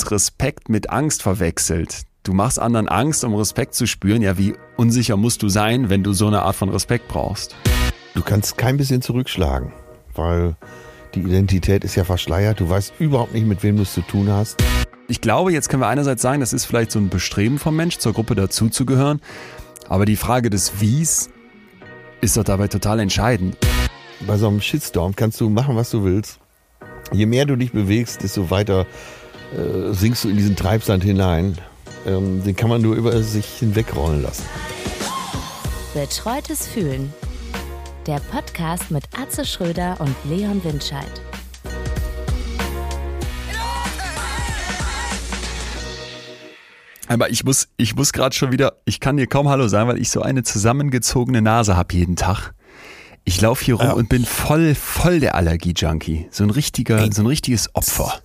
und Respekt mit Angst verwechselt. Du machst anderen Angst, um Respekt zu spüren. Ja, wie unsicher musst du sein, wenn du so eine Art von Respekt brauchst? Du kannst kein bisschen zurückschlagen, weil die Identität ist ja verschleiert. Du weißt überhaupt nicht, mit wem du es zu tun hast. Ich glaube, jetzt können wir einerseits sagen, das ist vielleicht so ein Bestreben vom Mensch, zur Gruppe dazuzugehören. Aber die Frage des Wies ist doch dabei total entscheidend. Bei so einem Shitstorm kannst du machen, was du willst. Je mehr du dich bewegst, desto weiter äh, sinkst du in diesen Treibsand hinein. Ähm, den kann man nur über sich hinwegrollen lassen. Betreutes Fühlen. Der Podcast mit Atze Schröder und Leon Windscheid. Aber ich muss, ich muss gerade schon wieder, ich kann dir kaum Hallo sagen, weil ich so eine zusammengezogene Nase habe jeden Tag. Ich laufe hier rum ja. und bin voll, voll der Allergie-Junkie. So ein richtiger, so ein richtiges Opfer.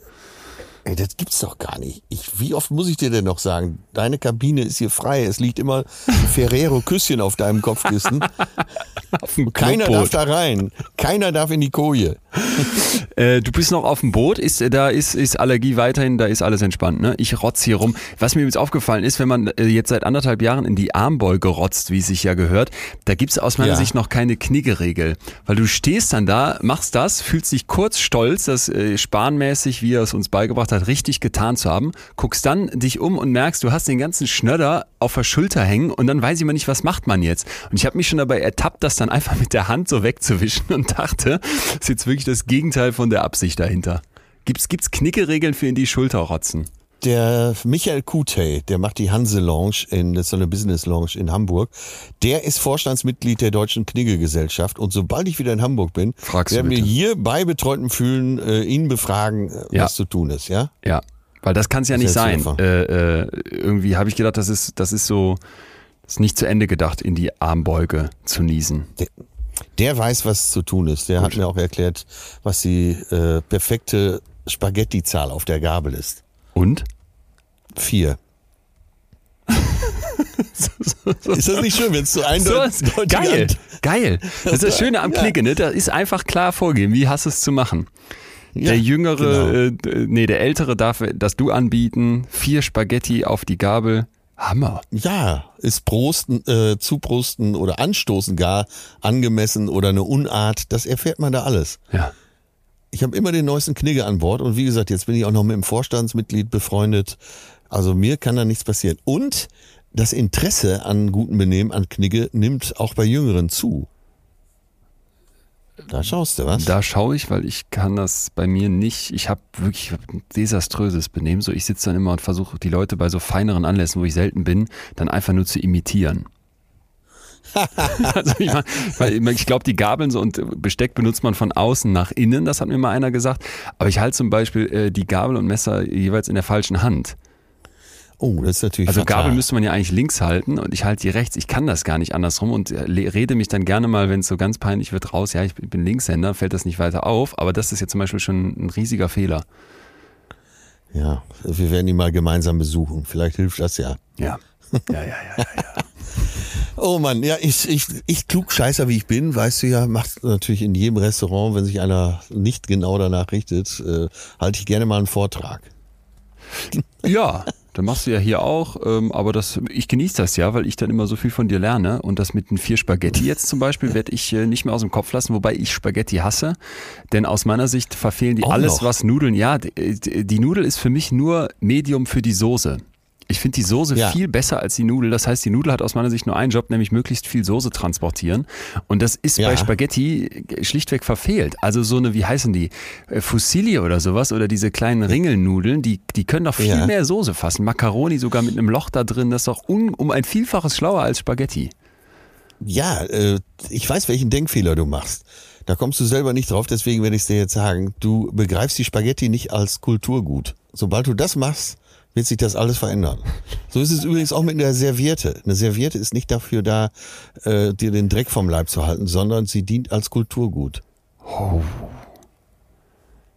Ey, das gibt's doch gar nicht. Ich, wie oft muss ich dir denn noch sagen? Deine Kabine ist hier frei. Es liegt immer ein Ferrero-Küsschen auf deinem Kopfkissen. auf Keiner darf da rein. Keiner darf in die Koje. äh, du bist noch auf dem Boot. Ist, da ist, ist Allergie weiterhin, da ist alles entspannt. Ne? Ich rotz hier rum. Was mir jetzt aufgefallen ist, wenn man äh, jetzt seit anderthalb Jahren in die Armbeuge rotzt, wie es sich ja gehört, da gibt's aus meiner ja. Sicht noch keine Kniggeregel. Weil du stehst dann da, machst das, fühlst dich kurz stolz, das äh, spanmäßig, wie er es uns beigebracht hat, hat, richtig getan zu haben, guckst dann dich um und merkst, du hast den ganzen Schnöder auf der Schulter hängen und dann weiß ich mal nicht, was macht man jetzt. Und ich habe mich schon dabei ertappt, das dann einfach mit der Hand so wegzuwischen und dachte, das ist jetzt wirklich das Gegenteil von der Absicht dahinter. Gibt's, gibt's Knickeregeln für in die Schulter rotzen? Der Michael Kutey, der macht die Hanse Lounge in, das ist so eine Business Lounge in Hamburg. Der ist Vorstandsmitglied der Deutschen Knigge-Gesellschaft. Und sobald ich wieder in Hamburg bin, Fragst werden wir hier bei betreuten Fühlen äh, ihn befragen, äh, ja. was zu tun ist, ja? Ja. Weil das kann es ja nicht sein. Äh, äh, irgendwie habe ich gedacht, das ist, das ist so, das ist nicht zu Ende gedacht, in die Armbeuge zu niesen. Der, der weiß, was zu tun ist. Der Gut. hat mir auch erklärt, was die äh, perfekte Spaghetti-Zahl auf der Gabel ist. Und? Vier. ist das nicht schön, wenn es so eindeutig so, Geil, Hand. geil. Das ist das Schöne am ja. Klicken, ne? Da ist einfach klar vorgehen, wie hast du es zu machen. Ja, der Jüngere, genau. äh, nee, der Ältere darf das Du anbieten. Vier Spaghetti auf die Gabel. Hammer. Ja, ist Prosten, äh, Zuprosten oder Anstoßen gar angemessen oder eine Unart, das erfährt man da alles. Ja. Ich habe immer den neuesten Knigge an Bord und wie gesagt, jetzt bin ich auch noch mit dem Vorstandsmitglied befreundet. Also mir kann da nichts passieren. Und das Interesse an gutem Benehmen, an Knigge, nimmt auch bei Jüngeren zu. Da schaust du was? Da schaue ich, weil ich kann das bei mir nicht. Ich habe wirklich ein desaströses Benehmen. So, ich sitze dann immer und versuche die Leute bei so feineren Anlässen, wo ich selten bin, dann einfach nur zu imitieren. also ich, ich glaube, die Gabeln so und Besteck benutzt man von außen nach innen, das hat mir mal einer gesagt. Aber ich halte zum Beispiel äh, die Gabel und Messer jeweils in der falschen Hand. Oh, das ist natürlich Also fatal. Gabel müsste man ja eigentlich links halten und ich halte die rechts. Ich kann das gar nicht andersrum und äh, rede mich dann gerne mal, wenn es so ganz peinlich wird, raus. Ja, ich bin Linkshänder, fällt das nicht weiter auf. Aber das ist jetzt zum Beispiel schon ein riesiger Fehler. Ja, wir werden ihn mal gemeinsam besuchen. Vielleicht hilft das ja. Ja. Ja, ja, ja, ja. ja. Oh Mann, ja, ich, ich, ich klugscheißer wie ich bin, weißt du ja, macht natürlich in jedem Restaurant, wenn sich einer nicht genau danach richtet, äh, halte ich gerne mal einen Vortrag. Ja, dann machst du ja hier auch, ähm, aber das, ich genieße das ja, weil ich dann immer so viel von dir lerne. Und das mit den vier Spaghetti jetzt zum Beispiel werde ich äh, nicht mehr aus dem Kopf lassen, wobei ich Spaghetti hasse. Denn aus meiner Sicht verfehlen die auch alles, noch. was Nudeln. Ja, die, die Nudel ist für mich nur Medium für die Soße. Ich finde die Soße ja. viel besser als die Nudel. Das heißt, die Nudel hat aus meiner Sicht nur einen Job, nämlich möglichst viel Soße transportieren. Und das ist ja. bei Spaghetti schlichtweg verfehlt. Also so eine, wie heißen die? Äh, Fusilli oder sowas oder diese kleinen Ringelnudeln, die, die können doch viel ja. mehr Soße fassen. Macaroni sogar mit einem Loch da drin, das ist doch un, um ein Vielfaches schlauer als Spaghetti. Ja, äh, ich weiß, welchen Denkfehler du machst. Da kommst du selber nicht drauf, deswegen werde ich es dir jetzt sagen. Du begreifst die Spaghetti nicht als Kulturgut. Sobald du das machst, wird sich das alles verändern. So ist es übrigens auch mit einer Serviette. Eine Serviette ist nicht dafür da, äh, dir den Dreck vom Leib zu halten, sondern sie dient als Kulturgut. Oh.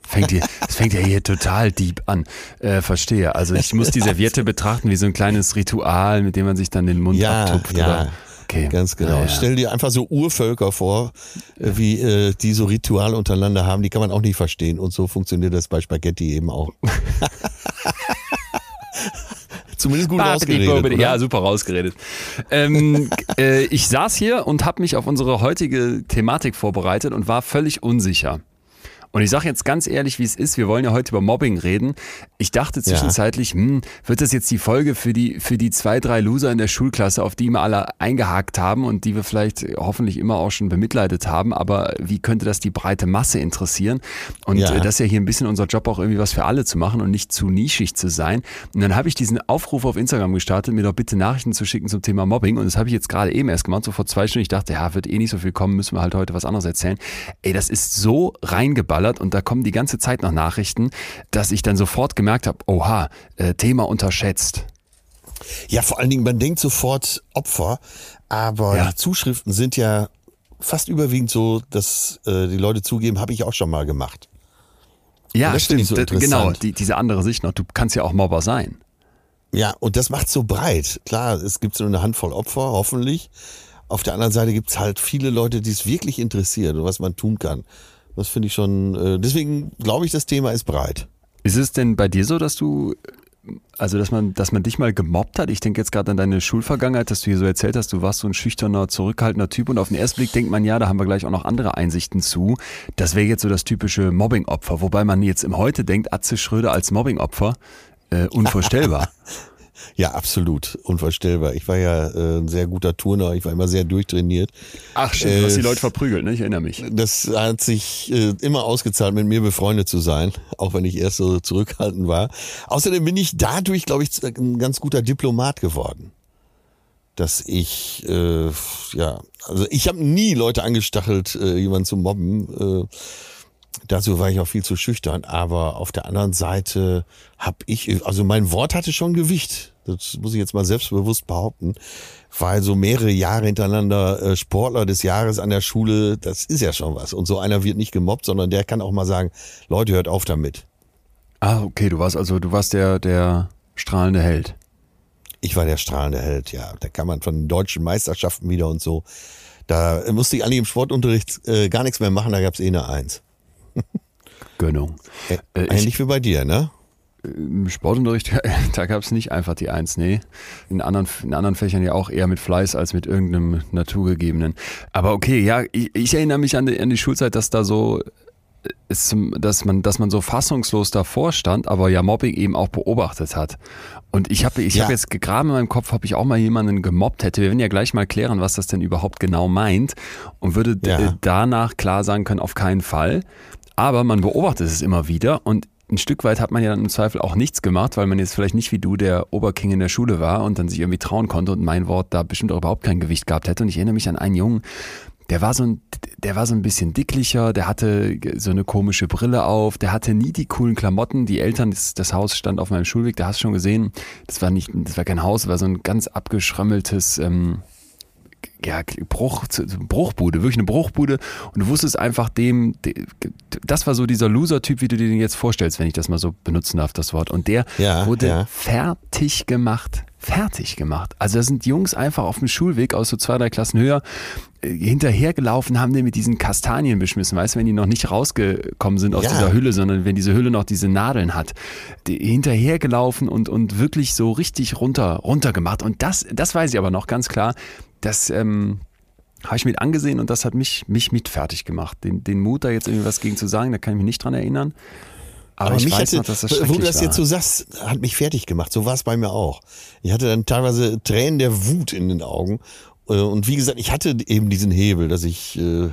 Fängt hier, das fängt ja hier total deep an. Äh, verstehe. Also ich muss die Serviette betrachten wie so ein kleines Ritual, mit dem man sich dann den Mund ja, abtupft. Ja, oder? Okay. Ganz genau. Ja, Stell dir einfach so Urvölker vor, äh, wie äh, die so Ritual untereinander haben, die kann man auch nicht verstehen. Und so funktioniert das bei Spaghetti eben auch. Zumindest gut rausgeredet. Ja, super rausgeredet. ähm, äh, ich saß hier und habe mich auf unsere heutige Thematik vorbereitet und war völlig unsicher. Und ich sage jetzt ganz ehrlich, wie es ist. Wir wollen ja heute über Mobbing reden. Ich dachte zwischenzeitlich, ja. hm, wird das jetzt die Folge für die, für die zwei, drei Loser in der Schulklasse, auf die wir alle eingehakt haben und die wir vielleicht hoffentlich immer auch schon bemitleidet haben. Aber wie könnte das die breite Masse interessieren? Und ja. Äh, das ist ja hier ein bisschen unser Job, auch irgendwie was für alle zu machen und nicht zu nischig zu sein. Und dann habe ich diesen Aufruf auf Instagram gestartet, mir doch bitte Nachrichten zu schicken zum Thema Mobbing. Und das habe ich jetzt gerade eben erst gemacht, so vor zwei Stunden. Ich dachte, ja, wird eh nicht so viel kommen, müssen wir halt heute was anderes erzählen. Ey, das ist so reingeballert geballert und da kommen die ganze Zeit noch Nachrichten, dass ich dann sofort gemerkt habe, oha, äh, Thema unterschätzt. Ja, vor allen Dingen, man denkt sofort Opfer, aber ja. die Zuschriften sind ja fast überwiegend so, dass äh, die Leute zugeben, habe ich auch schon mal gemacht. Ja, das stimmt. So genau, die, diese andere Sicht noch. Du kannst ja auch Mobber sein. Ja, und das macht so breit. Klar, es gibt so eine Handvoll Opfer, hoffentlich. Auf der anderen Seite gibt es halt viele Leute, die es wirklich interessiert und was man tun kann. Das finde ich schon, äh, deswegen glaube ich, das Thema ist breit. Ist es denn bei dir so, dass du, also dass man, dass man dich mal gemobbt hat? Ich denke jetzt gerade an deine Schulvergangenheit, dass du hier so erzählt hast, du warst so ein schüchterner, zurückhaltender Typ und auf den ersten Blick denkt man, ja, da haben wir gleich auch noch andere Einsichten zu. Das wäre jetzt so das typische Mobbing-Opfer, wobei man jetzt im Heute denkt, Atze Schröder als Mobbing-Opfer, äh, unvorstellbar. Ja, absolut. Unvorstellbar. Ich war ja äh, ein sehr guter Turner. Ich war immer sehr durchtrainiert. Ach, stimmt. Äh, du hast die Leute verprügelt, ne? Ich erinnere mich. Das hat sich äh, immer ausgezahlt, mit mir befreundet zu sein. Auch wenn ich erst so zurückhaltend war. Außerdem bin ich dadurch, glaube ich, ein ganz guter Diplomat geworden. Dass ich, äh, ja, also ich habe nie Leute angestachelt, äh, jemanden zu mobben. Äh, Dazu war ich auch viel zu schüchtern. Aber auf der anderen Seite habe ich, also mein Wort hatte schon Gewicht. Das muss ich jetzt mal selbstbewusst behaupten. Weil so mehrere Jahre hintereinander äh, Sportler des Jahres an der Schule, das ist ja schon was. Und so einer wird nicht gemobbt, sondern der kann auch mal sagen, Leute, hört auf damit. Ah, okay, du warst also, du warst der, der strahlende Held. Ich war der strahlende Held, ja. Da kann man von den deutschen Meisterschaften wieder und so. Da musste ich eigentlich im Sportunterricht äh, gar nichts mehr machen, da gab's eh eine Eins. Gönnung. Äh, ähnlich ich, wie bei dir, ne? Im Sportunterricht, da gab es nicht einfach die Eins, nee. In anderen, in anderen Fächern ja auch eher mit Fleiß als mit irgendeinem naturgegebenen. Aber okay, ja, ich, ich erinnere mich an die, an die Schulzeit, dass da so ist, dass man, dass man so fassungslos davor stand, aber ja Mobbing eben auch beobachtet hat. Und ich habe ich ja. hab jetzt gegraben in meinem Kopf, ob ich auch mal jemanden gemobbt hätte. Wir werden ja gleich mal klären, was das denn überhaupt genau meint und würde ja. danach klar sagen können, auf keinen Fall. Aber man beobachtet es immer wieder und ein Stück weit hat man ja dann im Zweifel auch nichts gemacht, weil man jetzt vielleicht nicht wie du der Oberking in der Schule war und dann sich irgendwie trauen konnte und mein Wort da bestimmt auch überhaupt kein Gewicht gehabt hätte. Und ich erinnere mich an einen Jungen, der war so ein, der war so ein bisschen dicklicher, der hatte so eine komische Brille auf, der hatte nie die coolen Klamotten. Die Eltern, das, das Haus stand auf meinem Schulweg, da hast du schon gesehen, das war nicht, das war kein Haus, das war so ein ganz abgeschrömmeltes, ähm, ja, Bruch, Bruchbude, wirklich eine Bruchbude. Und du wusstest einfach dem, das war so dieser Loser-Typ, wie du dir den jetzt vorstellst, wenn ich das mal so benutzen darf, das Wort. Und der ja, wurde ja. fertig gemacht. Fertig gemacht. Also da sind Jungs einfach auf dem Schulweg aus so zwei, drei Klassen höher äh, hinterhergelaufen, haben den mit diesen Kastanien beschmissen, weißt du, wenn die noch nicht rausgekommen sind aus ja. dieser Hülle, sondern wenn diese Hülle noch diese Nadeln hat. Die, hinterhergelaufen und, und wirklich so richtig runter, runter gemacht. Und das, das weiß ich aber noch ganz klar, das ähm, habe ich mit angesehen und das hat mich, mich mit fertig gemacht. Den, den Mut, da jetzt irgendwie was gegen zu sagen, da kann ich mich nicht dran erinnern. Aber, Aber ich weiß hatte, noch, dass das Wo du das war. jetzt so sagst, hat mich fertig gemacht. So war es bei mir auch. Ich hatte dann teilweise Tränen der Wut in den Augen. Äh, und wie gesagt, ich hatte eben diesen Hebel, dass ich äh,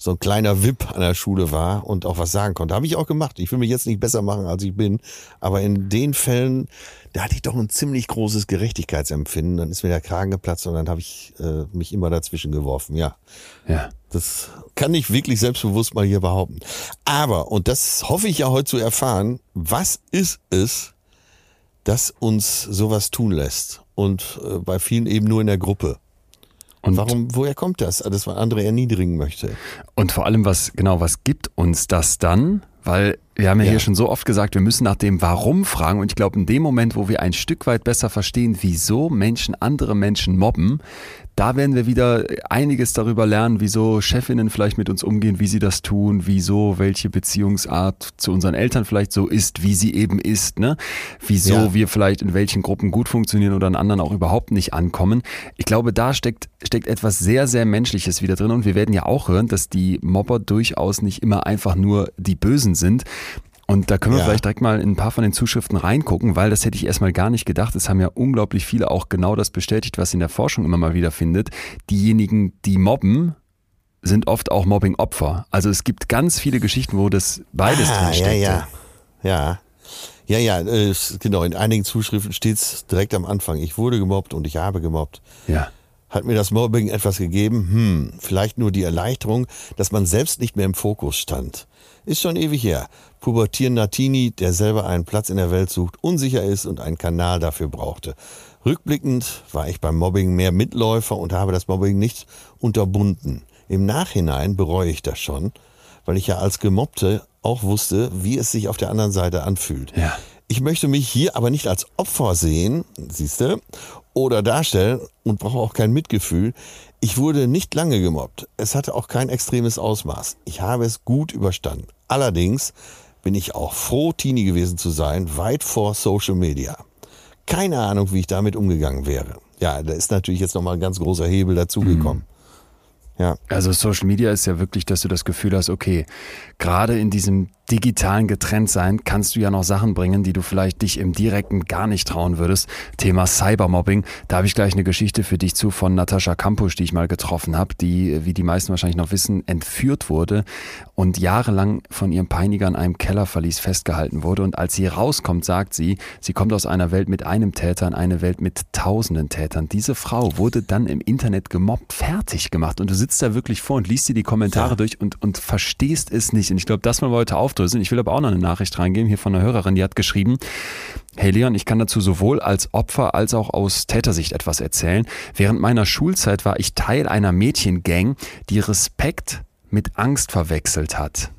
so ein kleiner Wip an der Schule war und auch was sagen konnte. Habe ich auch gemacht. Ich will mich jetzt nicht besser machen, als ich bin. Aber in den Fällen, da hatte ich doch ein ziemlich großes Gerechtigkeitsempfinden. Dann ist mir der Kragen geplatzt und dann habe ich äh, mich immer dazwischen geworfen. Ja. Ja. Das kann ich wirklich selbstbewusst mal hier behaupten. Aber, und das hoffe ich ja heute zu erfahren, was ist es, das uns sowas tun lässt? Und äh, bei vielen eben nur in der Gruppe. Und warum, woher kommt das, dass man andere erniedrigen möchte? Und vor allem, was, genau, was gibt uns das dann? Weil Wir haben ja, ja, hier schon so oft gesagt, wir müssen nach dem Warum fragen. Und ich glaube, in dem Moment, wo wir ein Stück weit besser verstehen, wieso Menschen andere Menschen mobben, da werden wir wieder einiges darüber lernen, wieso Chefinnen vielleicht mit uns umgehen, wie sie das tun, wieso welche Beziehungsart zu unseren Eltern vielleicht so ist, wie sie eben ist, ne? Wieso ja. wir vielleicht in welchen Gruppen gut funktionieren oder in anderen auch überhaupt nicht ankommen. Ich glaube, da steckt, steckt etwas sehr, sehr Menschliches wieder drin und wir werden ja auch hören, dass die Mobber durchaus nicht immer einfach nur die Bösen sind. Und da können wir ja. vielleicht direkt mal in ein paar von den Zuschriften reingucken, weil das hätte ich erstmal gar nicht gedacht. Es haben ja unglaublich viele auch genau das bestätigt, was in der Forschung immer mal wieder findet. Diejenigen, die mobben, sind oft auch Mobbing-Opfer. Also es gibt ganz viele Geschichten, wo das beides ah, drin. Ja, ja. Ja, ja, ja, genau. In einigen Zuschriften steht es direkt am Anfang. Ich wurde gemobbt und ich habe gemobbt. Ja. Hat mir das Mobbing etwas gegeben? Hm, vielleicht nur die Erleichterung, dass man selbst nicht mehr im Fokus stand. Ist schon ewig her. Pubertierender Teenie, der selber einen Platz in der Welt sucht, unsicher ist und einen Kanal dafür brauchte. Rückblickend war ich beim Mobbing mehr Mitläufer und habe das Mobbing nicht unterbunden. Im Nachhinein bereue ich das schon, weil ich ja als Gemobbte auch wusste, wie es sich auf der anderen Seite anfühlt. Ja. Ich möchte mich hier aber nicht als Opfer sehen, siehste, oder darstellen und brauche auch kein Mitgefühl. Ich wurde nicht lange gemobbt. Es hatte auch kein extremes Ausmaß. Ich habe es gut überstanden. Allerdings bin ich auch froh, Teenie gewesen zu sein, weit vor Social Media. Keine Ahnung, wie ich damit umgegangen wäre. Ja, da ist natürlich jetzt nochmal ein ganz großer Hebel dazugekommen. Mhm. Ja. Also Social Media ist ja wirklich, dass du das Gefühl hast, okay, gerade in diesem digitalen Getrenntsein kannst du ja noch Sachen bringen, die du vielleicht dich im Direkten gar nicht trauen würdest. Thema Cybermobbing, da habe ich gleich eine Geschichte für dich zu von Natascha Kampusch, die ich mal getroffen habe, die, wie die meisten wahrscheinlich noch wissen, entführt wurde und jahrelang von ihrem Peiniger in einem Kellerverlies festgehalten wurde. Und als sie rauskommt, sagt sie, sie kommt aus einer Welt mit einem Täter in eine Welt mit tausenden Tätern. Diese Frau wurde dann im Internet gemobbt, fertig gemacht. Und du sitzt da wirklich vor und liest dir die Kommentare ja. durch und, und verstehst es nicht. Und ich glaube, das mal heute auf aufdröseln. Ich will aber auch noch eine Nachricht reingeben hier von einer Hörerin, die hat geschrieben, Hey Leon, ich kann dazu sowohl als Opfer als auch aus Tätersicht etwas erzählen. Während meiner Schulzeit war ich Teil einer Mädchengang, die Respekt mit Angst verwechselt hat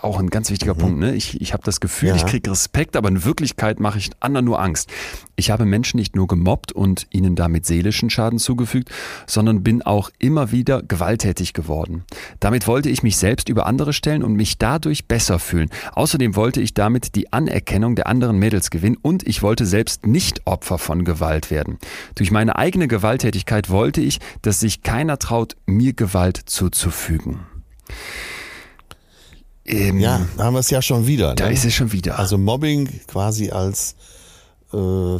auch ein ganz wichtiger mhm. Punkt. Ne? Ich, ich habe das Gefühl, ja. ich kriege Respekt, aber in Wirklichkeit mache ich anderen nur Angst. Ich habe Menschen nicht nur gemobbt und ihnen damit seelischen Schaden zugefügt, sondern bin auch immer wieder gewalttätig geworden. Damit wollte ich mich selbst über andere stellen und mich dadurch besser fühlen. Außerdem wollte ich damit die Anerkennung der anderen Mädels gewinnen und ich wollte selbst nicht Opfer von Gewalt werden. Durch meine eigene Gewalttätigkeit wollte ich, dass sich keiner traut, mir Gewalt zuzufügen. Ähm, ja, da haben wir es ja schon wieder. Da ne? ist es schon wieder. Also Mobbing quasi als äh,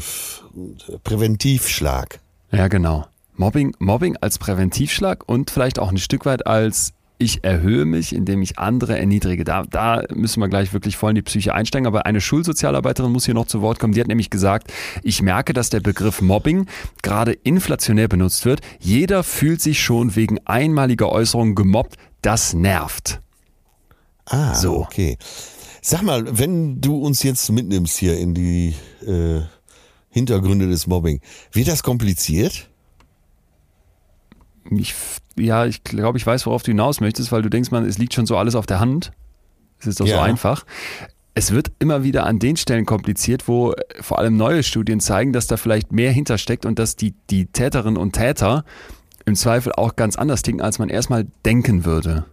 Präventivschlag. Ja, genau. Mobbing, Mobbing als Präventivschlag und vielleicht auch ein Stück weit als ich erhöhe mich, indem ich andere erniedrige. Da, da müssen wir gleich wirklich voll in die Psyche einsteigen. Aber eine Schulsozialarbeiterin muss hier noch zu Wort kommen. Die hat nämlich gesagt, ich merke, dass der Begriff Mobbing gerade inflationär benutzt wird. Jeder fühlt sich schon wegen einmaliger Äußerungen gemobbt. Das nervt. Ah, so. okay. Sag mal, wenn du uns jetzt mitnimmst hier in die äh, Hintergründe des Mobbing, wird das kompliziert? Ich, ja, ich glaube, ich weiß, worauf du hinaus möchtest, weil du denkst, man, es liegt schon so alles auf der Hand. Es ist doch ja. so einfach. Es wird immer wieder an den Stellen kompliziert, wo äh, vor allem neue Studien zeigen, dass da vielleicht mehr hintersteckt und dass die, die Täterinnen und Täter im Zweifel auch ganz anders ticken, als man erstmal denken würde.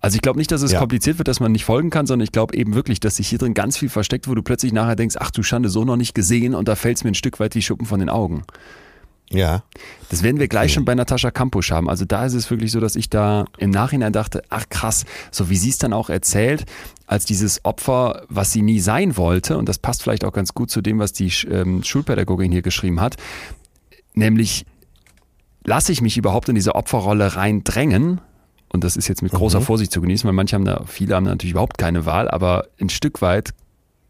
Also ich glaube nicht, dass es ja. kompliziert wird, dass man nicht folgen kann, sondern ich glaube eben wirklich, dass sich hier drin ganz viel versteckt, wo du plötzlich nachher denkst, ach du Schande, so noch nicht gesehen und da fällt es mir ein Stück weit wie Schuppen von den Augen. Ja. Das werden wir gleich schon bei Natascha Kampusch haben. Also da ist es wirklich so, dass ich da im Nachhinein dachte, ach krass, so wie sie es dann auch erzählt, als dieses Opfer, was sie nie sein wollte, und das passt vielleicht auch ganz gut zu dem, was die ähm, Schulpädagogin hier geschrieben hat, nämlich lasse ich mich überhaupt in diese Opferrolle reindrängen und das ist jetzt mit großer mhm. Vorsicht zu genießen, weil manche haben da, viele haben da natürlich überhaupt keine Wahl, aber ein Stück weit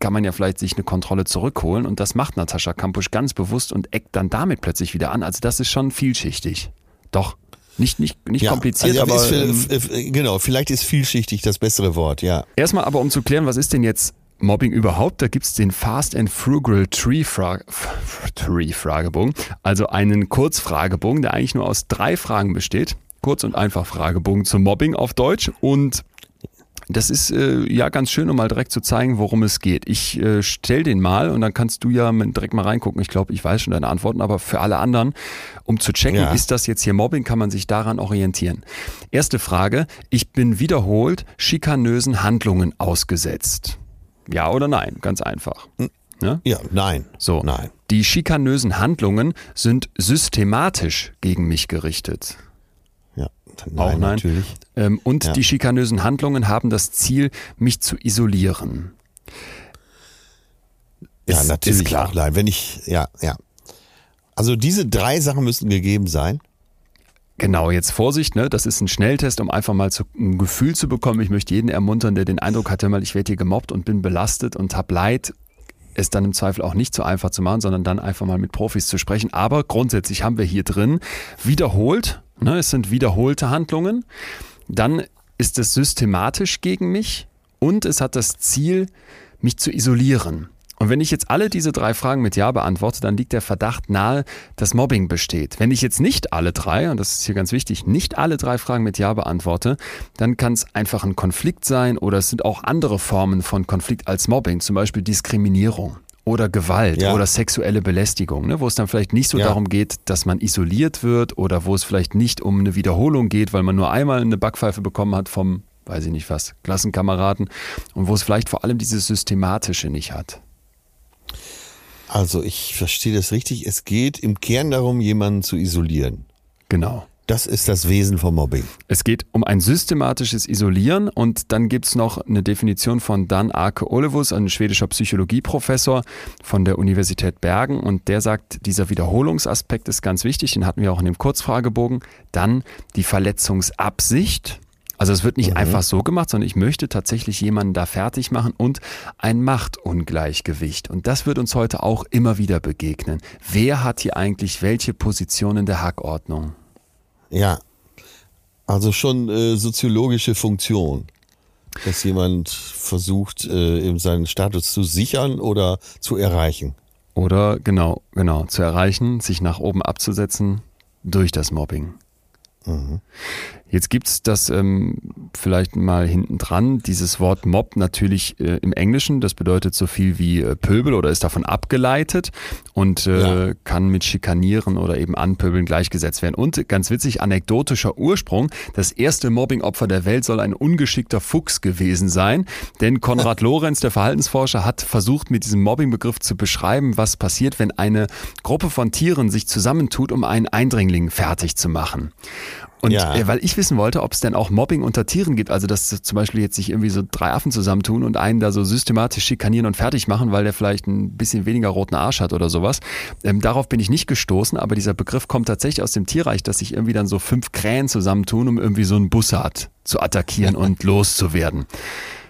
kann man ja vielleicht sich eine Kontrolle zurückholen und das macht Natascha Kampusch ganz bewusst und eckt dann damit plötzlich wieder an. Also das ist schon vielschichtig. Doch. Nicht, nicht, nicht ja, kompliziert, also, aber. Ist, ähm, genau, vielleicht ist vielschichtig das bessere Wort, ja. Erstmal aber, um zu klären, was ist denn jetzt Mobbing überhaupt? Da gibt es den Fast and Frugal Tree, Fra Tree Fragebogen, also einen Kurzfragebogen, der eigentlich nur aus drei Fragen besteht kurz und einfach Fragebogen zum Mobbing auf Deutsch und Das ist äh, ja ganz schön, um mal direkt zu zeigen, worum es geht. Ich äh, stell den mal und dann kannst du ja mit, direkt mal reingucken. Ich glaube, ich weiß schon deine Antworten, aber für alle anderen, um zu checken, Ja. ist das jetzt hier Mobbing, kann man sich daran orientieren. Erste Frage, ich bin wiederholt schikanösen Handlungen ausgesetzt. Ja oder nein? Ganz einfach. Ne? Ja, nein. So. Nein. Die schikanösen Handlungen sind systematisch gegen mich gerichtet. Ja, nein, Auch nein. natürlich. Ähm, und Ja. die schikanösen Handlungen haben das Ziel, mich zu isolieren. Ja, Ist- natürlich ist klar. auch nein. Wenn ich, ja, ja. Also diese drei Sachen müssen gegeben sein. Genau, jetzt Vorsicht, ne? das ist ein Schnelltest, um einfach mal zu, ein Gefühl zu bekommen. Ich möchte jeden ermuntern, der den Eindruck hatte, mal ich werde hier gemobbt und bin belastet und hab Leid, es dann im Zweifel auch nicht so einfach zu machen, sondern dann einfach mal mit Profis zu sprechen. Aber grundsätzlich haben wir hier drin wiederholt, ne? es sind wiederholte Handlungen. Dann ist es systematisch gegen mich und es hat das Ziel, mich zu isolieren. Und wenn ich jetzt alle diese drei Fragen mit Ja beantworte, dann liegt der Verdacht nahe, dass Mobbing besteht. Wenn ich jetzt nicht alle drei, und das ist hier ganz wichtig, nicht alle drei Fragen mit Ja beantworte, dann kann es einfach ein Konflikt sein oder es sind auch andere Formen von Konflikt als Mobbing, zum Beispiel Diskriminierung oder Gewalt Ja. oder sexuelle Belästigung, ne, wo es dann vielleicht nicht so Ja. darum geht, dass man isoliert wird oder wo es vielleicht nicht um eine Wiederholung geht, weil man nur einmal eine Backpfeife bekommen hat vom, weiß ich nicht was, Klassenkameraden und wo es vielleicht vor allem dieses Systematische nicht hat. Also ich verstehe das richtig. Es geht im Kern darum, jemanden zu isolieren. Genau. Das ist das Wesen vom Mobbing. Es geht um ein systematisches Isolieren und dann gibt's noch eine Definition von Dan Arke Olevus, ein schwedischer Psychologieprofessor von der Universität Bergen und der sagt, dieser Wiederholungsaspekt ist ganz wichtig, den hatten wir auch in dem Kurzfragebogen. Dann die Verletzungsabsicht. Also es wird nicht einfach so gemacht, sondern ich möchte tatsächlich jemanden da fertig machen und ein Machtungleichgewicht. Und das wird uns heute auch immer wieder begegnen. Wer hat hier eigentlich welche Position in der Hackordnung? Ja. Also schon äh, soziologische Funktion. Dass jemand versucht, äh, eben seinen Status zu sichern oder zu erreichen. Oder genau, genau, zu erreichen, sich nach oben abzusetzen durch das Mobbing. Jetzt gibt's das ähm, vielleicht mal hinten dran, dieses Wort Mob natürlich äh, im Englischen, das bedeutet so viel wie äh, Pöbel oder ist davon abgeleitet und äh, Ja. kann mit Schikanieren oder eben Anpöbeln gleichgesetzt werden. Und ganz witzig, anekdotischer Ursprung, das erste Mobbingopfer der Welt soll ein ungeschickter Fuchs gewesen sein, denn Konrad Lorenz, der Verhaltensforscher, hat versucht mit diesem Mobbingbegriff zu beschreiben, was passiert, wenn eine Gruppe von Tieren sich zusammentut, um einen Eindringling fertig zu machen. Und Ja. äh, weil ich wissen wollte, ob es denn auch Mobbing unter Tieren gibt, also dass zum Beispiel jetzt sich irgendwie so drei Affen zusammentun und einen da so systematisch schikanieren und fertig machen, weil der vielleicht ein bisschen weniger roten Arsch hat oder sowas. Ähm, darauf bin ich nicht gestoßen, aber dieser Begriff kommt tatsächlich aus dem Tierreich, dass sich irgendwie dann so fünf Krähen zusammentun, um irgendwie so einen Bussard zu attackieren und loszuwerden.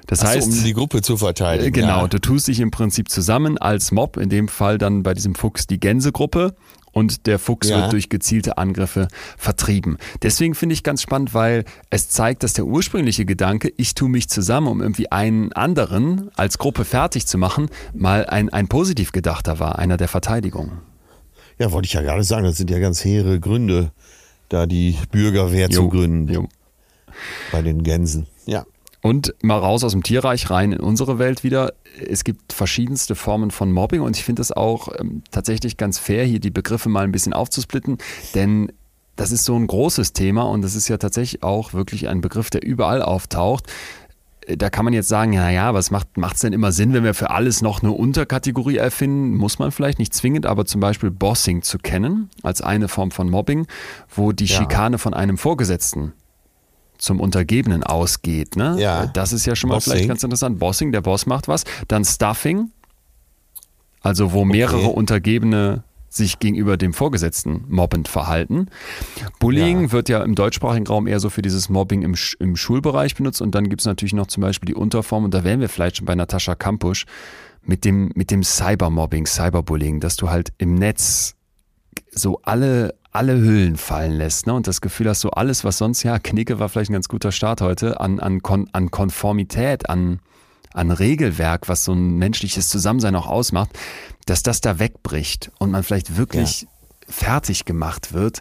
Das Ach so, heißt, um die Gruppe zu verteidigen. Genau, Ja. du tust dich im Prinzip zusammen als Mob, in dem Fall dann bei diesem Fuchs die Gänsegruppe und der Fuchs Ja. wird durch gezielte Angriffe vertrieben. Deswegen finde ich ganz spannend, weil es zeigt, dass der ursprüngliche Gedanke, ich tue mich zusammen, um irgendwie einen anderen als Gruppe fertig zu machen, mal ein, ein positiv gedachter war, einer der Verteidigung. ja, wollte ich ja gerade sagen, das sind ja ganz hehre Gründe, da die Bürgerwehr zu gründen jo. bei den Gänsen. Ja. Und mal raus aus dem Tierreich rein in unsere Welt wieder. Es gibt verschiedenste Formen von Mobbing und ich finde es auch ähm, tatsächlich ganz fair, hier die Begriffe mal ein bisschen aufzusplitten, denn das ist so ein großes Thema und das ist ja tatsächlich auch wirklich ein Begriff, der überall auftaucht. Äh, Da kann man jetzt sagen, ja, ja, was macht es denn immer Sinn, wenn wir für alles noch eine Unterkategorie erfinden? Muss man vielleicht nicht zwingend, aber zum Beispiel Bossing zu kennen als eine Form von Mobbing, wo die Ja. Schikane von einem Vorgesetzten zum Untergebenen ausgeht. Ne? Ja. Das ist ja schon mal Bossing. vielleicht ganz interessant. Bossing, der Boss macht was. Dann Stuffing, also wo mehrere Okay. Untergebene sich gegenüber dem Vorgesetzten mobbend verhalten. Bullying Ja. wird ja im deutschsprachigen Raum eher so für dieses Mobbing im, Sch- im Schulbereich benutzt und dann gibt es natürlich noch zum Beispiel die Unterform und da wären wir vielleicht schon bei Natascha Kampusch mit dem, mit dem Cybermobbing, Cyberbullying, dass du halt im Netz so alle, alle Hüllen fallen lässt ne? und das Gefühl hast, so alles, was sonst, ja, Knicke war vielleicht ein ganz guter Start heute, an, an, Kon an Konformität, an, an Regelwerk, was so ein menschliches Zusammensein auch ausmacht, dass das da wegbricht und man vielleicht wirklich fertig gemacht wird,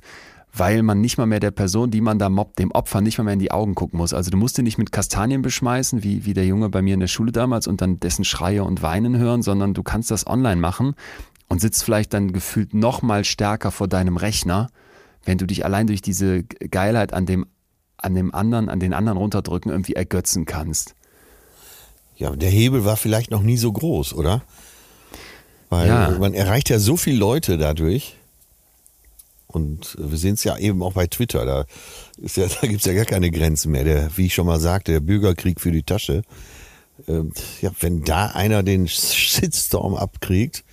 weil man nicht mal mehr der Person, die man da mobbt, dem Opfer nicht mal mehr in die Augen gucken muss. Also du musst ihn nicht mit Kastanien beschmeißen, wie, wie der Junge bei mir in der Schule damals und dann dessen Schreie und Weinen hören, sondern du kannst das online machen und sitzt vielleicht dann gefühlt noch mal stärker vor deinem Rechner, wenn du dich allein durch diese Geilheit an dem, an dem anderen, an den anderen runterdrücken irgendwie ergötzen kannst. Ja, der Hebel war vielleicht noch nie so groß, oder? Weil ja. man erreicht ja so viele Leute dadurch. Und wir sehen es ja eben auch bei Twitter. Da, ist ja, da gibt es ja gar keine Grenzen mehr. Der, wie ich schon mal sagte, der Bürgerkrieg für die Tasche. Ähm, ja, wenn da einer den Shitstorm abkriegt,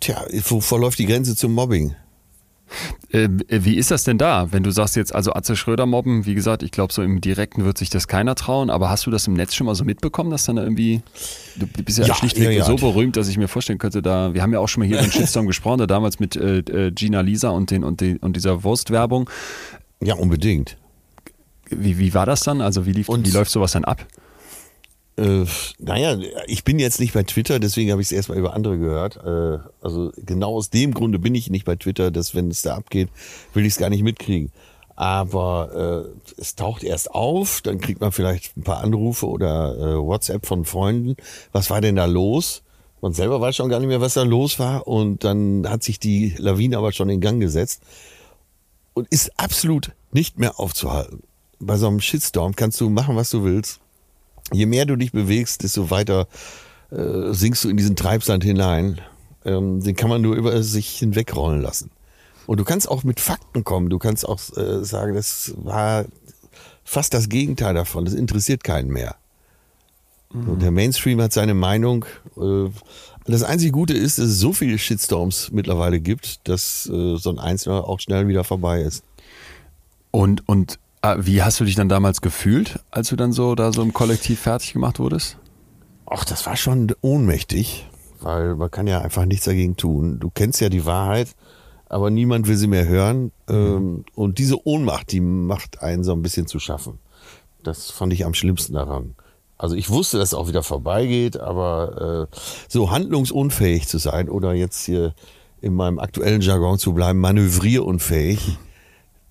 tja, wo verläuft die Grenze zum Mobbing? Äh, wie ist das denn da, wenn du sagst jetzt, also Atze Schröder mobben, wie gesagt, ich glaube, so im Direkten wird sich das keiner trauen, aber hast du das im Netz schon mal so mitbekommen, dass dann da irgendwie, du bist ja, ja schlichtweg ja, ja. so berühmt, dass ich mir vorstellen könnte, da, wir haben ja auch schon mal hier den Shitstorm gesprochen, da damals mit äh, äh, Gina Lisa und, den, und, den, und dieser Wurstwerbung. Ja, unbedingt. Wie, wie war das dann? Also wie, lief, wie läuft sowas dann ab? Äh, naja, ich bin jetzt nicht bei Twitter, deswegen habe ich es erstmal über andere gehört. Äh, also genau aus dem Grunde bin ich nicht bei Twitter, dass wenn es da abgeht, will ich es gar nicht mitkriegen. Aber äh, es taucht erst auf, dann kriegt man vielleicht ein paar Anrufe oder äh, WhatsApp von Freunden. Was war denn da los? Man selber weiß schon gar nicht mehr, was da los war. Und dann hat sich die Lawine aber schon in Gang gesetzt und ist absolut nicht mehr aufzuhalten. Bei so einem Shitstorm kannst du machen, was du willst je mehr du dich bewegst, desto weiter äh, sinkst du in diesen Treibsand hinein. Ähm, den kann man nur über sich hinwegrollen lassen. Und du kannst auch mit Fakten kommen. Du kannst auch äh, sagen, das war fast das Gegenteil davon. Das interessiert keinen mehr. Mhm. der Mainstream hat seine Meinung. Äh, das einzige Gute ist, dass es so viele Shitstorms mittlerweile gibt, dass äh, so ein Einzelner auch schnell wieder vorbei ist. Und, und wie hast du dich dann damals gefühlt, als du dann so da so im Kollektiv fertig gemacht wurdest? Ach, das war schon ohnmächtig, weil man kann ja einfach nichts dagegen tun. Du kennst ja die Wahrheit, aber niemand will sie mehr hören. Mhm. Und diese Ohnmacht, die macht einen so ein bisschen zu schaffen. Das fand ich am schlimmsten daran. Also ich wusste, dass es auch wieder vorbeigeht, aber äh, so handlungsunfähig zu sein oder jetzt hier in meinem aktuellen Jargon zu bleiben, manövrierunfähig,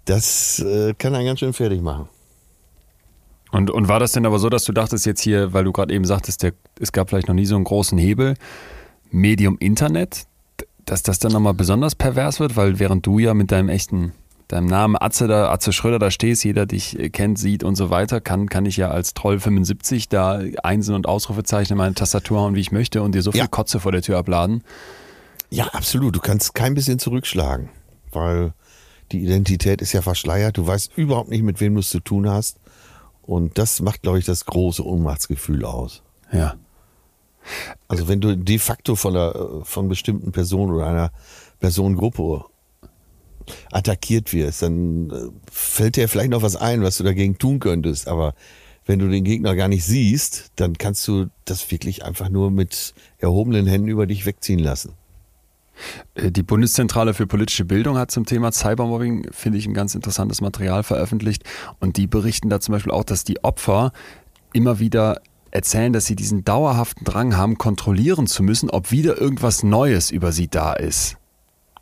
das äh, kann einen ganz schön fertig machen. Und, und war das denn aber so, dass du dachtest jetzt hier, weil du gerade eben sagtest, der, es gab vielleicht noch nie so einen großen Hebel, Medium Internet, dass das dann nochmal besonders pervers wird, weil während du ja mit deinem echten, deinem Namen Atze, da, Atze Schröder da stehst, jeder dich kennt, sieht und so weiter, kann, kann ich ja als Troll 75 da Einsen und Ausrufezeichen in meine Tastatur hauen, wie ich möchte und dir so viel ja. Kotze vor der Tür abladen. Ja, absolut. Du kannst kein bisschen zurückschlagen, weil die Identität ist ja verschleiert. Du weißt überhaupt nicht, mit wem du es zu tun hast. Und das macht, glaube ich, das große Ohnmachtsgefühl aus. Ja. Also wenn du de facto von, einer, von bestimmten Personen oder einer Personengruppe attackiert wirst, dann äh, fällt dir vielleicht noch was ein, was du dagegen tun könntest. Aber wenn du den Gegner gar nicht siehst, dann kannst du das wirklich einfach nur mit erhobenen Händen über dich wegziehen lassen. Äh, die Bundeszentrale für politische Bildung hat zum Thema Cybermobbing, finde ich, ein ganz interessantes Material veröffentlicht. Und die berichten da zum Beispiel auch, dass die Opfer immer wieder erzählen, dass sie diesen dauerhaften Drang haben, kontrollieren zu müssen, ob wieder irgendwas Neues über sie da ist.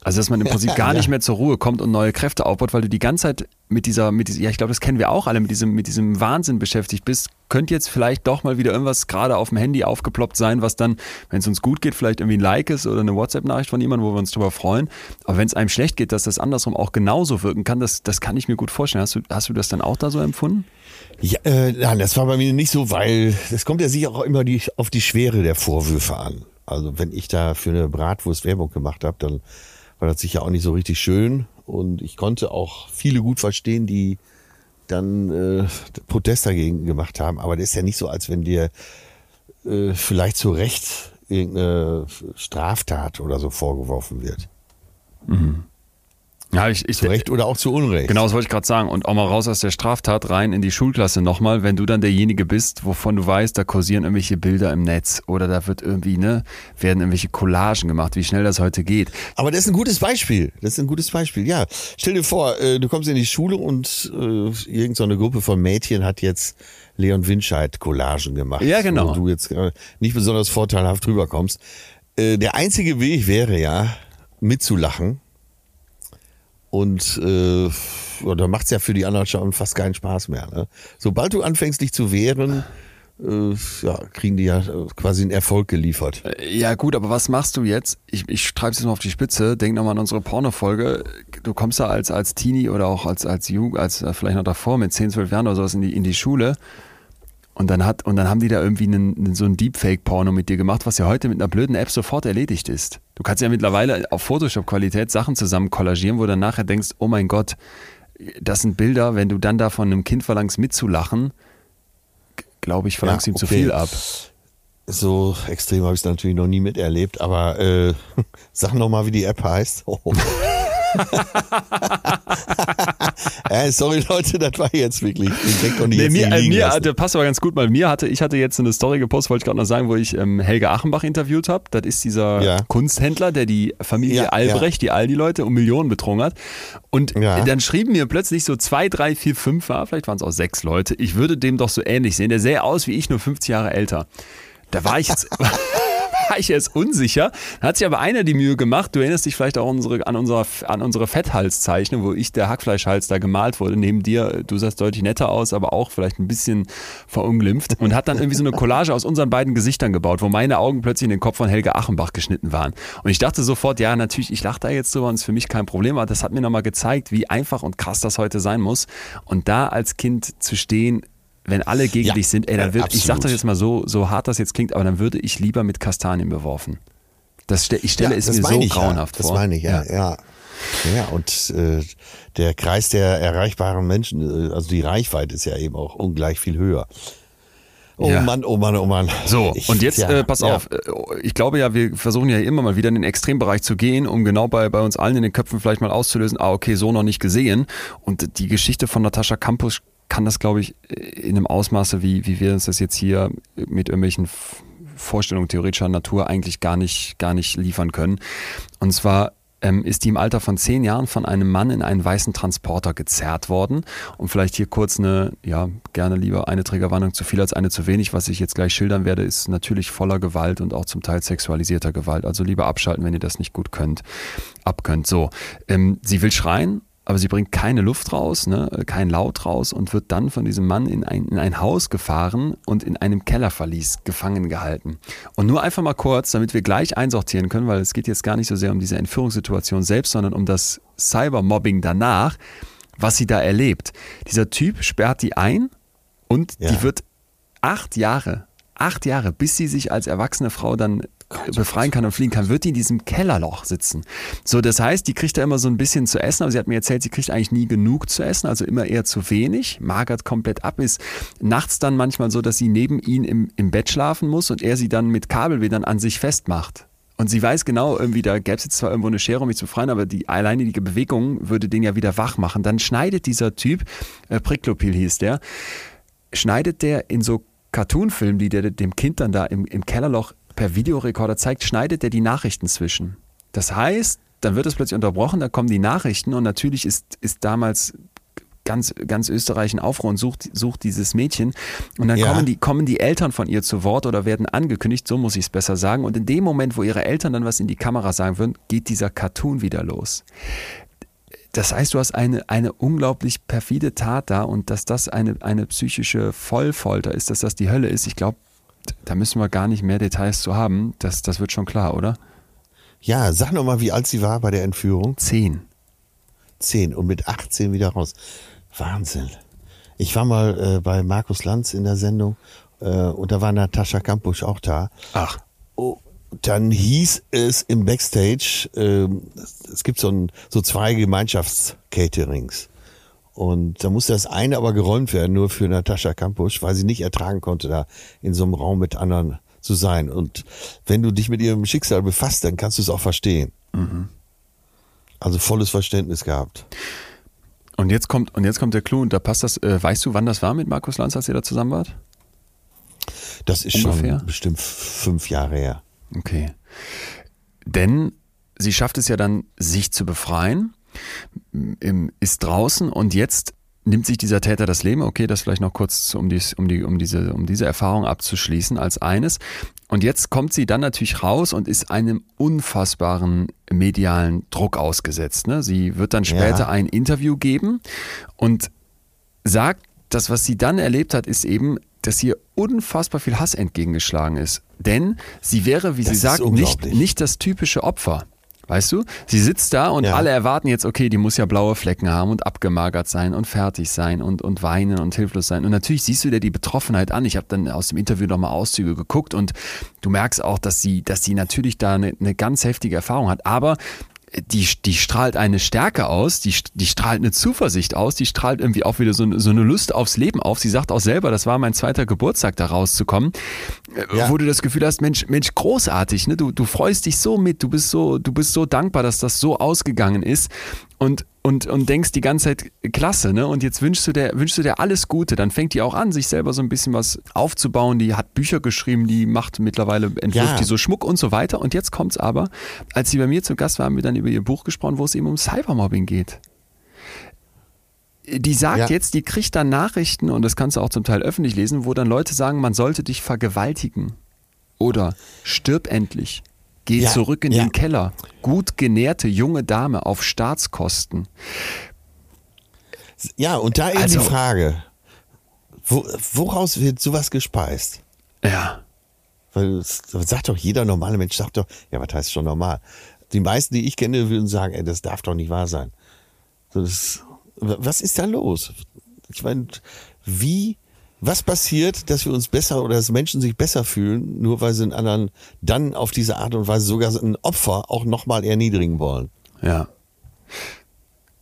Also dass man im Prinzip gar nicht mehr zur Ruhe kommt und neue Kräfte aufbaut, weil du die ganze Zeit mit dieser, mit dieser, ja, ich glaube, das kennen wir auch alle, mit diesem, mit diesem Wahnsinn beschäftigt bist, könnte jetzt vielleicht doch mal wieder irgendwas gerade auf dem Handy aufgeploppt sein, was dann, wenn es uns gut geht, vielleicht irgendwie ein Like ist oder eine WhatsApp-Nachricht von jemandem, wo wir uns drüber freuen. Aber wenn es einem schlecht geht, dass das andersrum auch genauso wirken kann, das, das kann ich mir gut vorstellen. Hast du, hast du das dann auch da so empfunden? Ja, äh, nein, das war bei mir nicht so, weil es kommt ja sicher auch immer die, auf die Schwere der Vorwürfe an. Also wenn ich da für eine Bratwurst Werbung gemacht habe, dann war das sicher auch nicht so richtig schön. Und ich konnte auch viele gut verstehen, die dann äh, Protest dagegen gemacht haben. Aber das ist ja nicht so, als wenn dir äh, vielleicht zu Recht irgendeine Straftat oder so vorgeworfen wird. Mhm. Ja, ich, ich, zu Recht oder auch zu Unrecht. Genau, das wollte ich gerade sagen. Und auch mal raus aus der Straftat rein in die Schulklasse nochmal, wenn du dann derjenige bist, wovon du weißt, da kursieren irgendwelche Bilder im Netz oder da wird irgendwie, ne, werden irgendwelche Collagen gemacht, wie schnell das heute geht. Aber das ist ein gutes Beispiel. Das ist ein gutes Beispiel, ja. Stell dir vor, äh, du kommst in die Schule und äh, irgendeine Gruppe von Mädchen hat jetzt Leon Winscheid Collagen gemacht. Ja, genau. Und du jetzt äh, nicht besonders vorteilhaft rüberkommst. Äh, der einzige Weg wäre ja, mitzulachen Und äh, da macht es ja für die anderen schon fast keinen Spaß mehr. Ne? Sobald du anfängst, dich zu wehren, äh, ja, kriegen die ja äh, quasi einen Erfolg geliefert. Ja gut, aber was machst du jetzt? Ich, ich treibe es jetzt mal auf die Spitze. Denk nochmal an unsere Porno-Folge. Du kommst da als, als Teenie oder auch als, als Jugend, als äh, vielleicht noch davor mit 10, 12 Jahren oder sowas in die, in die Schule. Und dann, hat, und dann haben die da irgendwie einen, so ein Deepfake-Porno mit dir gemacht, was ja heute mit einer blöden App sofort erledigt ist. Du kannst ja mittlerweile auf Photoshop-Qualität Sachen zusammen kollagieren, wo du dann nachher denkst, oh mein Gott, das sind Bilder, wenn du dann da von einem Kind verlangst mitzulachen, glaube ich, verlangst ja, ihm okay. zu viel ab. So extrem habe ich es natürlich noch nie miterlebt, aber äh, sag noch mal, wie die App heißt. Oh. äh, sorry Leute, das war jetzt wirklich. Ich doch nicht nee, mir, äh, mir hatte, passt aber ganz gut, weil mir hatte, ich hatte jetzt eine Story gepostet, wollte ich gerade noch sagen, wo ich ähm, Helge Achenbach interviewt habe. Das ist dieser ja. Kunsthändler, der die Familie ja, Albrecht, ja. die Aldi-Leute, um Millionen betrogen hat. Und dann schrieben mir plötzlich so zwei, drei, vier, fünf, vielleicht waren es auch sechs Leute, ich würde dem doch so ähnlich sehen. Der sähe aus wie ich, nur 50 Jahre älter. Da war ich jetzt. war ich erst unsicher. Da hat sich aber einer die Mühe gemacht. Du erinnerst dich vielleicht auch unsere, an, unsere, an unsere Fetthalszeichnung, wo ich der Hackfleischhals da gemalt wurde. Neben dir, du sahst deutlich netter aus, aber auch vielleicht ein bisschen verunglimpft. Und hat dann irgendwie so eine Collage aus unseren beiden Gesichtern gebaut, wo meine Augen plötzlich in den Kopf von Helge Achenbach geschnitten waren. Und ich dachte sofort, ja, natürlich, ich lache da jetzt drüber und ist für mich kein Problem. Aber das hat mir nochmal gezeigt, wie einfach und krass das heute sein muss. Und da als Kind zu stehen, wenn alle gegen ja, dich sind, ey, dann wird, ich sag das jetzt mal so, so hart das jetzt klingt, aber dann würde ich lieber mit Kastanien beworfen. Das, ich stelle ja, es mir so ich, grauenhaft ja. vor. Das meine ich, ja, ja. Ja, und äh, der Kreis der erreichbaren Menschen, äh, also die Reichweite ist ja eben auch ungleich viel höher. Oh ja. Mann, oh Mann, oh Mann. So, ich, und jetzt, ja, äh, pass ja. auf, äh, ich glaube ja, wir versuchen ja immer mal wieder in den Extrembereich zu gehen, um genau bei, bei uns allen in den Köpfen vielleicht mal auszulösen, ah, okay, so noch nicht gesehen. Und die Geschichte von Natascha Campus kann das, glaube ich, in einem Ausmaße, wie, wie wir uns das jetzt hier mit irgendwelchen Vorstellungen theoretischer Natur eigentlich gar nicht, gar nicht liefern können. Und zwar ähm, ist die im Alter von zehn Jahren von einem Mann in einen weißen Transporter gezerrt worden. Und vielleicht hier kurz eine, ja, gerne lieber eine Triggerwarnung zu viel als eine zu wenig. Was ich jetzt gleich schildern werde, ist natürlich voller Gewalt und auch zum Teil sexualisierter Gewalt. Also lieber abschalten, wenn ihr das nicht gut könnt, abkönnt. So, ähm, sie will schreien aber sie bringt keine Luft raus, ne, kein Laut raus und wird dann von diesem Mann in ein, in ein Haus gefahren und in einem Kellerverlies gefangen gehalten. Und nur einfach mal kurz, damit wir gleich einsortieren können, weil es geht jetzt gar nicht so sehr um diese Entführungssituation selbst, sondern um das Cybermobbing danach, was sie da erlebt. Dieser Typ sperrt die ein und ja. die wird acht Jahre, acht Jahre, bis sie sich als erwachsene Frau dann befreien kann und fliegen kann, wird die in diesem Kellerloch sitzen. So, das heißt, die kriegt da immer so ein bisschen zu essen, aber sie hat mir erzählt, sie kriegt eigentlich nie genug zu essen, also immer eher zu wenig, magert komplett ab, ist nachts dann manchmal so, dass sie neben ihm im, im Bett schlafen muss und er sie dann mit Kabelwedern an sich festmacht. Und sie weiß genau, irgendwie, da gäbe es jetzt zwar irgendwo eine Schere, um mich zu befreien, aber die alleinige Bewegung würde den ja wieder wach machen. Dann schneidet dieser Typ, äh, Priklopil hieß der, schneidet der in so Cartoonfilmen, die der dem Kind dann da im, im Kellerloch per Videorekorder zeigt, schneidet er die Nachrichten zwischen. Das heißt, dann wird es plötzlich unterbrochen, dann kommen die Nachrichten und natürlich ist, ist damals ganz, ganz Österreich in Aufruhr und sucht, sucht dieses Mädchen. Und dann ja. kommen, die, kommen die Eltern von ihr zu Wort oder werden angekündigt, so muss ich es besser sagen. Und in dem Moment, wo ihre Eltern dann was in die Kamera sagen würden, geht dieser Cartoon wieder los. Das heißt, du hast eine, eine unglaublich perfide Tat da und dass das eine, eine psychische Vollfolter ist, dass das die Hölle ist. Ich glaube, da müssen wir gar nicht mehr Details zu haben. Das, das wird schon klar, oder? Ja, sag nochmal, wie alt sie war bei der Entführung. Zehn. Zehn und mit 18 wieder raus. Wahnsinn. Ich war mal äh, bei Markus Lanz in der Sendung äh, und da war Natascha Kampusch auch da. Ach. Oh, dann hieß es im Backstage, äh, es gibt so, ein, so zwei Gemeinschaftscaterings. Und da musste das eine aber geräumt werden, nur für Natascha Kampusch, weil sie nicht ertragen konnte, da in so einem Raum mit anderen zu sein. Und wenn du dich mit ihrem Schicksal befasst, dann kannst du es auch verstehen. Mhm. Also volles Verständnis gehabt. Und jetzt kommt, und jetzt kommt der Clou, und da passt das, äh, weißt du, wann das war mit Markus Lanz, als ihr da zusammen wart? Das ist Ungefähr? schon bestimmt fünf Jahre her. Okay. Denn sie schafft es ja dann, sich zu befreien ist draußen und jetzt nimmt sich dieser Täter das Leben. Okay, das vielleicht noch kurz, um, dies, um, die, um, diese, um diese Erfahrung abzuschließen als eines. Und jetzt kommt sie dann natürlich raus und ist einem unfassbaren medialen Druck ausgesetzt. Ne? Sie wird dann später ja. ein Interview geben und sagt, das, was sie dann erlebt hat, ist eben, dass ihr unfassbar viel Hass entgegengeschlagen ist. Denn sie wäre, wie das sie sagt, nicht, nicht das typische Opfer. Weißt du? Sie sitzt da und ja. alle erwarten jetzt, okay, die muss ja blaue Flecken haben und abgemagert sein und fertig sein und, und weinen und hilflos sein. Und natürlich siehst du dir die Betroffenheit an. Ich habe dann aus dem Interview nochmal Auszüge geguckt und du merkst auch, dass sie, dass sie natürlich da eine, eine ganz heftige Erfahrung hat. Aber die, die strahlt eine Stärke aus, die, die strahlt eine Zuversicht aus, die strahlt irgendwie auch wieder so, so eine Lust aufs Leben auf. Sie sagt auch selber, das war mein zweiter Geburtstag, da rauszukommen, äh, ja. wo du das Gefühl hast, Mensch, Mensch, großartig, ne? Du, du freust dich so mit, du bist so, du bist so dankbar, dass das so ausgegangen ist. Und und, und denkst die ganze Zeit, klasse, ne? Und jetzt wünschst du, dir, wünschst du dir alles Gute. Dann fängt die auch an, sich selber so ein bisschen was aufzubauen. Die hat Bücher geschrieben, die macht mittlerweile, entwirft ja. die so Schmuck und so weiter. Und jetzt kommt's aber, als sie bei mir zu Gast war, haben wir dann über ihr Buch gesprochen, wo es eben um Cybermobbing geht. Die sagt ja. jetzt, die kriegt dann Nachrichten, und das kannst du auch zum Teil öffentlich lesen, wo dann Leute sagen, man sollte dich vergewaltigen. Oder stirb endlich. Geh ja, zurück in ja. den Keller. Gut genährte junge Dame auf Staatskosten. Ja, und da eben also, die Frage, wo, woraus wird sowas gespeist? Ja. Weil sagt doch jeder normale Mensch, sagt doch, ja, was heißt schon normal? Die meisten, die ich kenne, würden sagen, ey, das darf doch nicht wahr sein. Das, was ist da los? Ich meine, wie was passiert, dass wir uns besser oder dass Menschen sich besser fühlen, nur weil sie einen anderen dann auf diese Art und Weise sogar ein Opfer auch nochmal erniedrigen wollen? Ja.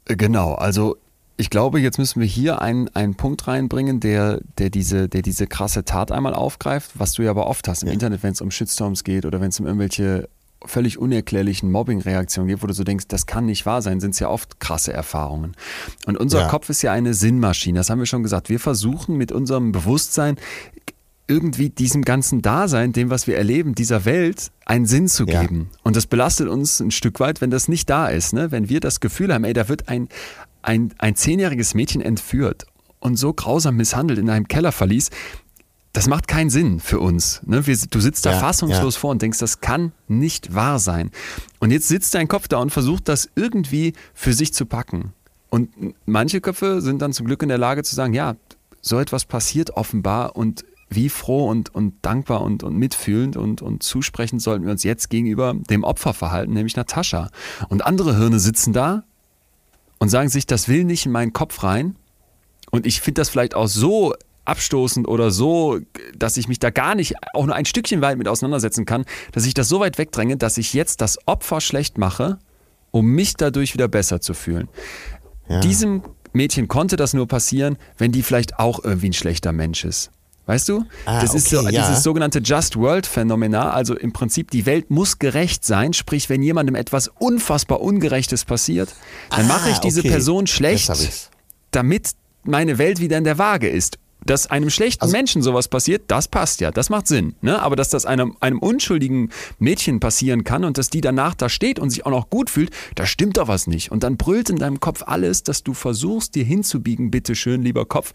Genau, also ich glaube, jetzt müssen wir hier einen, einen Punkt reinbringen, der, der, diese, der diese krasse Tat einmal aufgreift, was du ja aber oft hast im ja. Internet, wenn es um Shitstorms geht oder wenn es um irgendwelche völlig unerklärlichen Mobbing-Reaktionen gibt, wo du so denkst, das kann nicht wahr sein, sind es ja oft krasse Erfahrungen. Und unser ja. Kopf ist ja eine Sinnmaschine, das haben wir schon gesagt. Wir versuchen mit unserem Bewusstsein irgendwie diesem ganzen Dasein, dem, was wir erleben, dieser Welt, einen Sinn zu geben. Ja. Und das belastet uns ein Stück weit, wenn das nicht da ist. Ne? Wenn wir das Gefühl haben, ey, da wird ein, ein, ein zehnjähriges Mädchen entführt und so grausam misshandelt in einem Kellerverlies, das macht keinen Sinn für uns. Ne? Wir, du sitzt da ja, fassungslos ja. vor und denkst, das kann nicht wahr sein. Und jetzt sitzt dein Kopf da und versucht das irgendwie für sich zu packen. Und manche Köpfe sind dann zum Glück in der Lage zu sagen, ja, so etwas passiert offenbar und wie froh und, und dankbar und, und mitfühlend und, und zusprechend sollten wir uns jetzt gegenüber dem Opfer verhalten, nämlich Natascha. Und andere Hirne sitzen da und sagen sich, das will nicht in meinen Kopf rein. Und ich finde das vielleicht auch so abstoßend oder so, dass ich mich da gar nicht auch nur ein Stückchen weit mit auseinandersetzen kann, dass ich das so weit wegdränge, dass ich jetzt das Opfer schlecht mache, um mich dadurch wieder besser zu fühlen. Ja. Diesem Mädchen konnte das nur passieren, wenn die vielleicht auch irgendwie ein schlechter Mensch ist. Weißt du? Ah, das okay, ist so, ja. dieses sogenannte Just World Phänomenar. Also im Prinzip, die Welt muss gerecht sein. Sprich, wenn jemandem etwas unfassbar Ungerechtes passiert, dann ah, mache ich diese okay. Person schlecht, damit meine Welt wieder in der Waage ist dass einem schlechten also, Menschen sowas passiert, das passt ja, das macht Sinn. Ne? Aber dass das einem, einem unschuldigen Mädchen passieren kann und dass die danach da steht und sich auch noch gut fühlt, da stimmt doch was nicht. Und dann brüllt in deinem Kopf alles, dass du versuchst, dir hinzubiegen, bitteschön, lieber Kopf,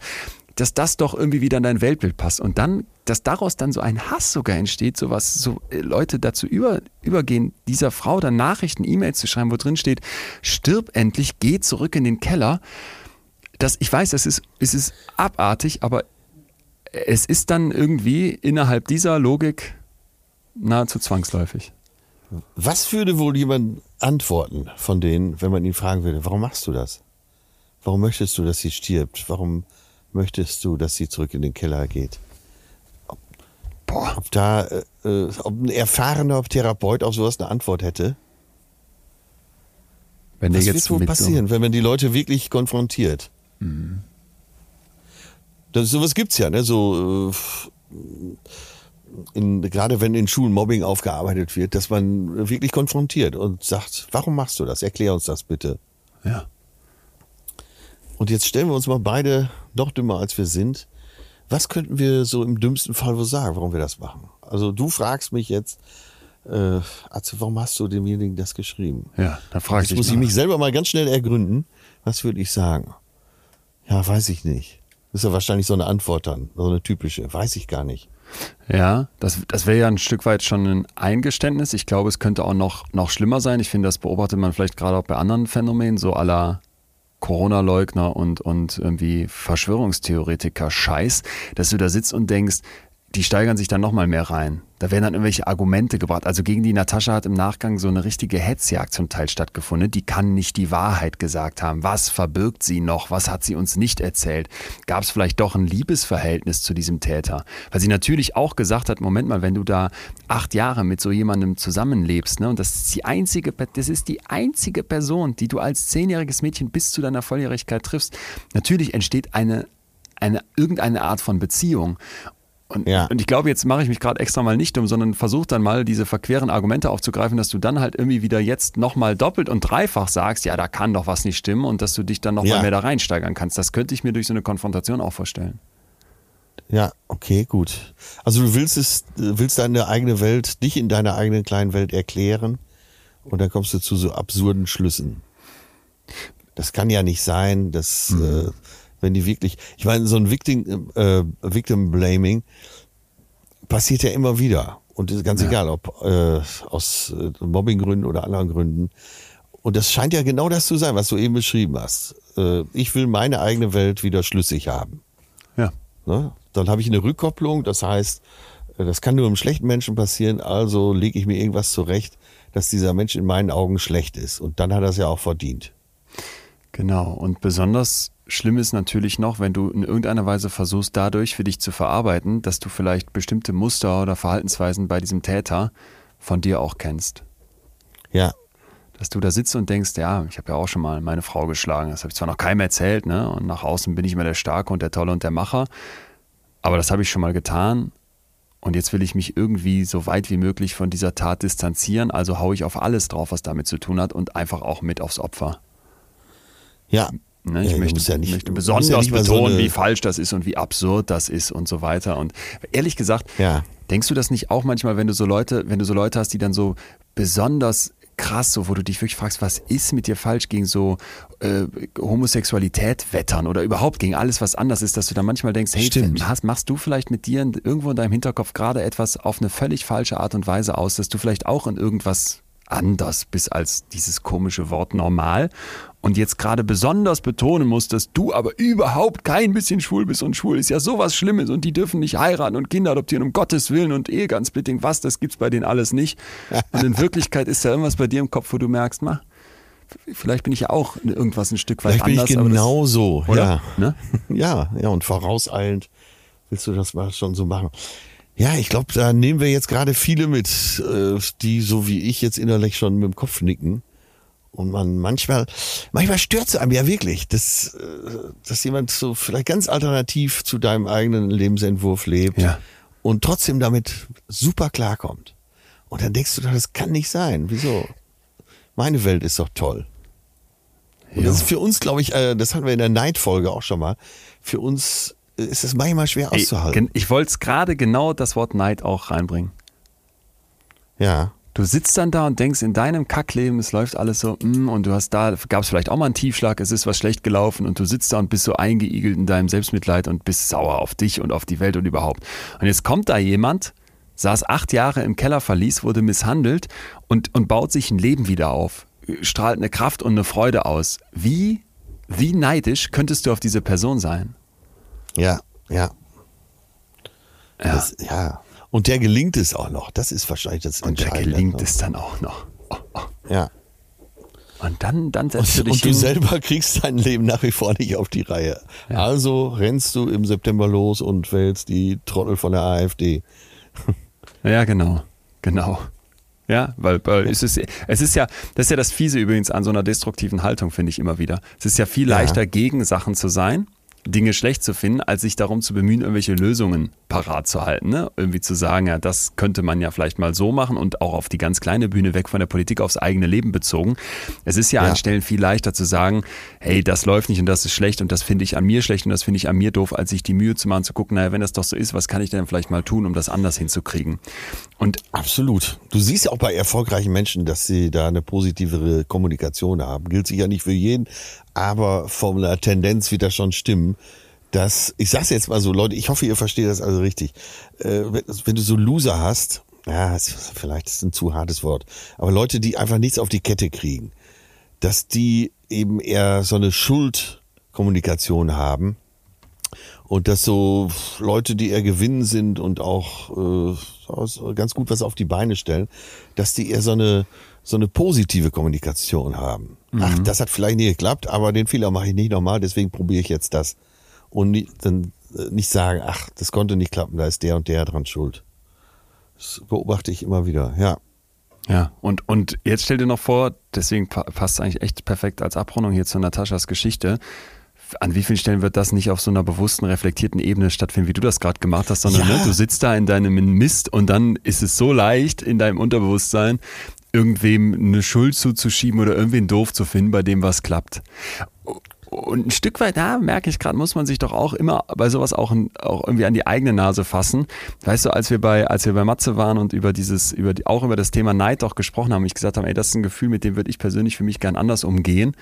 dass das doch irgendwie wieder in dein Weltbild passt. Und dann, dass daraus dann so ein Hass sogar entsteht, so äh, Leute dazu über, übergehen, dieser Frau dann Nachrichten, E-Mails zu schreiben, wo drin steht, stirb endlich, geh zurück in den Keller das, ich weiß, es ist, es ist abartig, aber es ist dann irgendwie innerhalb dieser Logik nahezu zwangsläufig. Was würde wohl jemand antworten von denen, wenn man ihn fragen würde, warum machst du das? Warum möchtest du, dass sie stirbt? Warum möchtest du, dass sie zurück in den Keller geht? Ob, Boah. ob da, äh, äh ob ein erfahrener Therapeut auf sowas eine Antwort hätte? Wenn Was wird wohl passieren, so wenn man die Leute wirklich konfrontiert? Mhm. Das, sowas gibt's ja, ne? So äh, in, gerade wenn in Schulen Mobbing aufgearbeitet wird, dass man wirklich konfrontiert und sagt, warum machst du das? Erklär uns das bitte. Ja. Und jetzt stellen wir uns mal beide noch dümmer, als wir sind. Was könnten wir so im dümmsten Fall wohl sagen, warum wir das machen? Also du fragst mich jetzt, äh, also warum hast du demjenigen das geschrieben? Ja, da frage ich Jetzt muss ich mich selber mal ganz schnell ergründen. Was würde ich sagen? Ja, weiß ich nicht. Das ist ja wahrscheinlich so eine Antwort dann, so eine typische. Weiß ich gar nicht. Ja, das, das wäre ja ein Stück weit schon ein Eingeständnis. Ich glaube, es könnte auch noch, noch schlimmer sein. Ich finde, das beobachtet man vielleicht gerade auch bei anderen Phänomenen, so aller Corona-Leugner und, und irgendwie Verschwörungstheoretiker-Scheiß, dass du da sitzt und denkst, die steigern sich dann nochmal mehr rein. Da werden dann irgendwelche Argumente gebracht. Also gegen die Natascha hat im Nachgang so eine richtige Hetzjagd zum Teil stattgefunden. Die kann nicht die Wahrheit gesagt haben. Was verbirgt sie noch? Was hat sie uns nicht erzählt? Gab es vielleicht doch ein Liebesverhältnis zu diesem Täter? Weil sie natürlich auch gesagt hat, Moment mal, wenn du da acht Jahre mit so jemandem zusammenlebst, ne, und das ist die einzige, das ist die einzige Person, die du als zehnjähriges Mädchen bis zu deiner Volljährigkeit triffst, natürlich entsteht eine eine, irgendeine Art von Beziehung. Und, ja. und ich glaube, jetzt mache ich mich gerade extra mal nicht um, sondern versuche dann mal diese verqueren Argumente aufzugreifen, dass du dann halt irgendwie wieder jetzt nochmal doppelt und dreifach sagst, ja, da kann doch was nicht stimmen und dass du dich dann nochmal ja. mehr da reinsteigern kannst. Das könnte ich mir durch so eine Konfrontation auch vorstellen. Ja, okay, gut. Also du willst es, willst deine eigene Welt nicht in deiner eigenen kleinen Welt erklären und dann kommst du zu so absurden Schlüssen. Das kann ja nicht sein, dass mhm. äh, wenn die wirklich, ich meine, so ein Victim, äh, Victim Blaming passiert ja immer wieder. Und ist ganz ja. egal, ob äh, aus äh, Mobbinggründen oder anderen Gründen. Und das scheint ja genau das zu sein, was du eben beschrieben hast. Äh, ich will meine eigene Welt wieder schlüssig haben. Ja. Ne? Dann habe ich eine Rückkopplung, das heißt, äh, das kann nur einem schlechten Menschen passieren, also lege ich mir irgendwas zurecht, dass dieser Mensch in meinen Augen schlecht ist. Und dann hat er es ja auch verdient. Genau. Und besonders schlimm ist natürlich noch, wenn du in irgendeiner Weise versuchst, dadurch für dich zu verarbeiten, dass du vielleicht bestimmte Muster oder Verhaltensweisen bei diesem Täter von dir auch kennst. Ja. Dass du da sitzt und denkst, ja, ich habe ja auch schon mal meine Frau geschlagen. Das habe ich zwar noch keinem erzählt, ne? Und nach außen bin ich immer der Starke und der Tolle und der Macher. Aber das habe ich schon mal getan. Und jetzt will ich mich irgendwie so weit wie möglich von dieser Tat distanzieren. Also haue ich auf alles drauf, was damit zu tun hat und einfach auch mit aufs Opfer. Ja, Ne? Ich ja, möchte, ja nicht, möchte besonders ja betonen, so wie falsch das ist und wie absurd das ist und so weiter. Und ehrlich gesagt, denkst du das nicht auch manchmal, wenn du so Leute, wenn du so Leute hast, die dann so besonders krass, so wo du dich wirklich fragst, was ist mit dir falsch gegen so äh, Homosexualität wettern oder überhaupt gegen alles, was anders ist, dass du dann manchmal denkst, hey, hast, machst du vielleicht mit dir irgendwo in deinem Hinterkopf gerade etwas auf eine völlig falsche Art und Weise aus, dass du vielleicht auch in irgendwas anders bist als dieses komische Wort normal und jetzt gerade besonders betonen musst, dass du aber überhaupt kein bisschen schwul bist und schwul ist ja sowas Schlimmes und die dürfen nicht heiraten und Kinder adoptieren, um Gottes Willen und Ehegangsplitting, was, das gibt's bei denen alles nicht. Und in Wirklichkeit ist ja irgendwas bei dir im Kopf, wo du merkst, mach, vielleicht bin ich ja auch irgendwas ein Stück weit vielleicht anders. Bin ich genauso, ja. Ne? Ja, ja, und vorauseilend willst du das mal schon so machen. Ja, ich glaube, da nehmen wir jetzt gerade viele mit, äh, die so wie ich jetzt innerlich schon mit dem Kopf nicken. Und man manchmal, manchmal stört es einem ja wirklich, dass, äh, dass jemand so vielleicht ganz alternativ zu deinem eigenen Lebensentwurf lebt ja. und trotzdem damit super klarkommt. Und dann denkst du, das kann nicht sein. Wieso? Meine Welt ist doch toll. Und das ist für uns, glaube ich, äh, das hatten wir in der Neidfolge auch schon mal, für uns ist es manchmal schwer auszuhalten. Ich, ich wollte es gerade genau das Wort Neid auch reinbringen. Ja. Du sitzt dann da und denkst in deinem Kackleben, es läuft alles so, mm, und du hast da, gab es vielleicht auch mal einen Tiefschlag, es ist was schlecht gelaufen und du sitzt da und bist so eingeigelt in deinem Selbstmitleid und bist sauer auf dich und auf die Welt und überhaupt. Und jetzt kommt da jemand, saß acht Jahre im Kellerverlies, wurde misshandelt und, und baut sich ein Leben wieder auf, strahlt eine Kraft und eine Freude aus. Wie, wie neidisch könntest du auf diese Person sein? Ja, ja. Ja. Das, ja. Und der gelingt es auch noch. Das ist wahrscheinlich das Und der gelingt ne? es dann auch noch. Oh, oh. Ja. Und dann, dann setzt und, du dich Und du selber kriegst dein Leben nach wie vor nicht auf die Reihe. Ja. Also rennst du im September los und wählst die Trottel von der AfD. Ja, genau. Genau. Ja, weil, weil es, ist, es ist ja, das ist ja das Fiese übrigens an so einer destruktiven Haltung, finde ich immer wieder. Es ist ja viel leichter, ja. gegen Sachen zu sein Dinge schlecht zu finden, als sich darum zu bemühen, irgendwelche Lösungen parat zu halten, ne? irgendwie zu sagen, ja, das könnte man ja vielleicht mal so machen und auch auf die ganz kleine Bühne weg von der Politik aufs eigene Leben bezogen. Es ist ja, ja. an Stellen viel leichter zu sagen, hey, das läuft nicht und das ist schlecht und das finde ich an mir schlecht und das finde ich an mir doof, als sich die Mühe zu machen, zu gucken, naja, wenn das doch so ist, was kann ich denn vielleicht mal tun, um das anders hinzukriegen? Und Absolut. Du siehst ja auch bei erfolgreichen Menschen, dass sie da eine positivere Kommunikation haben. Gilt sicher nicht für jeden, aber von der Tendenz wird das schon stimmen dass, ich sag's jetzt mal so, Leute, ich hoffe, ihr versteht das also richtig. Äh, wenn, wenn, du so Loser hast, ja, vielleicht ist ein zu hartes Wort, aber Leute, die einfach nichts auf die Kette kriegen, dass die eben eher so eine Schuldkommunikation haben und dass so Leute, die eher gewinnen sind und auch äh, ganz gut was auf die Beine stellen, dass die eher so eine so eine positive Kommunikation haben. Mhm. Ach, das hat vielleicht nicht geklappt, aber den Fehler mache ich nicht nochmal, deswegen probiere ich jetzt das und nie, dann äh, nicht sagen, ach, das konnte nicht klappen, da ist der und der dran schuld. Das beobachte ich immer wieder, ja. Ja, und, und jetzt stell dir noch vor, deswegen passt es eigentlich echt perfekt als Abrundung hier zu Nataschas Geschichte. An wie vielen Stellen wird das nicht auf so einer bewussten, reflektierten Ebene stattfinden, wie du das gerade gemacht hast, sondern ja. ne, du sitzt da in deinem Mist und dann ist es so leicht in deinem Unterbewusstsein, irgendwem eine Schuld zuzuschieben oder irgendwen doof zu finden, bei dem was klappt. Und ein Stück weit, da merke ich gerade, muss man sich doch auch immer bei sowas auch, auch irgendwie an die eigene Nase fassen. Weißt du, als wir bei, als wir bei Matze waren und über dieses, über die, auch über das Thema Neid auch gesprochen haben, ich gesagt habe, ey, das ist ein Gefühl, mit dem würde ich persönlich für mich gern anders umgehen.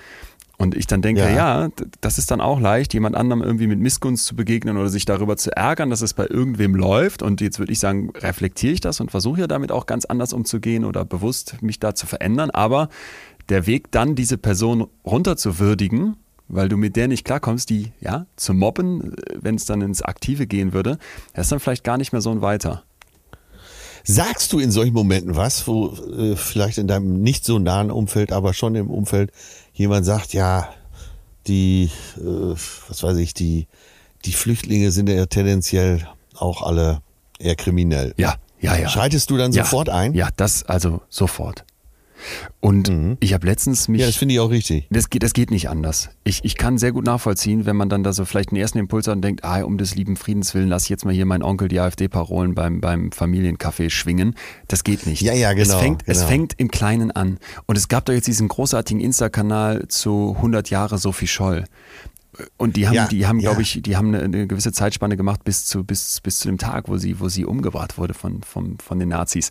Und ich dann denke, ja. ja, das ist dann auch leicht, jemand anderem irgendwie mit Missgunst zu begegnen oder sich darüber zu ärgern, dass es bei irgendwem läuft. Und jetzt würde ich sagen, reflektiere ich das und versuche ja damit auch ganz anders umzugehen oder bewusst mich da zu verändern. Aber der Weg dann, diese Person runterzuwürdigen, weil du mit der nicht klarkommst, die ja zu mobben, wenn es dann ins Aktive gehen würde, das ist dann vielleicht gar nicht mehr so ein Weiter. Sagst du in solchen Momenten was, wo äh, vielleicht in deinem nicht so nahen Umfeld, aber schon im Umfeld jemand sagt, ja, die, äh, was weiß ich, die, die Flüchtlinge sind ja tendenziell auch alle eher kriminell. Ja, ja, ja. Schreitest du dann ja, sofort ein? Ja, das also sofort. Und mhm. ich habe letztens mich. Ja, das finde ich auch richtig. Das geht, das geht nicht anders. Ich, ich kann sehr gut nachvollziehen, wenn man dann da so vielleicht einen ersten Impuls hat und denkt, ah, um des lieben Friedens willen, lass ich jetzt mal hier meinen Onkel die AfD-Parolen beim, beim Familiencafé schwingen. Das geht nicht. Ja, ja, genau. Es fängt, genau. es fängt im Kleinen an. Und es gab doch jetzt diesen großartigen Insta-Kanal zu 100 Jahre Sophie Scholl. Und die haben, ja, die haben, ja. glaube ich, die haben eine, eine, gewisse Zeitspanne gemacht bis zu, bis, bis zu dem Tag, wo sie, wo sie umgebracht wurde von, von, von den Nazis.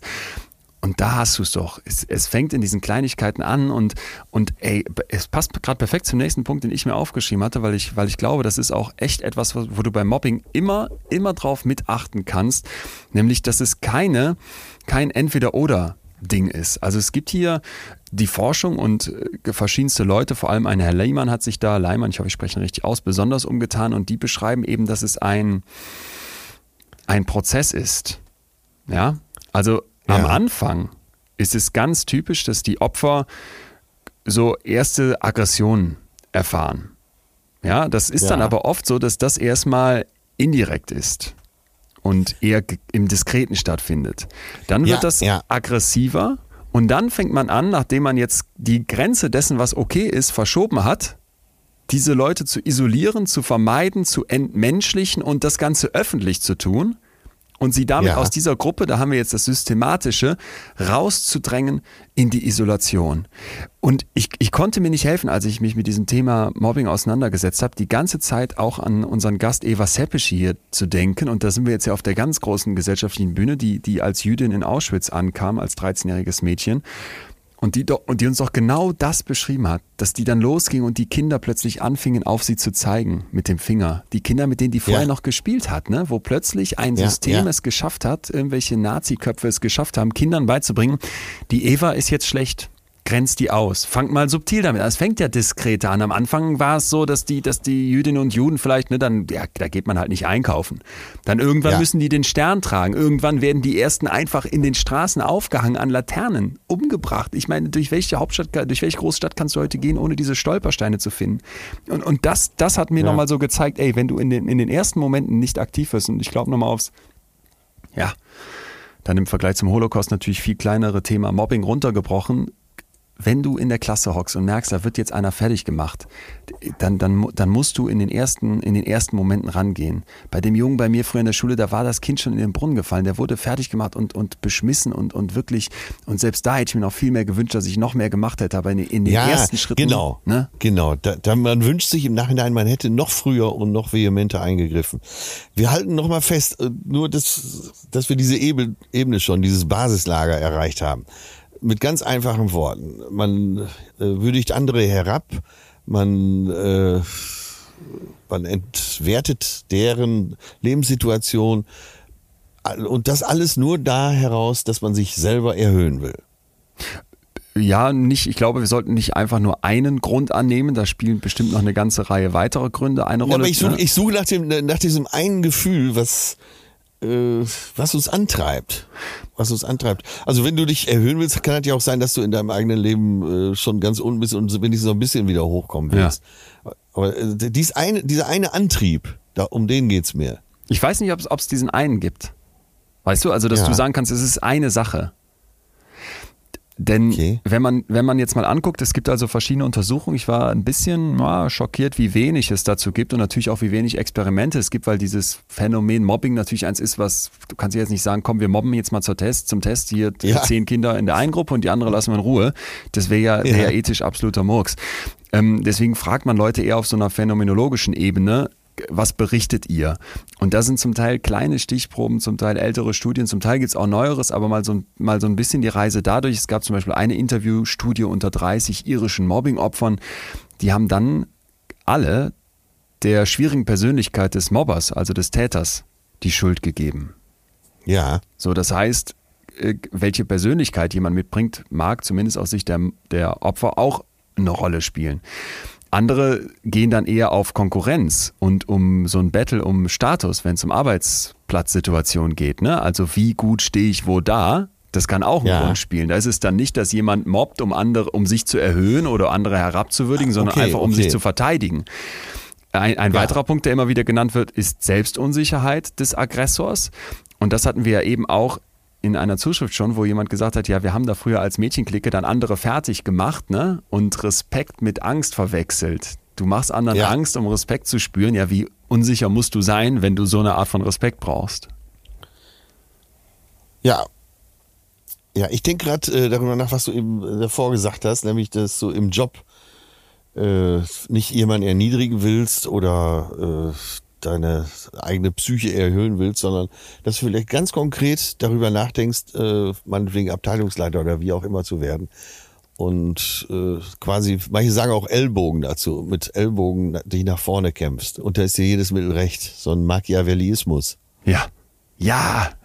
Und da hast du es doch. Es, fängt in diesen Kleinigkeiten an und, und ey, es passt gerade perfekt zum nächsten Punkt, den ich mir aufgeschrieben hatte, weil ich, weil ich glaube, das ist auch echt etwas, wo, du beim Mobbing immer, immer drauf mitachten kannst. Nämlich, dass es keine, kein Entweder-Oder Ding ist. Also es gibt hier die Forschung und äh, verschiedenste Leute, vor allem ein Herr Lehmann hat sich da, Leimann, ich hoffe, ich spreche ihn richtig aus, besonders umgetan und die beschreiben eben, dass es ein, ein Prozess ist. Ja, also ja. Am Anfang ist es ganz typisch, dass die Opfer so erste Aggressionen erfahren. Ja, das ist ja. dann aber oft so, dass das erstmal indirekt ist und eher im Diskreten stattfindet. Dann wird ja, das ja. aggressiver und dann fängt man an, nachdem man jetzt die Grenze dessen, was okay ist, verschoben hat, diese Leute zu isolieren, zu vermeiden, zu entmenschlichen und das Ganze öffentlich zu tun und sie damit ja. aus dieser Gruppe, da haben wir jetzt das Systematische, rauszudrängen in die Isolation. Und ich, ich konnte mir nicht helfen, als ich mich mit diesem Thema Mobbing auseinandergesetzt habe, die ganze Zeit auch an unseren Gast Eva Seppisch hier zu denken. Und da sind wir jetzt ja auf der ganz großen gesellschaftlichen Bühne, die, die als Jüdin in Auschwitz ankam, als 13-jähriges Mädchen. Und die, und die uns doch genau das beschrieben hat, dass die dann losging und die Kinder plötzlich anfingen, auf sie zu zeigen mit dem Finger. Die Kinder, mit denen die vorher ja. noch gespielt hat, ne? wo plötzlich ein ja, System ja. es geschafft hat, irgendwelche Nazi-Köpfe es geschafft haben, Kindern beizubringen, die Eva ist jetzt schlecht grenzt die aus. Fangt mal subtil damit an. Es fängt ja diskreter an. Am Anfang war es so, dass die, dass die Jüdinnen und Juden vielleicht, ne, dann, ja, da geht man halt nicht einkaufen. Dann irgendwann ja. müssen die den Stern tragen. Irgendwann werden die ersten einfach in den Straßen aufgehangen an Laternen, umgebracht. Ich meine, durch welche Hauptstadt, durch welche Großstadt kannst du heute gehen, ohne diese Stolpersteine zu finden? Und, und das, das hat mir ja. nochmal so gezeigt, ey, wenn du in den, in den ersten Momenten nicht aktiv wirst, und ich glaube nochmal aufs, ja, dann im Vergleich zum Holocaust natürlich viel kleinere Thema Mobbing runtergebrochen, wenn du in der Klasse hockst und merkst, da wird jetzt einer fertig gemacht, dann, dann, dann musst du in den, ersten, in den ersten Momenten rangehen. Bei dem Jungen bei mir früher in der Schule, da war das Kind schon in den Brunnen gefallen. Der wurde fertig gemacht und, und beschmissen und, und wirklich, und selbst da hätte ich mir noch viel mehr gewünscht, dass ich noch mehr gemacht hätte, aber in, in den Ja, ersten Schritten. genau, Ne? genau. Da, da, man wünscht sich im Nachhinein, man hätte noch früher und noch vehementer eingegriffen. Wir halten noch mal fest, äh, nur dass, dass wir diese Ebene schon, dieses Basislager erreicht haben. Mit ganz einfachen Worten. Man äh, würdigt andere herab, man, äh, man entwertet deren Lebenssituation und das alles nur da heraus, dass man sich selber erhöhen will. Ja, nicht, ich glaube, wir sollten nicht einfach nur einen Grund annehmen. Da spielen bestimmt noch eine ganze Reihe weiterer Gründe eine Ja, Rolle. aber ich suche ne? ich suche nach, dem, nach diesem einen Gefühl, was, was uns antreibt. Was uns antreibt. Also wenn du dich erhöhen willst, kann es ja auch sein, dass du in deinem eigenen Leben äh, schon ganz unten bist und wenigstens so ein bisschen wieder hochkommen willst. Aber äh, dies eine, dieser eine Antrieb, da, um den geht's mir. Ich weiß nicht, ob es diesen einen gibt. Weißt du, also dass Ja. du sagen kannst, es ist eine Sache. Denn Okay. wenn man wenn man jetzt mal anguckt, es gibt also verschiedene Untersuchungen. Ich war ein bisschen ja, schockiert, wie wenig es dazu gibt und natürlich auch wie wenig Experimente es gibt, weil dieses Phänomen Mobbing natürlich eins ist, was du kannst jetzt nicht sagen, komm, wir mobben jetzt mal zur Test, zum Test hier Ja. zehn Kinder in der einen Gruppe und die andere lassen wir in Ruhe. Das wäre ja, wär ja Ja. ethisch absoluter Murks. Ähm, deswegen fragt man Leute eher auf so einer phänomenologischen Ebene, was berichtet ihr? Und da sind zum Teil kleine Stichproben, zum Teil ältere Studien, zum Teil gibt es auch Neueres, aber mal so, ein- mal so ein bisschen die Reise dadurch. Es gab zum Beispiel eine Interviewstudie unter 30 irischen Mobbing-Opfern, die haben dann alle der schwierigen Persönlichkeit des Mobbers, also des Täters, die Schuld gegeben. Ja. So, das heißt, äh, welche Persönlichkeit jemand mitbringt, mag zumindest aus Sicht der, der Opfer auch eine Rolle spielen. Andere gehen dann eher auf Konkurrenz und um so ein Battle um Status, wenn es um Arbeitsplatzsituation geht. Ne? Also wie gut stehe ich wo da? Das kann auch eine Ja. Rolle spielen. Da ist es dann nicht, dass jemand mobbt, um andere, um sich zu erhöhen oder andere herabzuwürdigen, sondern Okay, einfach um okay. sich zu verteidigen. Ein, ein Ja. weiterer Punkt, der immer wieder genannt wird, ist Selbstunsicherheit des Aggressors. Und das hatten wir ja eben auch in einer Zuschrift schon, wo jemand gesagt hat, ja, wir haben da früher als Mädchenklicke dann andere fertig gemacht, ne? Und Respekt mit Angst verwechselt. Du machst anderen Ja. Angst, um Respekt zu spüren. Ja, wie unsicher musst du sein, wenn du so eine Art von Respekt brauchst? Ja. Ja, ich denke gerade äh, darüber nach, was du eben äh, davor gesagt hast, nämlich, dass du im Job äh, nicht jemanden erniedrigen willst oder äh, deine eigene Psyche erhöhen willst, sondern dass du vielleicht ganz konkret darüber nachdenkst, äh, meinetwegen Abteilungsleiter oder wie auch immer zu werden. Und äh, quasi, manche sagen auch Ellbogen dazu, mit Ellbogen dich nach vorne kämpfst. Und da ist dir jedes Mittel recht, so ein Machiavellismus. Ja. Ja.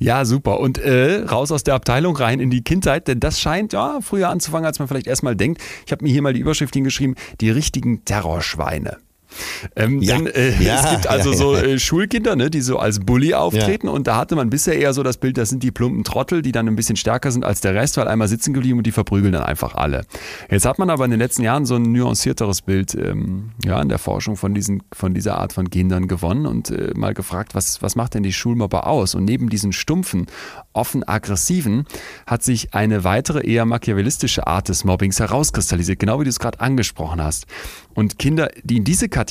Ja, super. Und äh, raus aus der Abteilung rein in die Kindheit, denn das scheint ja früher anzufangen, als man vielleicht erstmal denkt. Ich habe mir hier mal die Überschrift hingeschrieben, die richtigen Terrorschweine. Ähm, Ja. Denn äh, Ja, es gibt also so äh, Schulkinder, ne, die so als Bully auftreten und da hatte man bisher eher so das Bild, das sind die plumpen Trottel, die dann ein bisschen stärker sind als der Rest, weil einmal sitzen geblieben und die verprügeln dann einfach alle. Jetzt hat man aber in den letzten Jahren so ein nuancierteres Bild ähm, ja, in der Forschung von, diesen, von dieser Art von Kindern gewonnen und äh, mal gefragt, was, was macht denn die Schulmobber aus? Und neben diesen stumpfen, offen aggressiven hat sich eine weitere eher machiavellistische Art des Mobbings herauskristallisiert, genau wie du es gerade angesprochen hast. Und Kinder, die in diese Kategorie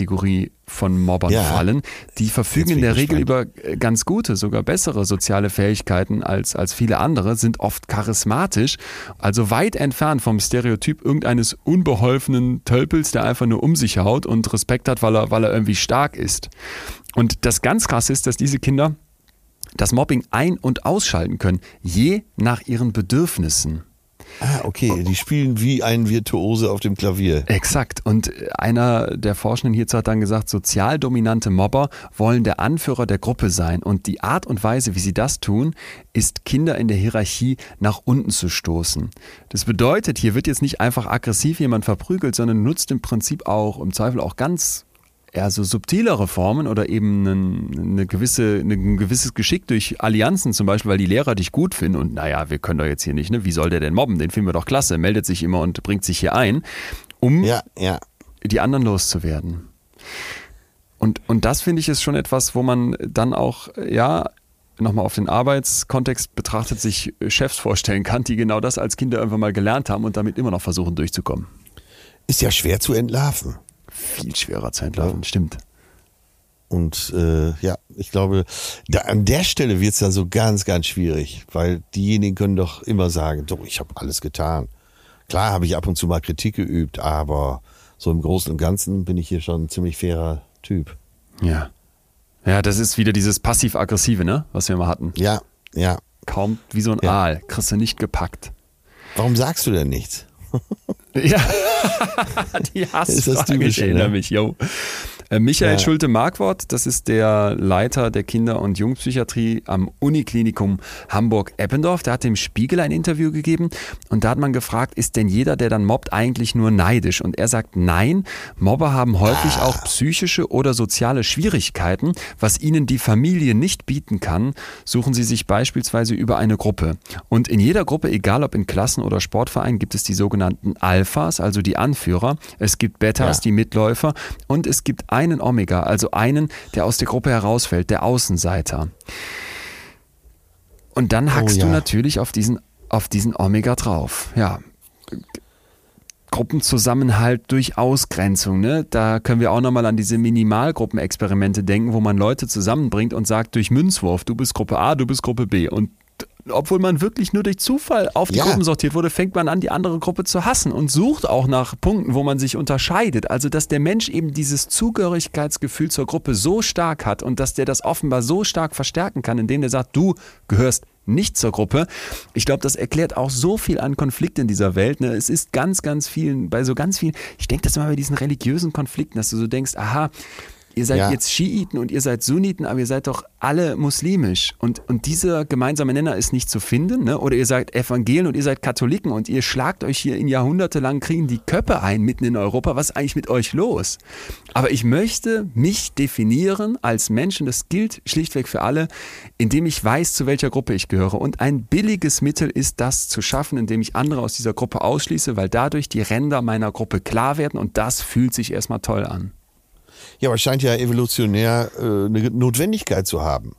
von Mobbern Ja. fallen, die verfügen in der Regel über äh, ganz gute, sogar bessere soziale Fähigkeiten als, als viele andere, sind oft charismatisch, also weit entfernt vom Stereotyp irgendeines unbeholfenen Tölpels, der einfach nur um sich haut und Respekt hat, weil er, weil er irgendwie stark ist. Und das ganz krass ist, dass diese Kinder das Mobbing ein- und ausschalten können, je nach ihren Bedürfnissen. Ah, okay. Die spielen wie ein Virtuose auf dem Klavier. Exakt. Und einer der Forschenden hierzu hat dann gesagt, sozial dominante Mobber wollen der Anführer der Gruppe sein. Und die Art und Weise, wie sie das tun, ist Kinder in der Hierarchie nach unten zu stoßen. Das bedeutet, hier wird jetzt nicht einfach aggressiv jemand verprügelt, sondern nutzt im Prinzip auch, im Zweifel auch ganz eher so subtilere Formen oder eben ein, eine gewisse, ein gewisses Geschick durch Allianzen zum Beispiel, weil die Lehrer dich gut finden und naja, wir können doch jetzt hier nicht, ne? Wie soll der denn mobben? Den finden wir doch klasse, meldet sich immer und bringt sich hier ein, um Ja, ja. die anderen loszuwerden. Und, und das finde ich ist schon etwas, wo man dann auch, ja, nochmal auf den Arbeitskontext betrachtet, sich Chefs vorstellen kann, die genau das als Kinder irgendwann mal gelernt haben und damit immer noch versuchen durchzukommen. Ist ja schwer zu entlarven. Viel schwerer zu entlarven, ja. stimmt. Und äh, ja, ich glaube, da, an der Stelle wird es dann so ganz, ganz schwierig, weil diejenigen können doch immer sagen, doch, ich habe alles getan. Klar habe ich ab und zu mal Kritik geübt, aber so im Großen und Ganzen bin ich hier schon ein ziemlich fairer Typ. Ja. Ja, das ist wieder dieses passiv-aggressive, ne? Was wir mal hatten. Ja, ja. Kaum wie so ein ja. Aal, kriegst du nicht gepackt. Warum sagst du denn nichts? Ja, die Hassfrage, ich erinnere ne? mich, yo. Äh, Michael ja. Schulte-Markwort, das ist der Leiter der Kinder- und Jugendpsychiatrie am Uniklinikum Hamburg-Eppendorf. Der hat dem Spiegel ein Interview gegeben und da hat man gefragt, ist denn jeder, der dann mobbt, eigentlich nur neidisch? Und er sagt, nein, Mobber haben häufig ah. auch psychische oder soziale Schwierigkeiten. Was ihnen die Familie nicht bieten kann, suchen sie sich beispielsweise über eine Gruppe. Und in jeder Gruppe, egal ob in Klassen oder Sportvereinen, gibt es die sogenannten Alphas, also die Anführer. Es gibt Betas, ja. die Mitläufer und es gibt einen Omega, also einen, der aus der Gruppe herausfällt, der Außenseiter. Und dann oh hackst oh, ja. du natürlich auf diesen, auf diesen Omega drauf. Ja. Gruppenzusammenhalt durch Ausgrenzung. Ne? Da können wir auch nochmal an diese Minimalgruppenexperimente denken, wo man Leute zusammenbringt und sagt durch Münzwurf, du bist Gruppe A, du bist Gruppe B. Und obwohl man wirklich nur durch Zufall auf die ja. Gruppen sortiert wurde, fängt man an, die andere Gruppe zu hassen und sucht auch nach Punkten, wo man sich unterscheidet. Also, dass der Mensch eben dieses Zugehörigkeitsgefühl zur Gruppe so stark hat und dass der das offenbar so stark verstärken kann, indem der sagt, du gehörst nicht zur Gruppe. Ich glaube, das erklärt auch so viel an Konflikten in dieser Welt. Ne? Es ist ganz, ganz vielen, bei so ganz vielen, ich denke das immer bei diesen religiösen Konflikten, dass du so denkst, aha, ihr seid ja. jetzt Schiiten und ihr seid Sunniten, aber ihr seid doch alle muslimisch. Und, und dieser gemeinsame Nenner ist nicht zu finden. Ne? Oder ihr seid Evangelien und ihr seid Katholiken und ihr schlagt euch hier in jahrhundertelangen Kriegen die Köpfe ein mitten in Europa. Was ist eigentlich mit euch los? Aber ich möchte mich definieren als Mensch und das gilt schlichtweg für alle, indem ich weiß, zu welcher Gruppe ich gehöre. Und ein billiges Mittel ist das zu schaffen, indem ich andere aus dieser Gruppe ausschließe, weil dadurch die Ränder meiner Gruppe klar werden und das fühlt sich erstmal toll an. Ja, aber es scheint ja evolutionär äh, eine Notwendigkeit zu haben.